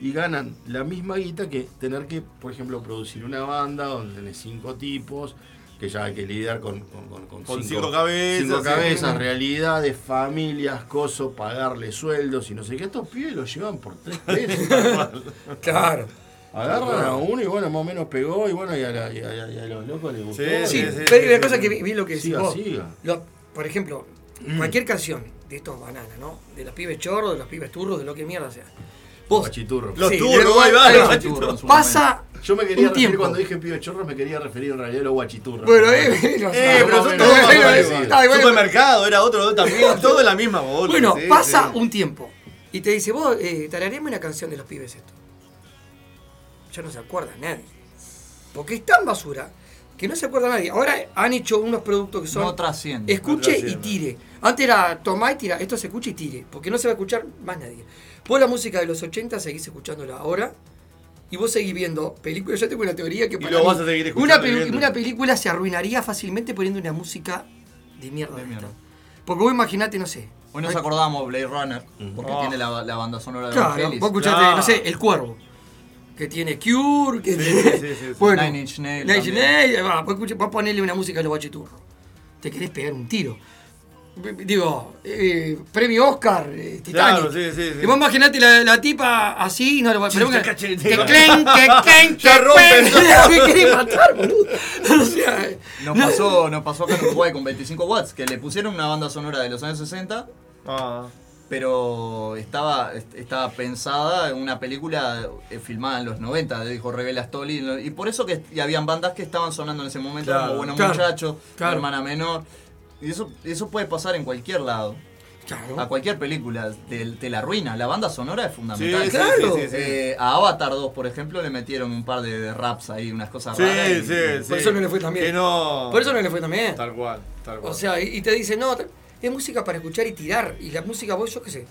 Y ganan la misma guita que tener que, por ejemplo, producir una banda donde tenés cinco tipos, que ya hay que lidiar con, con, con- cinco cabezas, cinco sí. cabezas, realidades, familias, coso, pagarle sueldos y no sé qué. Estos pibes los llevan por tres pesos. Claro. Agarran a uno y bueno, más o menos pegó y bueno, y a, la- y a- y a- y a los locos les gustó. Sí, pero la cosa que vi, vi lo que decís siga, vos. siga. Lo- por ejemplo, cualquier canción de estos bananas, ¿no? De los pibes chorros, de los pibes turros, de lo que mierda sea. Vos, Guachiturros. Los turros, ahí va, los guachiturros. Pasa Yo me quería referir tiempo. cuando dije pibe chorros, me quería referir en realidad a los guachiturros. Bueno, eh, no sé. Eh, pero son todos. Supermercado era otro también, todo en la misma bola. Bueno, sí, pasa sí. un tiempo y te dice, vos, eh, una canción de los pibes esto. Ya no se acuerda nadie. Porque es tan basura que no se acuerda nadie. Ahora han hecho unos productos que son... No trasciende. Escuche No y tire. Antes era tomá y tira. Esto se escucha y tire. Porque no se va a escuchar más nadie. Vos la música de los 80 seguís escuchándola ahora. Y vos seguís viendo películas. Yo tengo una teoría que Y para lo mí vas a seguir escuchando una, y peli- viendo. una película se arruinaría fácilmente poniendo una música de mierda. de esta. Porque vos imaginate, no sé. Hoy nos acordamos Blade Runner, porque tiene la, la banda sonora de Claro, Vangelis. vos escuchaste, no sé, El Cuervo. Que tiene Cure, que Sí, tiene. sí, sí, sí. Bueno, Nine Inch Nails Nine Inch. Nails, va, vos, escucha- vos ponerle una música a los bachiturros. Te querés pegar un tiro. Digo, eh, premio Oscar, eh, Titanic. Claro, sí, sí, sí. Y vos imaginate la, la tipa así, no lo va a te que clen, que clen, que clen. Me querés matar, boludo. O sea, Nos no- pasó, nos pasó acá en Uruguay con 25 watts, que le pusieron una banda sonora de los años 60, Ah. Pero estaba, est- estaba pensada en una película eh, filmada en los 90, de dijo Revela Stoli, y por eso que y habían bandas que estaban sonando en ese momento Claro. como Buenos Claro. Muchachos, Claro. Hermana Menor, y eso, eso puede pasar en cualquier lado. Claro. A cualquier película te, te la arruina. La banda sonora es fundamental. Sí, Claro. sí, sí, sí. Eh, a Avatar 2, por ejemplo, le metieron un par de, de raps ahí, unas cosas Sí, raras. y- sí, y- sí. Por eso no le fue tan bien. Que no. Por eso no le fue tan bien. Tal cual, tal cual. O sea, y y te dicen, no, es música para escuchar y tirar. Y la música, vos, yo qué sé.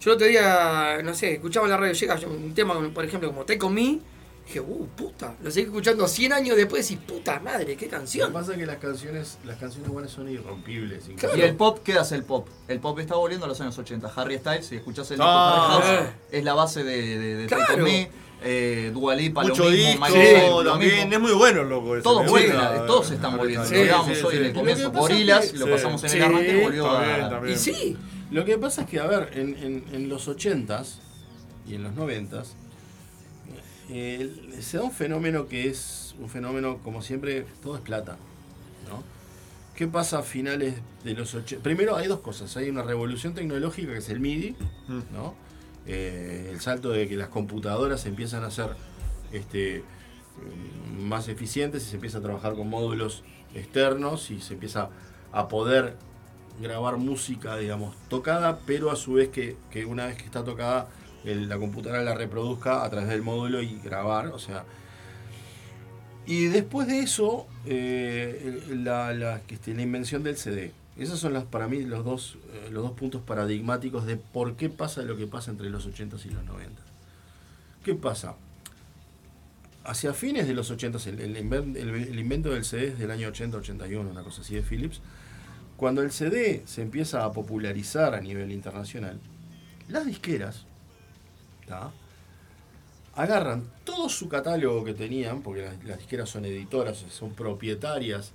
Yo el otro día, no sé, escuchaba en la radio, llega un tema, por ejemplo, como Take On Me. Dije, uh, puta. Lo seguí escuchando 100 años después y puta madre, qué Lo que canción. pasa es que las canciones, las canciones buenas son irrompibles. Y incluso. el pop, ¿qué hace el pop? El pop está volviendo a los años 80. Harry Styles, si escuchás el disco Ah. Harry House, es la base de, de, de Take On Claro. Me. Eh, Dua Lipa, Mucho lo mismo, disco Cyrus, lo también. mismo. Es muy bueno, loco. eso, Todos vuelven, gusta. todos se están volviendo. Sí, lo hablábamos sí, hoy sí. en el Lo que comienzo. pasa es Gorilas, que- lo sí. pasamos en Sí, el arranque y volvió también, a... también. Y sí. Lo que pasa es que, a ver, en, en- en los 80s y en los 90s eh, se da un fenómeno que es un fenómeno, como siempre, todo es plata. ¿no? ¿Qué pasa a finales de los 80? Primero hay dos cosas. Hay una revolución tecnológica que es el MIDI, ¿no? Eh, el salto de que las computadoras empiezan a ser este, mm, más eficientes y se empieza a trabajar con módulos externos y se empieza a poder grabar música, digamos, tocada, pero a su vez que, una vez que está tocada, la computadora la reproduzca a través del módulo y grabar, o sea... Y después de eso, eh, la, la- este, la invención del CD. Esos son las, para mí los dos, eh, los dos puntos paradigmáticos de por qué pasa lo que pasa entre los 80s y los 90. ¿Qué pasa? Hacia fines de los 80s, el, el inven- el- el invento del CD es del año 80-81, una cosa así de Philips. Cuando el CD se empieza a popularizar a nivel internacional, las disqueras agarran todo su catálogo que tenían, porque las, las disqueras son editoras, son propietarias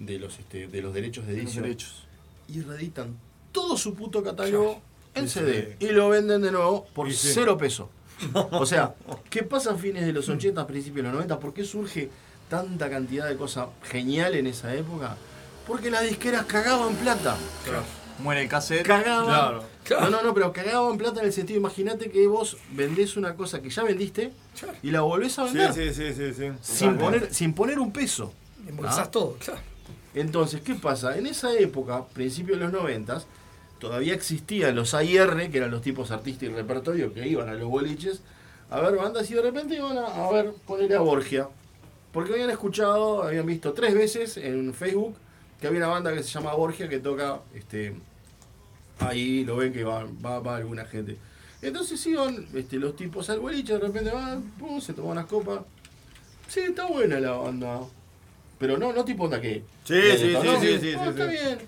de los, este, de los derechos de De los edición, derechos. y reeditan todo su puto catálogo en CD CD. y lo venden de nuevo por Y sí. cero pesos. O sea, ¿qué pasa a fines de los 80, principios de los 90? ¿Por qué surge tanta cantidad de cosas genial en esa época? Porque las disqueras cagaban plata. Muere el cassette. Cagaban. Claro. No, no, no, pero cagaban plata en el sentido, imagínate que vos vendés una cosa que ya vendiste y la volvés a Sí, vender. sí, sí, sí, sí. Sin, Totalmente. poner, sin poner un peso. Embolsás ¿Ah? todo, claro. Entonces, ¿qué pasa? En esa época, principios de los noventas, todavía existían los AIR, que eran los tipos artistas y repertorio, que iban a los boliches a ver bandas y de repente iban a, ver, ponerle a Borgia. Porque habían escuchado, habían visto tres veces en Facebook que había una banda que se llama Borgia que toca, este, ahí lo ven que va, va, va alguna gente. Entonces iban este, los tipos al boliche, de repente van, pum, se toman unas copas. Sí, está buena la banda. Pero no, no tipo onda que. Sí, sí, sí, sí, que, sí, "Oh, sí, está sí". bien.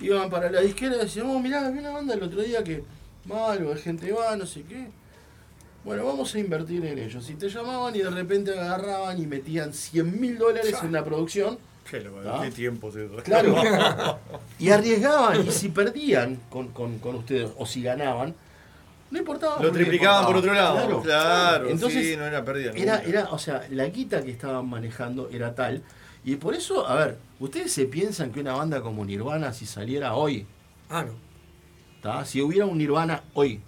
Iban para la disquera y decían, oh, mirá, vi una banda el otro día que malo, la gente va, no sé qué. Bueno, vamos a invertir en ellos. Y te llamaban y de repente agarraban y metían 100 mil dólares en la producción. Qué, loco, ¿Ah? qué tiempos eso. Claro. y arriesgaban. Y si perdían con, con, con ustedes o si ganaban, no importaba. Lo triplicaban por otro lado. Claro, Entonces, sí, no era pérdida Era, era, o sea, la guita que estaban manejando era tal. Y por eso, a ver, ¿ustedes se piensan que una banda como Nirvana, si saliera hoy, Ah, no. ¿tá? si hubiera un Nirvana hoy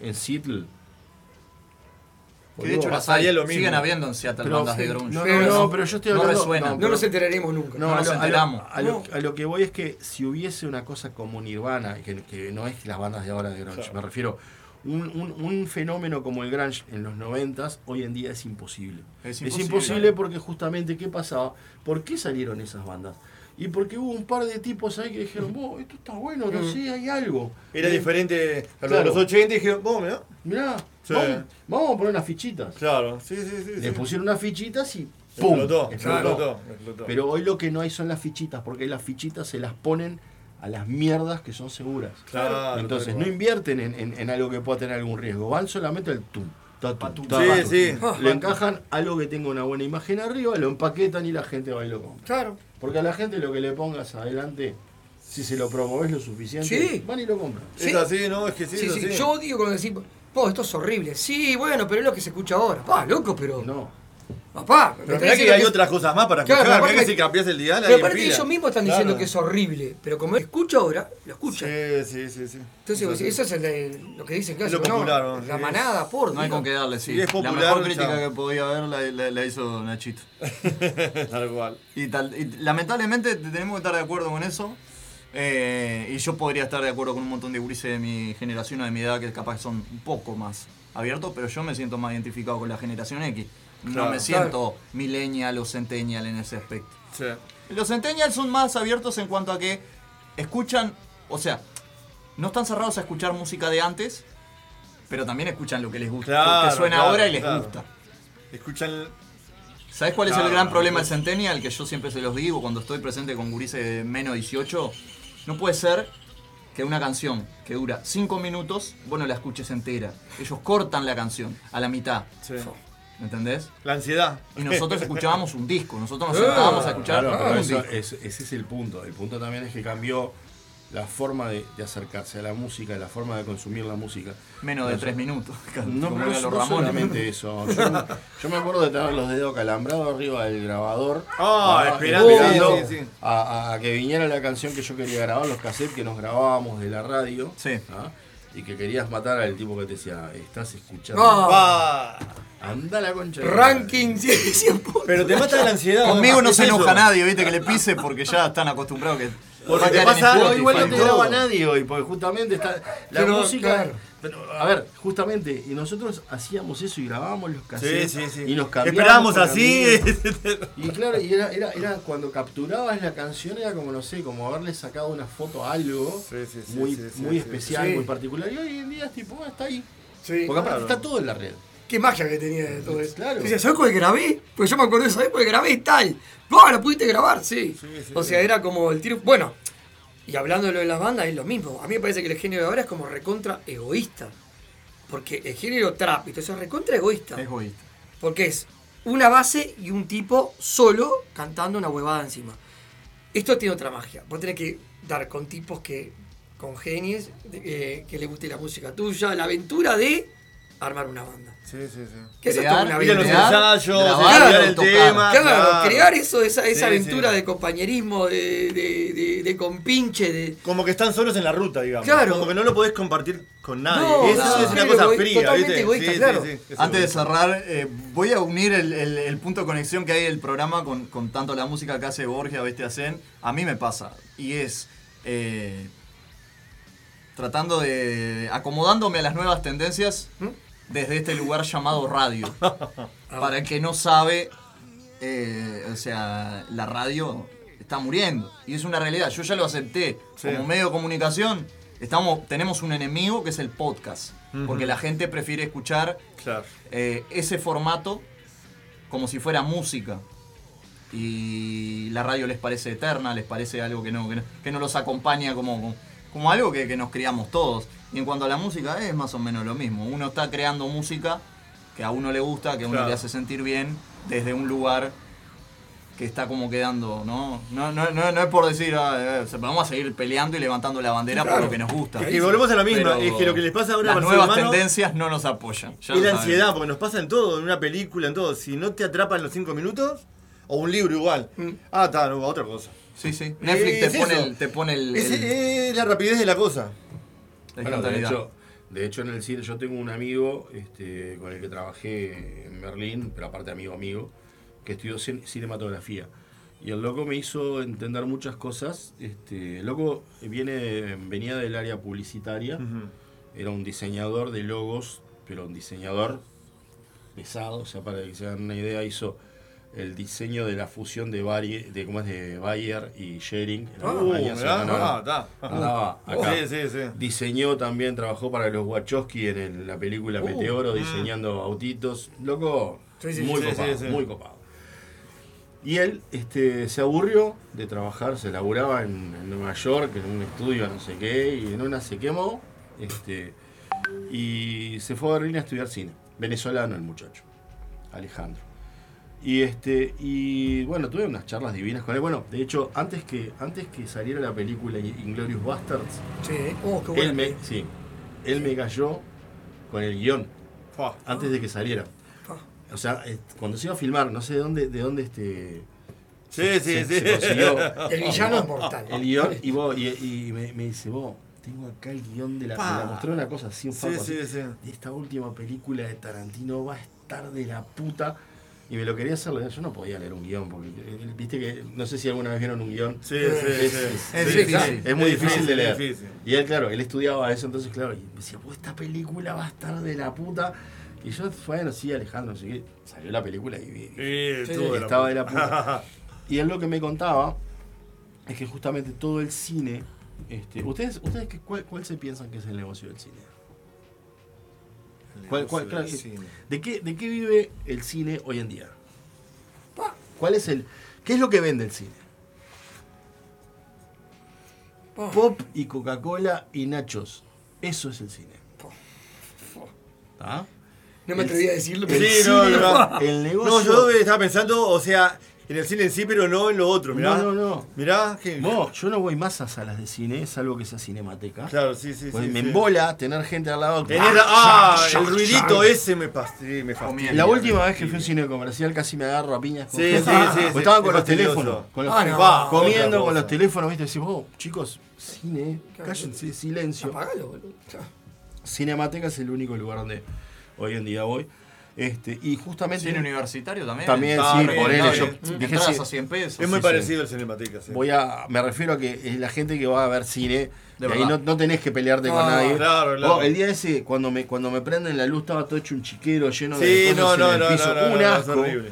en Seattle, Que de hecho las hay, lo mismo. siguen habiendo en Seattle Pero- bandas de grunge. No, no, no, pero yo estoy No hablando. resuenan. No nos enteraremos nunca. No, No a nos lo- a lo- enteramos. A lo, No. a lo que voy es que si hubiese una cosa como Nirvana, que, que no es las bandas de ahora de grunge, me refiero, un, un- un fenómeno como el grunge en los noventas, hoy en día es imposible. Es Es imposible. porque justamente, ¿qué pasaba? ¿Por qué salieron esas bandas? Y porque hubo un par de tipos ahí que dijeron, "Vos, esto está bueno, no Mm. sé, hay algo. Era Eh, diferente a claro. los 80 y dije, vos, mirá. Mirá, Sí. vamos, vamos a poner unas fichitas. Claro, sí, sí, sí. Le sí. pusieron unas fichitas y Explotó. explotó, explotó. Pero hoy lo que no hay son las fichitas, porque las fichitas se las ponen a las mierdas que son seguras. Claro, Entonces no invierten en, en- en algo que pueda tener algún riesgo, van solamente al tum. ta, tum, ta, Sí, sí. Le encajan algo que tenga una buena imagen arriba, lo empaquetan y la gente va y lo compra. Claro. Porque a la gente lo que le pongas adelante, si se lo promoves lo suficiente, Sí. van y lo compran. Sí. Es así, ¿no? Es que sí, Sí, es sí. así. Yo odio cuando po, esto es horrible. Sí, bueno, pero es lo que se escucha ahora. Pa, loco, pero. No. Papá, Pero mirá que hay otras cosas más para Claro, escuchar. aparte Mirá que que- si cambias el dial, Pero aparte ellos mismos están Claro. diciendo que es horrible. Pero como escucha ahora, lo escucha. Sí, sí, sí, sí. Entonces, eso es el de- lo que dicen clásico, ¿no? La manada, por No hay con qué darle, sí. Sí, es la mejor crítica chao. que podía haber la, la- la hizo Nachito. Tal cual. Y, tal, y lamentablemente tenemos que estar de acuerdo con eso. Eh, y yo podría estar de acuerdo con un montón de gurises de mi generación o de mi edad que capaz son un poco más abiertos, pero yo me siento más identificado con la generación X. No Claro. me siento millennial o centennial en ese aspecto. Sí. Los centennials son más abiertos en cuanto a que escuchan, o sea, no están cerrados a escuchar música de antes, pero también escuchan lo que les gusta, Claro, que suena claro, ahora y les claro. gusta. Escuchan. ¿Sabes cuál es Claro, el gran problema del. Centennial? Que yo siempre se los digo cuando estoy presente con gurises de menos 18. No puede ser que una canción que dura 5 minutos, vos no la escuches entera. Ellos cortan la canción a la mitad. Sí. ¿Me entendés? La ansiedad. Y nosotros escuchábamos un disco. Nosotros nos sentábamos a escuchar Claro, pero un eso- disco. es- ese es el punto. El punto también es que cambió la forma de, de acercarse a la música, la forma de consumir la música. Menos de Pero 3 eso- minutos. No, no los Ramones. solamente eso. Yo, me- yo me acuerdo de tener los dedos calambrados arriba del grabador. Ah, esperando esperando, sí, sí, sí. A, a que viniera la canción que yo quería grabar, los cassettes que nos grabábamos de la radio. Sí. ¿ah? Y que querías matar al tipo que te decía, estás escuchando. Ah. Anda la concha. de- Ranking 100 puntos. Pero te mata la ansiedad. Conmigo no se eso. enoja nadie, viste, que le pise porque ya están acostumbrados que. Porque te pasa algo igual no te todo. graba nadie hoy, porque justamente está la Pero, música. claro. Pero, a ver, justamente, y nosotros hacíamos eso y grabábamos los cassettes Sí, sí, sí. y nos cambiábamos. Esperábamos así. Y claro, y era, era, era cuando capturabas la canción, era como, no sé, como haberle sacado una foto a algo Sí, sí, sí, muy, muy sí. especial, Sí. muy particular. Y hoy en día es tipo, ah, está ahí. Sí. Porque aparte Claro. está todo en la red. Qué magia que tenía de todo eso. Claro. Decía, ¿sabes cuál grabé? Pues yo me acuerdo de esa época que grabé tal. No, la pudiste grabar, sí. o sea, era como el tiro. Bueno, y hablando de lo de las bandas, es lo mismo. A mí me parece que el género de ahora es como recontra egoísta. Porque el género trap, y eso es recontra egoísta. Egoísta. Porque es una base y un tipo solo cantando una huevada encima. Esto tiene otra magia. Vos tenés que dar con tipos que. con genies, eh, que les guste la música tuya, la aventura de armar una banda. Sí, sí, sí. Que eso es Crear, toda una los aventura. ensayos, el tocar. tema, Claro, claro. crear eso, esa, esa Sí, aventura sí. de compañerismo, de, de, de, de compinche, de. Como que están solos en la ruta, digamos. Claro. Como que no lo podés compartir con nadie. No, Eso no, es una cosa egoí- fría, totalmente ¿viste? egoísta, Sí, claro. sí, sí. Eso Antes de es. cerrar, eh, voy a unir el, el- el punto de conexión que hay del programa con, con tanto la música que hace Borgia, Bestia Zen. A mí me pasa. Y es. eh, tratando de. acomodándome a las nuevas tendencias desde este lugar llamado radio. Para el que no sabe, eh, o sea, la radio está muriendo. Y es una realidad. Yo ya lo acepté. Sí. Como medio de comunicación, estamos, tenemos un enemigo que es el podcast. Porque la gente prefiere escuchar Claro. eh, ese formato como si fuera música. Y la radio les parece eterna, les parece algo que no, que no, que no los acompaña como, como, como algo que, que nos criamos todos. Y en cuanto a la música es más o menos lo mismo. Uno está creando música que a uno le gusta, que a uno Claro. le hace sentir bien, desde un lugar que está como quedando, ¿no? No, no, no, no es por decir, ah, eh, vamos a seguir peleando y levantando la bandera por lo que nos gusta. Y volvemos a la misma, Pero es que lo que les pasa ahora Las al ser nuevas humano tendencias no nos apoyan. ya y lo la ansiedad, porque nos pasa en todo, en una película, en todo. Si no te atrapa en los cinco minutos, o un libro igual. Ah, está, no, otra cosa. Sí, sí. Netflix te Es pone eso. el- te pone el- Es, el- es la rapidez de la cosa. La Bueno, de, instantaneidad. hecho, de hecho, en el cine yo tengo un amigo este, con el que trabajé en Berlín, pero aparte amigo amigo, que estudió cin- cinematografía. Y el loco me hizo entender muchas cosas. Este, el loco viene, venía del área publicitaria, era un diseñador de logos, pero un diseñador pesado, o sea, para que se hagan una idea, hizo el diseño de la fusión de, Bayer, de, ¿cómo es? de Bayer y Schering. en Uh, Alemania, ah, andaba Oh, acá. sí, sí, sí. Diseñó también, trabajó para los Wachowski en el- la película Uh, Meteoro, mm. diseñando autitos. Loco, muy copado, muy. Y él este, se aburrió de trabajar, se laburaba en, en Nueva York, en un estudio no sé qué, y en una se quemó, este, y se fue a Berlín a estudiar cine. Venezolano el muchacho, Alejandro. Y este, y bueno, tuve unas charlas divinas con él. Bueno, de hecho, antes que, antes que saliera la película Inglorious Bastards, Sí, oh, qué él me, sí, él me cayó con el guion antes de que saliera. O sea, eh, cuando se iba a filmar, no sé de dónde, de dónde este. Sí, se- sí, se- sí. se consiguió El villano es mortal. El guion, y, vos, y, y me, me dice, vos, tengo acá el guion de la. Me la mostró una cosa así, un Sí, sí, así, sí. de esta última película de Tarantino va a estar de la puta. Y me lo quería hacer leer. Yo no podía leer un guion, porque eh, viste que. No sé si alguna vez vieron un guion. Sí, sí, es, sí. es- difícil. difícil, es muy difícil, difícil, de leer. Y él, claro, él estudiaba eso, entonces, claro, y me decía, vos, esta película va a estar de la puta. Y yo, bueno, sí, Alejandro, así que salió la película y vi. estaba de la puta. y él lo que me contaba es que justamente todo el cine. Este, ¿Ustedes, ustedes cuál, cuál se piensan que es el negocio del cine? ¿Cuál- cuál- claro, que- ¿de, qué, ¿De qué vive el cine hoy en día? ¿Cuál es el, ¿Qué es lo que vende el cine? Pop y Coca-Cola y nachos. Eso es el cine. ¿Ah? No me atreví a decirlo, Sí, pero no, sí, no. El No, negocio. yo estaba pensando, o sea, en el cine en sí, pero no en lo otro, mirá. No, no, no. Mirá, que. Yo no voy más a salas de cine, salvo que sea cinemateca. Claro, sí, sí, Pues sí, me sí. embola tener gente al lado. Tener, ah, Shac, el shac, ruidito shac. ese me, pas- sí, me fastidia. La última vez que fui a un cine comercial casi me agarro a piñas con Sí, sí, sí, Porque sí, estaban es con los teléfonos. Con los Ah, no. Comiendo con los teléfonos, ¿viste? Decís, vos, chicos, cine, cállense, silencio. Apagalo, boludo. Cinemateca es el único lugar donde hoy en día voy. Este, y justamente. Cine universitario también. También, Ah, sí, bien, por él. Yo dije, sí. a 100 pesos. Es muy Sí, parecido sí. al Cinemateca, sí. Voy a, me refiero a que es la gente que va a ver cine. De y ahí no, no tenés que pelearte No, con nadie. claro, claro. Oh, el día ese, cuando me, cuando me prenden la luz, estaba todo hecho un chiquero lleno Sí, de cosas no, en no, el no, piso. no, no, un no, es asco. horrible.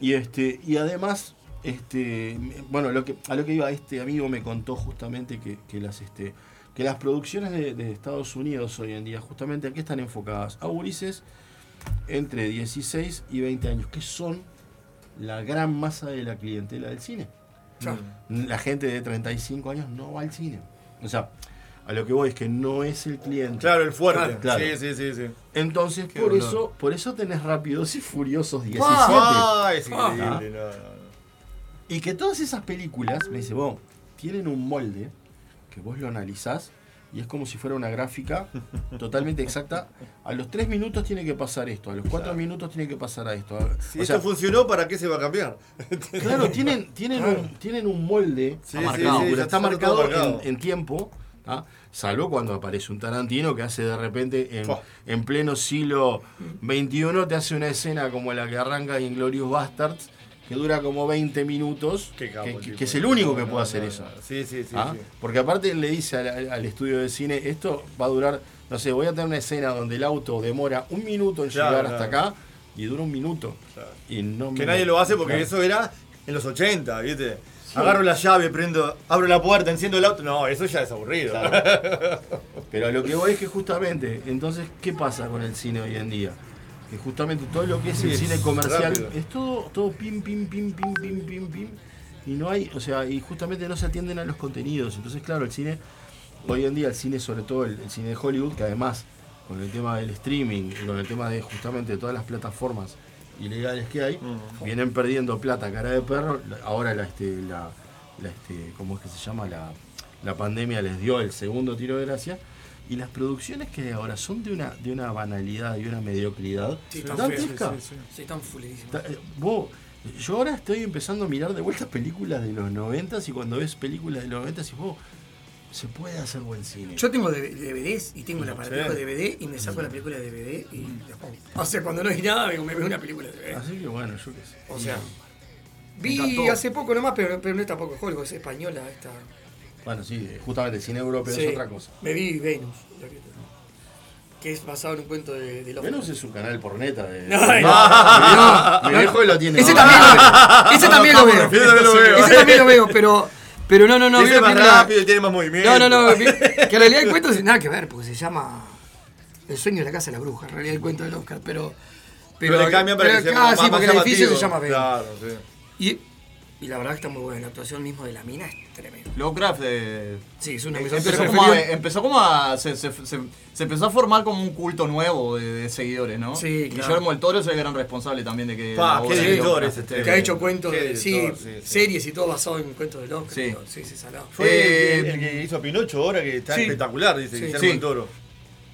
Y este, y además, este, bueno, lo que, a lo que iba este amigo me contó justamente que, que las este, que las producciones de, de Estados Unidos hoy en día, justamente a qué están enfocadas, a gurises entre 16 y 20 años, que son la gran masa de la clientela del cine. La gente de 35 años no va al cine. O sea, a lo que voy es que no es el cliente. Claro, el fuerte. Claro. Sí, sí, sí, sí. Entonces, Qué por dolor. eso, por eso tenés Rápidos y Furiosos 17. Ah, es Ah. increíble. no, no, no. Y que todas esas películas, me dice, vos, tienen un molde que vos lo analizás y es como si fuera una gráfica totalmente exacta. A los 3 minutos tiene que pasar esto, a los 4 minutos tiene que pasar a esto. Si O esto sea, funcionó, ¿para qué se va a cambiar? Claro, tienen, tienen, un, tienen un molde, Sí, está marcado, sí, está está marcado. En, en tiempo, ¿ah? salvo cuando aparece un Tarantino que hace de repente en, en pleno siglo XXI, te hace una escena como la que arranca en Glorious Bastards, que dura como 20 minutos, capo, que, es el único que puede no, hacer no, eso. no. Sí, sí, sí, ¿Ah? sí. Porque aparte él le dice al, al estudio de cine, esto va a durar, no sé, voy a tener una escena donde el auto demora un minuto en Claro, llegar hasta acá y dura un minuto. Y no Que me- nadie lo hace porque eso era en los 80, ¿viste? Agarro la llave, prendo, abro la puerta, enciendo el auto. No, eso ya es aburrido. Pero lo que voy es que justamente, entonces, ¿qué pasa con el cine hoy en día? Justamente todo lo que es Sí, el cine comercial rápido. es todo, todo pim, pim, pim, pim, pim, pim, pim. Y no hay, o sea, y justamente no se atienden a los contenidos. Entonces, claro, el cine, hoy en día el cine, sobre todo el, el cine de Hollywood, que además con el tema del streaming y con el tema de justamente todas las plataformas ilegales que hay, vienen perdiendo plata cara de perro. Ahora la, este, la, la, este, ¿cómo es que se llama? La, la pandemia les dio el segundo tiro de gracia. Y las producciones que hay ahora son de una, de una banalidad y una mediocridad. Sí, están dantesca. sí, sí, sí. Sí, están fulerísimos. Ta- eh, vos, yo ahora estoy empezando a mirar de vuelta películas de los 90 y cuando ves películas de los 90 y vos, se puede hacer buen cine. Yo tengo DVDs y tengo el aparatico Sí. de DVD y me saco la película de DVD y pongo. O sea, cuando no hay nada, me me veo una película de DVD. Así que bueno, yo qué sé. O sea, vi hace poco nomás, pero, pero no es tampoco Hollywood, es española esta. Bueno, sí, justamente el cine europeo Sí, es otra cosa. Me vi Venus, que, es basado en un cuento de, de. Venus es un canal por neta de. No, no, no, mi no. viejo lo tiene. Ese ¿no? también lo veo. Ese también lo veo. Ese también lo veo. Ese también lo veo, pero. Pero no, no, no. Ese es más rápido y tiene más movimiento. No, no, no. Que en realidad el cuento es nada que ver, porque se llama El sueño de la casa de la bruja. En realidad el cuento del Oscar, pero. Pero le cambian para que sea ah, más- sí, porque el edificio se llama Venus. Claro, sí. Y, y la verdad que está muy buena. La actuación mismo de la mina es tremenda. Lovecraft eh, Sí, es una eh, empezó, como a, empezó como a se, se- se- se empezó a formar como un culto nuevo de, de seguidores, ¿no? Sí, claro. Guillermo el Toro es el gran responsable también de que Pa, qué director ese, esté- Que ha hecho cuentos, de, sí, director, sí, sí. series y todo basado en cuentos de Lovecraft. Sí. Sí, sí, salado. Fue Eh, el, el que hizo Pinocho ahora, que está sí. espectacular, dice Sí. Guillermo Sí. del Toro.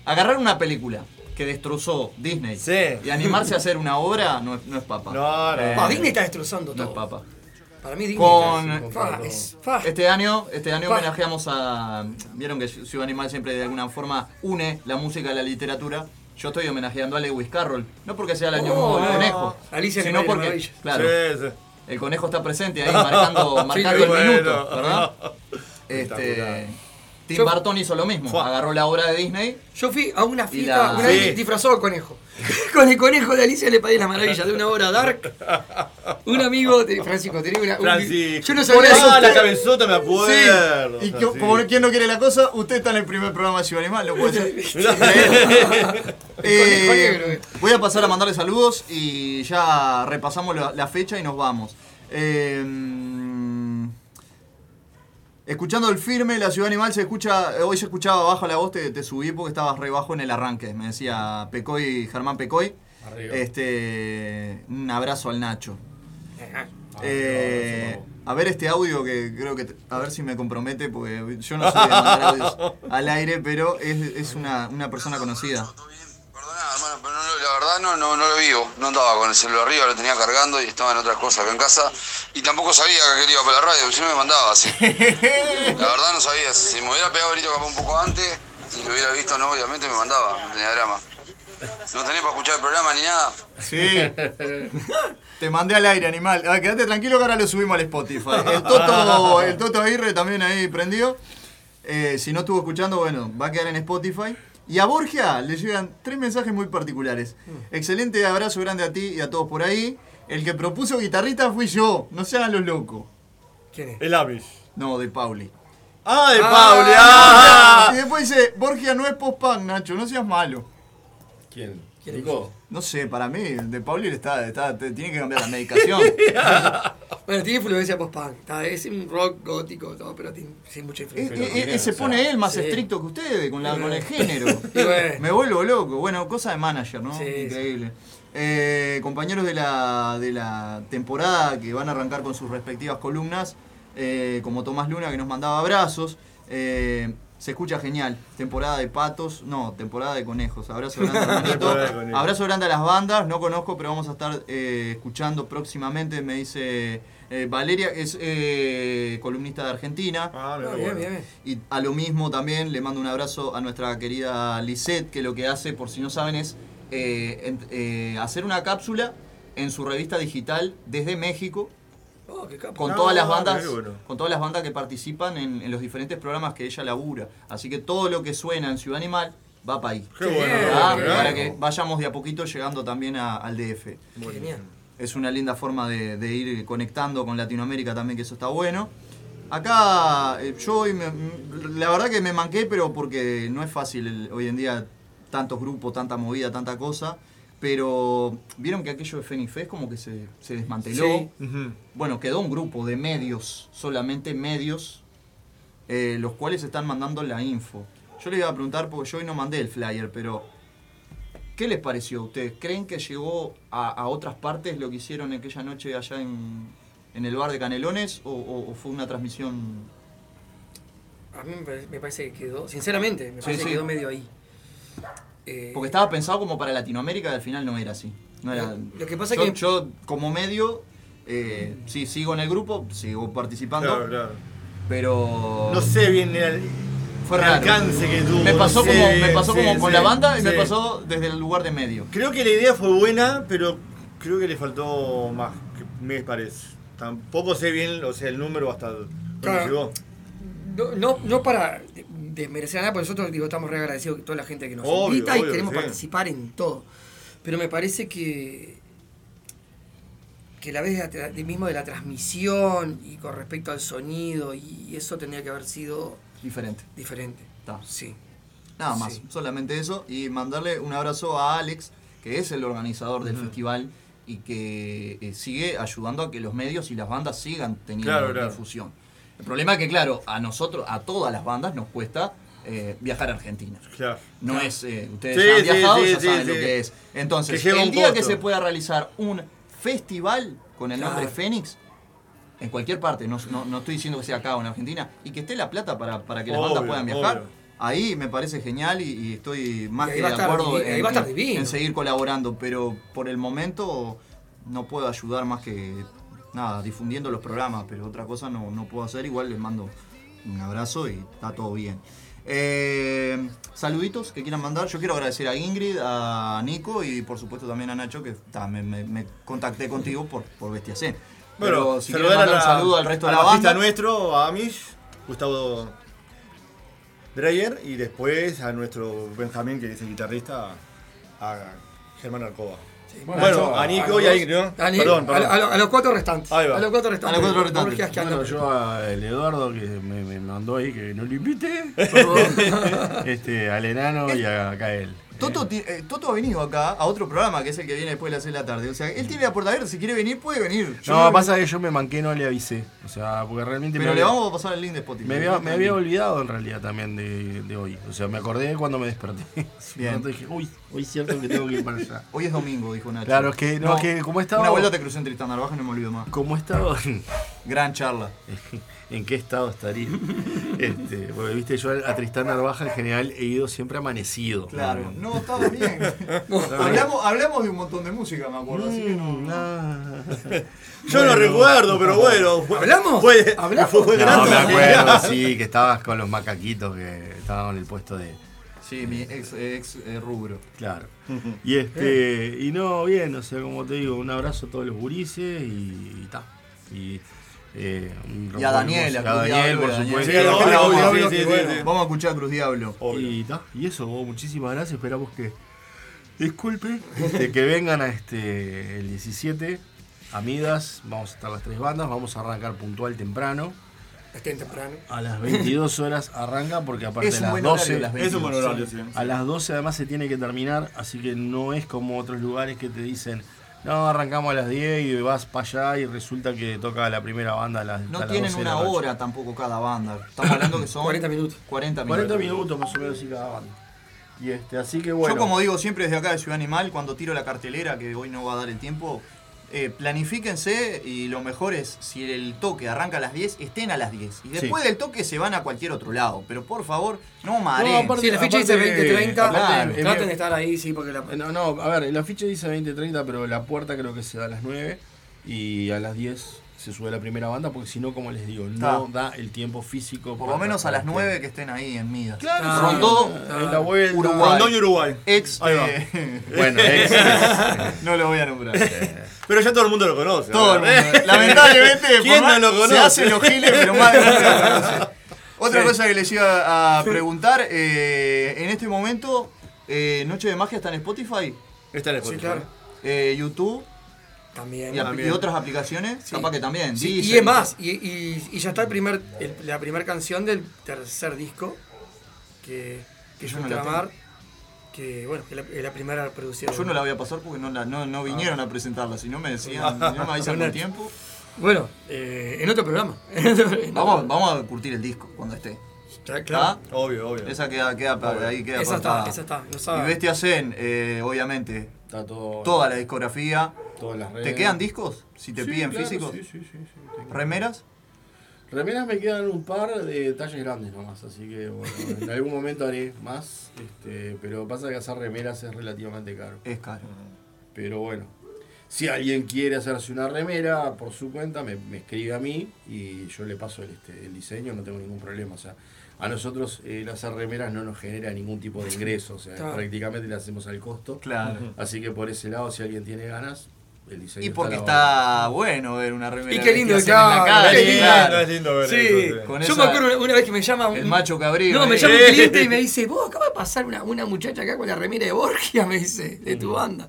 Agarrar una película que destrozó Disney Sí. y animarse a hacer una obra no es, no es papa. No, no. Eh, Pa, Disney está destrozando no todo. es papa. Para mí Con- está fa, es- fa. Este año, este año homenajeamos a. Vieron que Ciudad Animal siempre de alguna forma une la música a la literatura. Yo estoy homenajeando a Lewis Carroll. No porque sea el año Oh, del conejo. Alicia sino porque. Claro. Sí, sí. El conejo está presente ahí marcando, marcando qué el bueno. minuto. Este, Tim Yo- Burton hizo lo mismo. Agarró la obra de Disney. Yo fui a una fiesta, la- una vez Sí. disfrazado de conejo. Con el conejo de Alicia le pedí la maravilla de una hora dark. Un amigo, de Francisco, tenía una. un- Francisco. yo no sabía eso. Ah, la cabezota me acuerdo. Sí. Y Francisco. como quien no quiere la cosa, usted está en el primer programa de Ciudad Animal, lo puede negro, eh. voy a pasar a mandarle saludos y ya repasamos la, la fecha y nos vamos. Eh, escuchando el firme, la ciudad animal se escucha. Hoy se escuchaba baja la voz, te, te subí porque estabas re bajo en el arranque. Me decía Pecoy, Germán Pecoy. Arriba. Este, un abrazo al Nacho. Eh, a ver este audio que creo que. A ver si me compromete, porque yo no soy de mandar audios al aire, pero es, es una, una persona conocida. Perdona, hermano, pero no, la verdad no, no, no lo vi. No andaba con el celular arriba, lo tenía cargando y estaba en otras cosas acá en casa. Y tampoco sabía que él iba para la radio, si no me mandaba así. La verdad no sabía. Si me hubiera pegado capaz un poco antes, si lo hubiera visto, no, obviamente me mandaba, no tenía drama. No tenía para escuchar el programa ni nada. Sí. Te mandé al aire, animal. Ah, quédate tranquilo que ahora lo subimos al Spotify. El Toto, el Toto Aguirre también ahí prendió. Eh, si no estuvo escuchando, bueno, va a quedar en Spotify. Y a Borgia le llegan tres mensajes muy particulares. Excelente abrazo grande a ti y a todos por ahí. El que propuso guitarrita fui yo. No se hagan los locos. ¿Quién es? El Avis. No, de Pauli. Ah, de Ah, Pauli. Ah. Y después dice, Borgia no es post-punk, Nacho, no seas malo. ¿Quién? ¿Quién Nico. No sé, para mí, de Pauli está, está, tiene que cambiar la medicación. Bueno, tiene influencia post-punk. está, Es un rock gótico, todo, pero tiene, sin mucha Eh, influencia. eh, se pone él más Sí. estricto que ustedes con, la, Y con el género. Bueno. Me vuelvo loco. Bueno, cosa de manager, ¿no? Sí, Increíble. Eh, compañeros de la, de la temporada que van a arrancar con sus respectivas columnas, eh, como Tomás Luna que nos mandaba abrazos. eh, Se escucha genial. Temporada de patos, no, temporada de conejos. Abrazo grande. Abrazo grande a las bandas. No conozco, pero vamos a estar eh, escuchando próximamente. Me dice eh, Valeria, que es eh, columnista de Argentina. Ah, Ah, bien, bien, bien. Y a lo mismo también le mando un abrazo a nuestra querida Lisette, que lo que hace, por si no saben, es eh, en- eh, hacer una cápsula en su revista digital desde México Oh, qué capo. con No, todas las bandas bueno. con todas las bandas que participan en, en los diferentes programas que ella labura así que todo lo que suena en Ciudad Animal va para ahí Qué bueno, para que vayamos de a poquito llegando también a- al DF Genial. es una linda forma de, de ir conectando con Latinoamérica también, que eso está bueno. Acá eh, yo hoy me- la verdad que me manqué, pero porque no es fácil el- hoy en día tantos grupos, tanta movida, tanta cosa. Pero vieron que aquello de Fenix Fest como que se, se desmanteló. Sí. Bueno, quedó un grupo de medios, solamente medios, eh, los cuales están mandando la info. Yo le iba a preguntar, porque yo hoy no mandé el flyer, pero ¿qué les pareció a ustedes? ¿Creen que llegó a, a otras partes lo que hicieron aquella noche allá en, en el bar de Canelones o, o- o fue una transmisión? A mí me pare- me parece que quedó, sinceramente, me Sí, parece sí. que quedó medio ahí. Eh, Porque estaba pensado como para Latinoamérica y al final no era así. No era, Lo que pasa yo, que- yo como medio, eh, sí, sigo en el grupo, sigo participando, Claro, claro. pero... No sé bien el, Fue el raro. alcance que tuvo. Me pasó no sé como, me pasó sí, como con sí, la banda y me pasó desde el lugar de medio. Creo que la idea fue buena, pero creo que le faltó más, que me parece. Tampoco sé bien, o sea, el número hasta Claro. llegó. No, no, no para de- desmerecer a nada, porque nosotros digo, estamos re agradecidos con toda la gente que nos Obvio, invita y queremos sí. participar en todo. Pero me parece que que la vez de mismo de la transmisión y con respecto al sonido y eso tendría que haber sido Diferente. diferente. Está. Sí. Nada más, Sí. solamente eso. Y mandarle un abrazo a Alex, que es el organizador del festival y que eh, sigue ayudando a que los medios y las bandas sigan teniendo Claro, claro. El problema es que, claro, a nosotros, a todas las bandas nos cuesta eh, viajar a Argentina. Claro. No Claro. es, eh, ustedes Sí, ya han viajado, sí, ya sí, saben lo sí. que es. Entonces, Que el día que se pueda realizar un festival con el nombre. Fénix, en cualquier parte, no, no- no estoy diciendo que sea acá o en Argentina, y que esté la plata para, para que las bandas puedan viajar, obvio. ahí me parece genial y, y estoy más Y que de estar acuerdo en seguir colaborando, pero por el momento no puedo ayudar más que nada, difundiendo los programas, pero otra cosa no, no puedo hacer, igual les mando un abrazo y está todo bien. Eh, saluditos que quieran mandar. Yo quiero agradecer a Ingrid, a Nico y por supuesto también a Nacho que ta, me, me- contacté contigo por, por Bestia Zen. Bueno, Pero si a mandar la- un saludo al resto de la banda. nuestro, a Amish, Gustavo Dreyer, y después a nuestro Benjamín, que es el guitarrista, a Germán Arcoba. Bueno, Bueno, a a Nico los y a Ingrid, ¿no? a Perdón, a- perdón. a- a los cuatro restantes. Ahí va. A los cuatro restantes. A los cuatro restantes. Bueno, yo a el Eduardo que me, me mandó ahí que no lo invité. este, al enano y a Kael. Toto, ti- eh, Toto ha venido acá a otro programa que es el que viene después de las 6 de la tarde. O sea, él tiene la puerta abierta. Si quiere venir, puede venir. Yo No, pasa que yo me manqué, no le avisé. O sea, porque realmente Pero le había- vamos a pasar el link de Spotify. Me había, me había olvidado en realidad también de, de hoy. O sea, me acordé cuando me desperté. Bien. Entonces dije, uy, hoy es cierto que tengo que ir para allá. Hoy es domingo, dijo Nacho. Claro, es que, no, es que como estaba. Una vuelta te crucé en Tristán Narvaja y no me olvido más. Como estaba. Gran charla. ¿En qué estado estaría? Este, porque viste, yo a Tristán Narvaja en general he ido siempre amanecido. Claro, no, estaba bien. hablamos, hablamos de un montón de música, me acuerdo. así que no. Yo no recuerdo, pero bueno. fue- ¿Hablamos? Fue, ¿Hablamos? fue No, grande. me acuerdo, sí, que estabas con los macaquitos que estaban en el puesto de. Sí, mi ex, ex eh, rubro. Claro. Y este. Y no, bien, o sea, como te digo, un abrazo a todos los gurises y ta. Y, eh, Y a Daniel, a Cruz Daniel, Diablo, por y a Daniel. supuesto. Vamos a escuchar a Cruz Diablo. Y, ta, y eso, vos, muchísimas gracias. Esperamos que. Disculpe, este, que vengan a este el 17 a Midas. Vamos a estar las tres bandas. Vamos a arrancar puntual temprano. Estén temprano. A las 22 horas arranca porque aparte a un las buen 12 horario, las Es un buen 22, horario, sí. sí. a las 12 además se tiene que terminar, así que no es como otros lugares que te dicen, no, arrancamos a las 10 y vas para allá y resulta que toca la primera banda a las, a No las tienen 12 de la una hora tampoco cada banda. Estamos hablando que son 40 minutos. 40 minutos. 40 minutos más o menos y cada banda. Y este, así que bueno. Yo como digo siempre desde acá de Ciudad Animal, cuando tiro la cartelera, que hoy no va a dar el tiempo, eh, planifíquense y lo mejor es, si el toque arranca a las 10, estén a las 10. Y después Sí. del toque se van a cualquier otro lado. Pero por favor, no mareen. aparte- Sí, la ficha dice aparte- 20-30. Claro. Traten de estar ahí, sí, porque la. No, no, a ver, la ficha dice 20-30, pero la puerta creo que se da a las 9 y a las 10 se sube la primera banda, porque si no, como les digo, no Está. da el tiempo físico. Por lo menos a las que- 9 que estén ahí en Midas. Claro, Ah, sí. Rondó, Ah, en la vuelta. Uruguay. Rondón y Uruguay. Ex. Ahí va. eh, Bueno, ex. no lo voy a nombrar. Pero ya todo el mundo lo conoce. Todo el mundo. Lamentablemente, ¿Quién por más- no lo conoce? se hacen los giles, pero más de uno lo conoce. Otra Sí. cosa que les iba a preguntar, eh, en este momento, eh, Noche de Magia está en Spotify. Está en Sí, Spotify. claro. Eh, YouTube También. y, ap- También. y otras aplicaciones, Sí. capaz que también. Sí, y es más, y, y- y ya está el primer, el- la primera canción del tercer disco, que, que Yo no la Ultramar, que bueno, que la- la primera producción. Yo no la voy a pasar porque no, la, no, no vinieron a presentarla, si no me decían, si no me avisan con tiempo. Bueno, eh, en otro programa. Vamos, vamos a curtir el disco cuando esté. Claro. ¿Está? Obvio, obvio. Esa queda, queda Obvio. ahí queda Esa está, esa está, no Y sabe. Bestia Zen, eh, obviamente, Está todo. toda la discografía. Todas las ¿Te redes. quedan discos? Si te Sí, piden claro, físicos. Sí, sí, sí. sí, tengo. ¿Remeras? Remeras me quedan un par de talles grandes nomás, así que bueno, en algún momento haré más, este, pero pasa que hacer remeras es relativamente caro. Es caro. Pero bueno, si alguien quiere hacerse una remera por su cuenta, me, me escribe a mí y yo le paso el, este, el diseño, no tengo ningún problema. O sea, a nosotros eh, hacer remeras no nos genera ningún tipo de ingreso, o sea, Claro. prácticamente le hacemos al costo. Claro. Así que por ese lado, si alguien tiene ganas, el diseño Y porque está bueno ver una remera. Y qué lindo, claro, calle, qué lindo, claro. es lindo ver Sí, eso, sí. Con yo esa- me acuerdo una, vez que me llama un, El macho cabrío. No, me ahí. llama un cliente y me dice, vos acaba de pasar una, una muchacha acá con la remera de Borgia, me dice, de tu banda.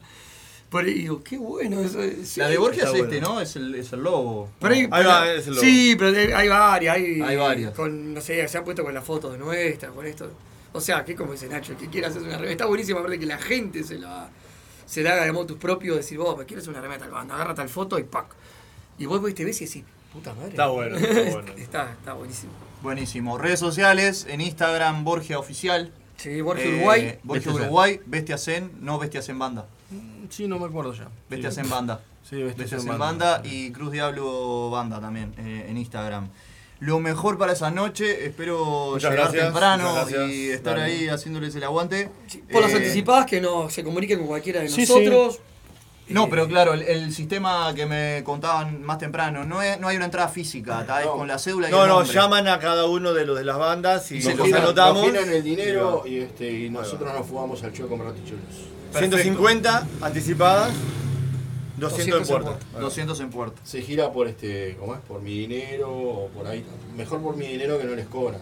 Ahí digo, qué bueno eso. es- sí. La de Borgia es este, bueno. ¿no? Es el, es el lobo. Pero hay, Ahí va, es el logo. Sí, pero hay- varias. Hay, Hay varias. Con, no sé, se han puesto con las fotos de nuestra, con esto. O sea, que como dice Nacho, el que quiera hacerse una remera. Está buenísimo ver que la gente se la, se la haga de motus propio, decir, vos, me quieres hacer una remera tal banda, agarra tal foto y pack. Y vos vos te ves y decís, puta madre. Está bueno, está bueno. está, está buenísimo. Buenísimo. Redes sociales, en Instagram, Borgia Oficial. Sí, Borgia Eh, Uruguay. Borgia Bestia. Uruguay, Bestia Zen, no Bestia Zen Banda. Sí, no me acuerdo ya. Bestia Sí. Zen Banda. Sí, Bestia Bestia Zen Zen Banda. Banda y Cruz Diablo Banda también eh, en Instagram. Lo mejor para esa noche, espero Muchas llegar gracias, temprano y estar Dale. ahí haciéndoles el aguante. Por las Eh, anticipadas que no se comuniquen con cualquiera de Sí, nosotros. No, pero claro, el, el sistema que me contaban más temprano, no, es, no hay una entrada física, No. con la cédula y No, el no, llaman a cada uno de los de las bandas y Se nos los giran, anotamos. nos giran el dinero y, este, y nosotros nos fugamos al show con ratichuelos. 150 anticipadas, 200 en puerta. 200 en puerta. Se gira por este, ¿cómo es? Por mi dinero o por ahí. Mejor por mi dinero que no les cobran.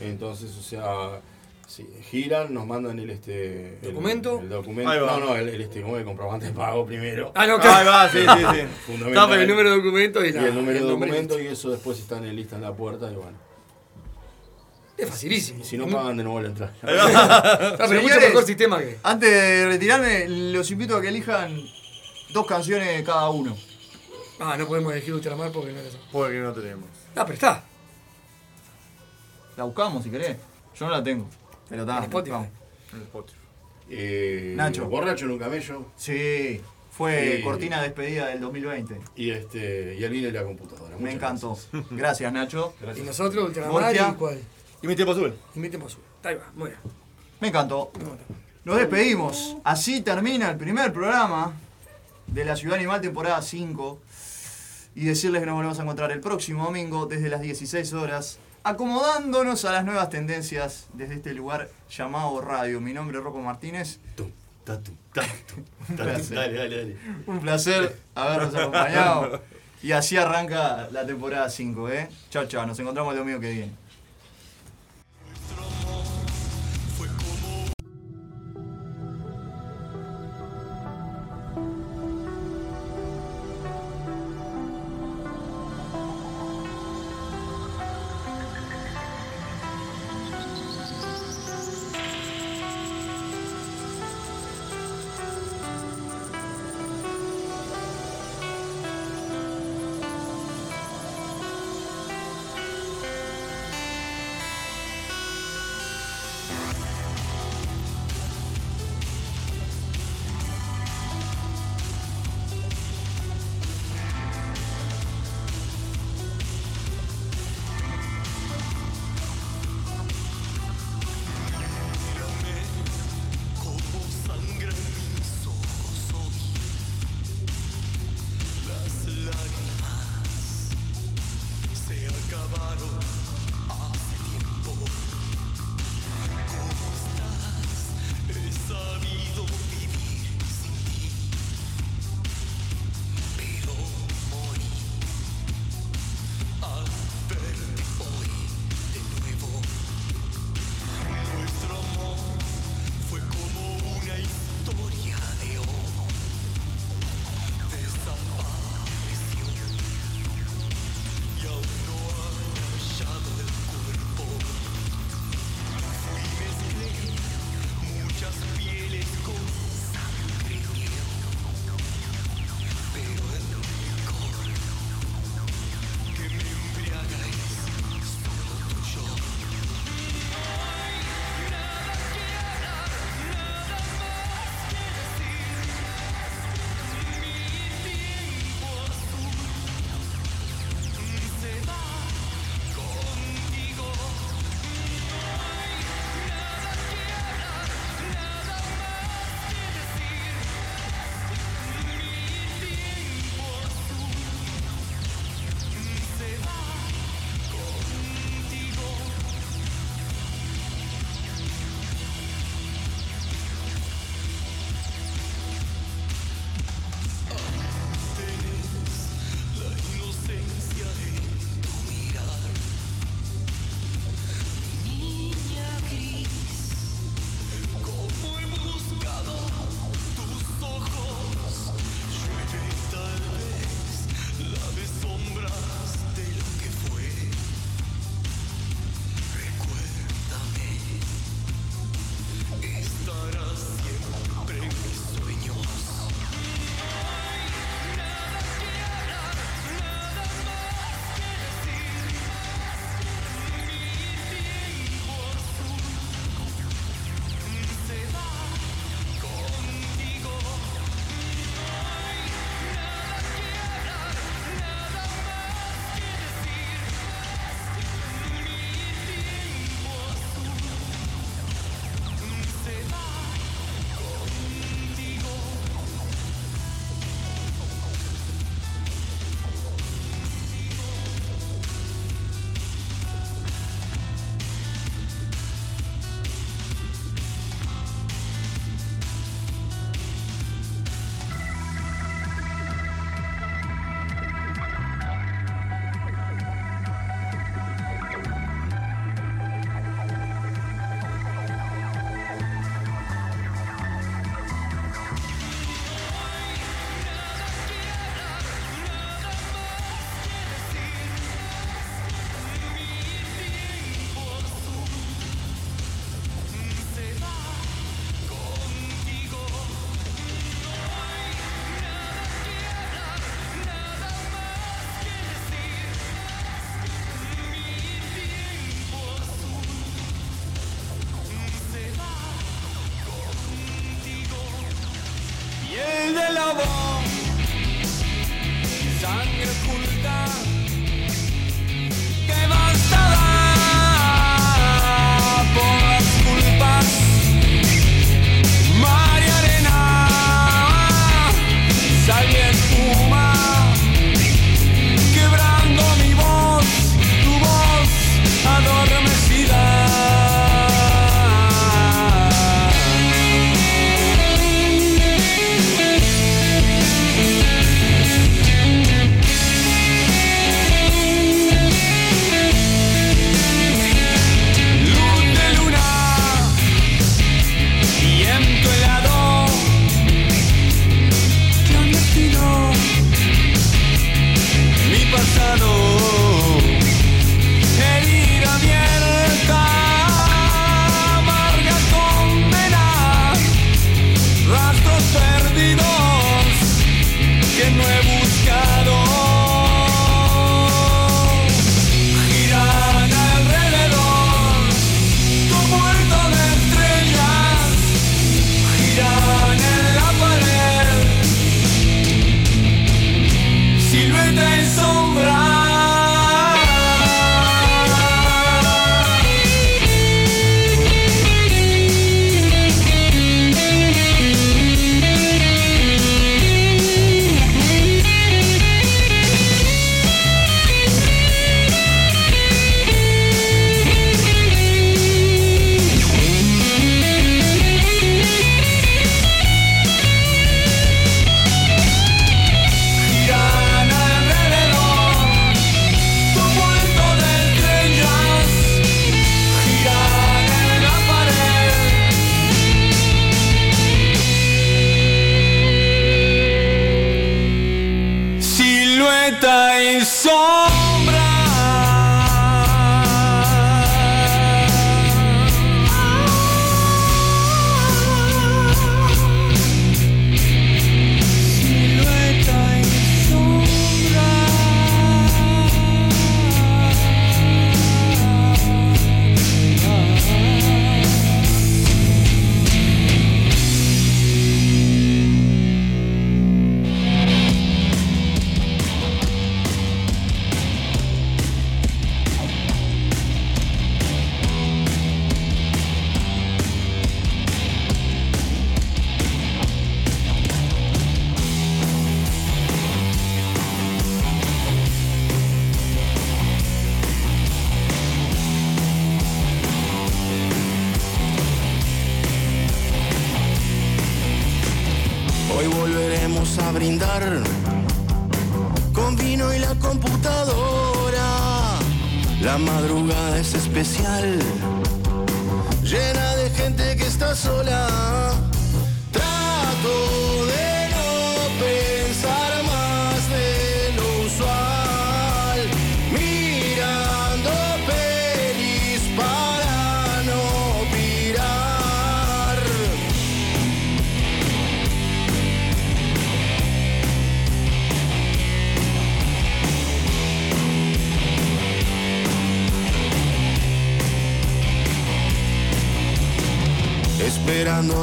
Entonces, o sea, sí, giran, nos mandan el este el- ¿Documento? El, documento. Ahí va. No, no, el, el, este, ¿cómo es? El comprobante de pago primero. Ah, no, Ahí claro. va, sí, sí, sí. Fundamental. No, pero el número de documento y, y la, el número y de documento y eso después está en lista en la puerta y bueno. Es facilísimo. Y si no pagan de nuevo la entrada. Pero mucho mejor sistema que. Antes de retirarme, los invito a que elijan dos canciones cada uno. Ah, no podemos elegir Ultramar porque no eso. Porque no tenemos. Ah, pero está. La buscamos si querés. Yo no la tengo. Pero está. En Spotify. En Spotify. Eh, Nacho. Borracho en un camello. Sí, fue cortina de despedida del 2020. Y este. Y el vino y la computadora. Me encantó. Gracias, Nacho. Y nosotros, Ultramar y cuál. Y mi tiempo azul. Y mi tiempo azul. Ahí va, muy bien. Me encantó. Nos despedimos. Así termina el primer programa de la Ciudad Animal temporada 5. Y decirles que nos volvemos a encontrar el próximo domingo desde las 16 horas, acomodándonos a las nuevas tendencias desde este lugar llamado radio. Mi nombre es Rocco Martínez. Tatu. placer. Dale, dale, dale. Un placer habernos acompañado. Y así arranca la temporada 5, ¿eh? Chao, chao. Nos encontramos el domingo que viene.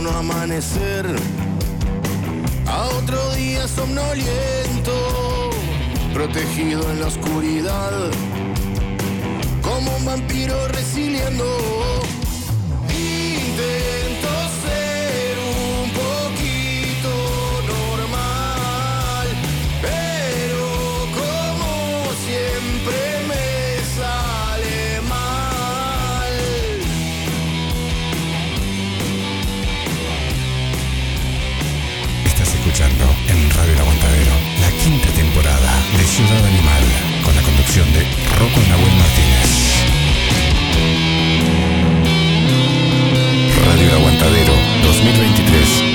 no amanecer. A otro día somnoliento, protegido en la oscuridad, como un vampiro resiliendo. Ciudad Animal, con la conducción de Rocco Nahuel Martínez. Radio Aguantadero 2023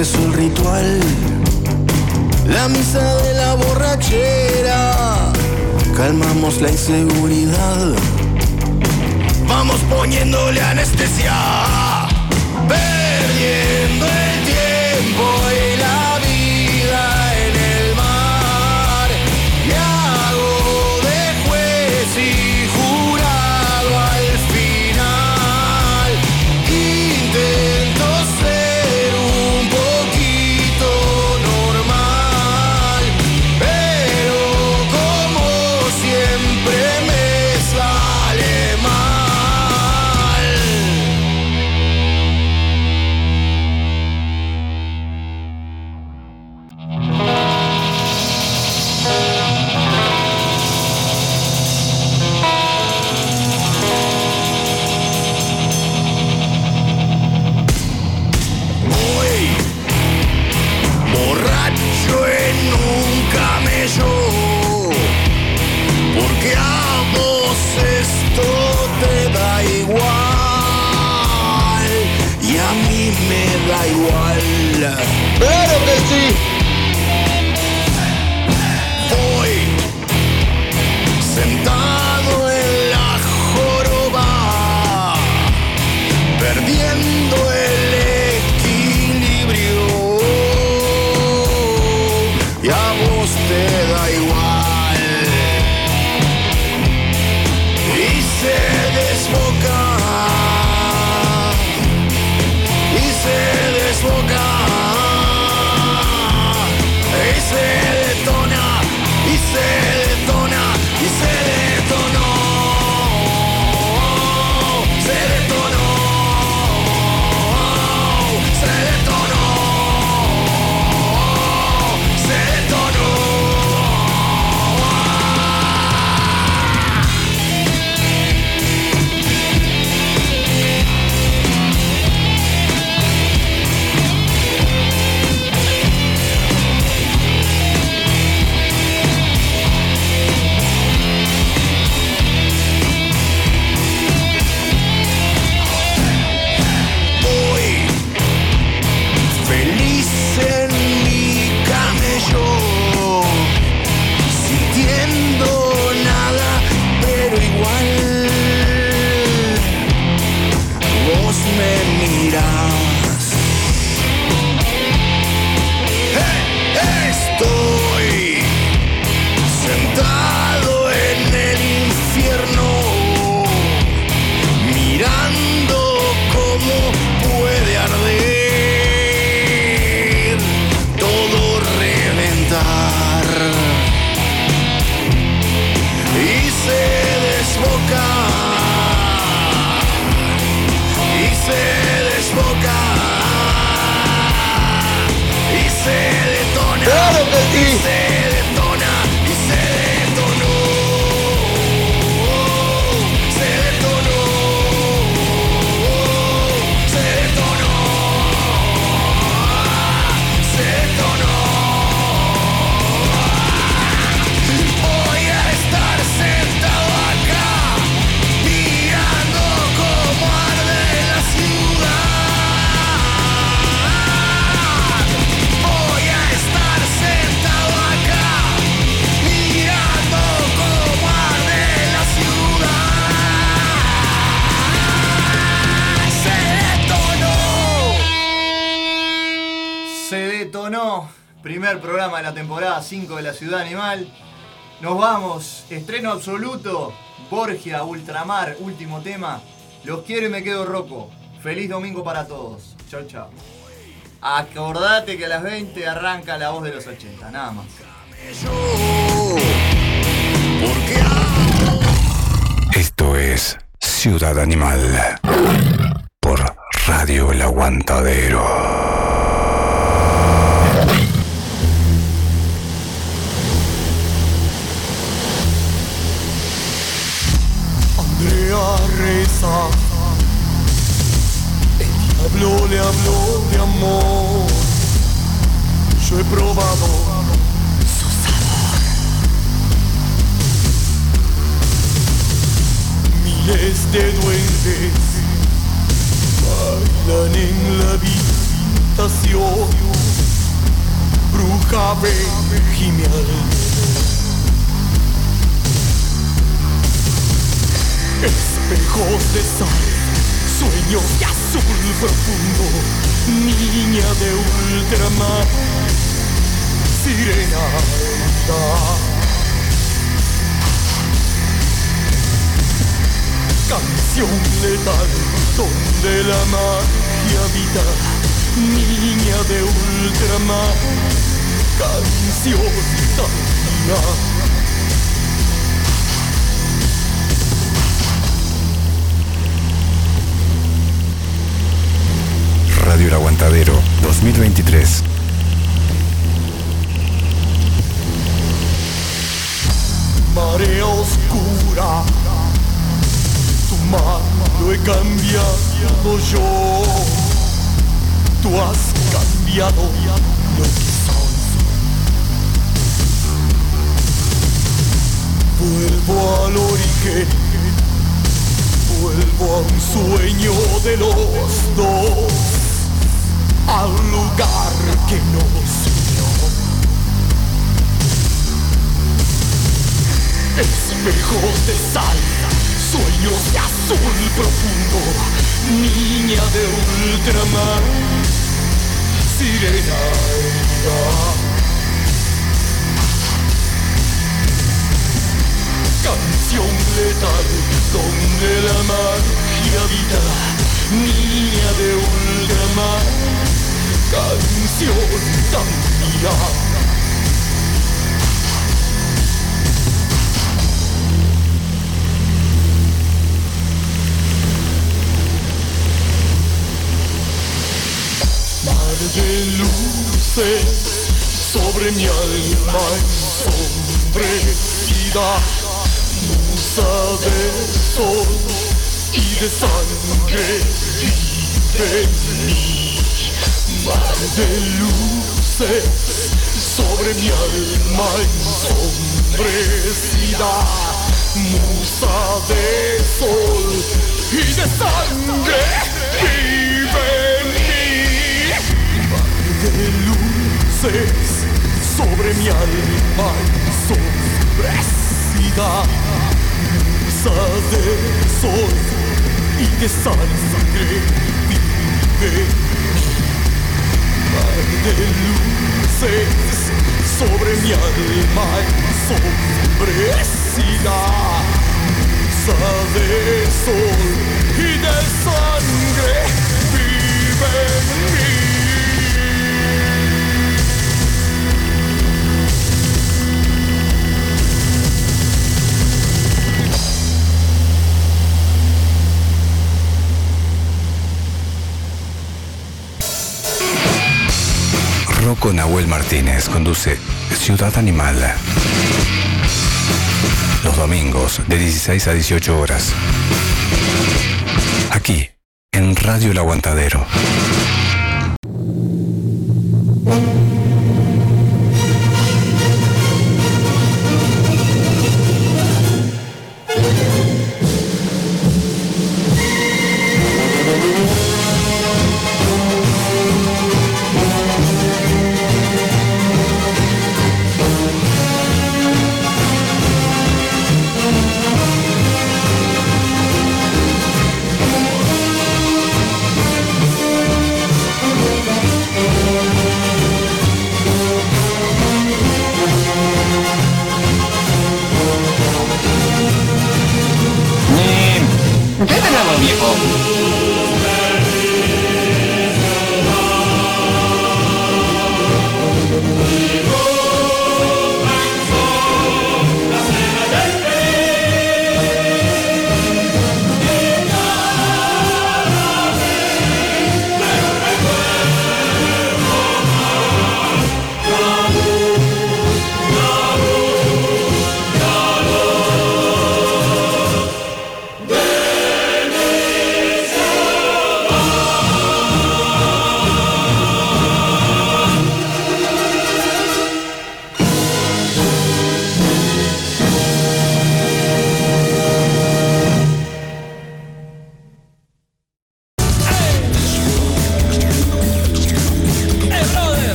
empezó el ritual. La misa de la borrachera. Calmamos la inseguridad. Vamos poniéndole anestesia. Perdiendo City. 5 de la Ciudad Animal. Nos vamos. Estreno absoluto. Borgia, Ultramar, último tema. Los quiero y me quedo roco. Feliz domingo para todos. Chau, chau. Acordate que a las 20 arranca la voz de los 80. Nada más. Esto es Ciudad Animal por Radio El Aguantadero. Reza. El diablo le habló de amor. Yo he probado su sabor. Miles de duendes bailan en la vista estación, bruja genial. Espejos de sal, sueños de azul profundo, niña de ultramar, sirena. Canción letal donde la magia habita, niña de ultramar, canción tan Radio Aguantadero 2023. Marea oscura, tu mano he cambiado yo, tú has cambiado lo que. Vuelvo al origen, vuelvo a un sueño de los dos, al lugar que nos unió. Espejos de sal, sueños de azul profundo, niña de ultramar, sirena. Canción letal donde la magia habita, niña de ultramar, canción tan mía. Mar de luces sobre mi alma ensombrecida, musa de sol y de sangre vive mí. Mar de luces sobre mi alma ensombrecida, musa de sol. Y de sangre vive mí. De luces sobre mi alma ensombrecida, musa de sol y de sangre vive. Mar de luces sobre mi alma ensombrecida, musa de sol y de sangre vive en mí. Rocco Nahuel Martínez conduce Ciudad Animal. Los domingos de 16 a 18 horas. Aquí, en Radio El Aguantadero.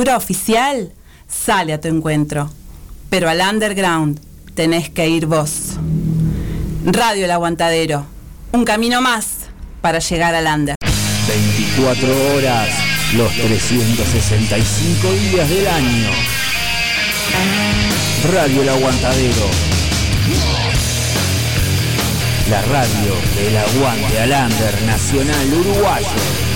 Cultura oficial sale a tu encuentro, pero al underground tenés que ir vos. Radio El Aguantadero, un camino más para llegar al under. 24 horas, los 365 días del año. Radio El Aguantadero. La radio del aguante al under nacional uruguayo.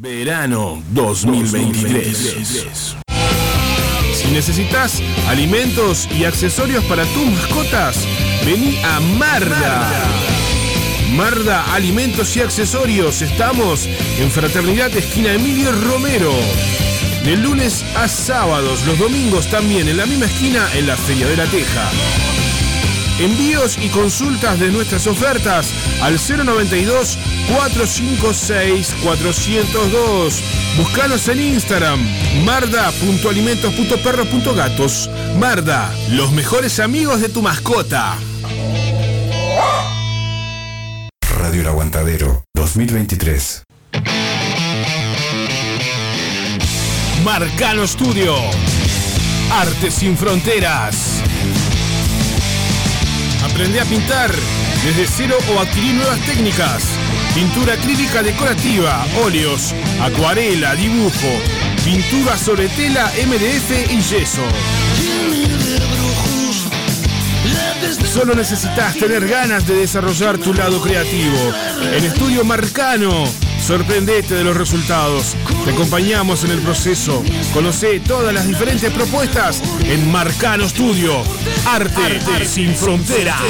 Verano 2023. Si necesitas alimentos y accesorios para tus mascotas, vení a Marda. Marda Alimentos y Accesorios. Estamos en Fraternidad Esquina Emilio Romero. De lunes a sábados, los domingos también en la misma esquina en la Feria de la Teja. Envíos y consultas de nuestras ofertas al 092 456 402. Búscanos en Instagram marda.alimentos.perros.gatos. Marda, los mejores amigos de tu mascota. Radio El Aguantadero 2023. Marcano Studio. Arte sin fronteras. Aprende a pintar desde cero o adquirir nuevas técnicas. Pintura acrílica decorativa, óleos, acuarela, dibujo, pintura sobre tela, MDF y yeso. Solo necesitas tener ganas de desarrollar tu lado creativo. En Estudio Marcano, sorprendete de los resultados. Te acompañamos en el proceso. Conoce todas las diferentes propuestas en Marcano Studio. Arte, sin fronteras.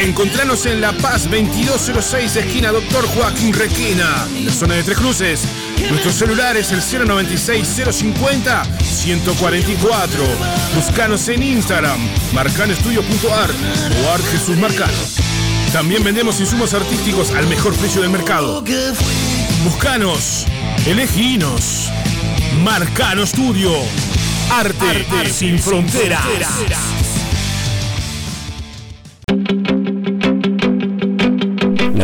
Encontranos en La Paz 2206, esquina Doctor Joaquín Requena, en la zona de Tres Cruces. Nuestro celular es el 096-050-144. Buscanos en Instagram, marcanestudio.ar o Art Jesús Marcano. También vendemos insumos artísticos al mejor precio del mercado. Buscanos, eleginos. Marcano Studio. Arte, sin fronteras.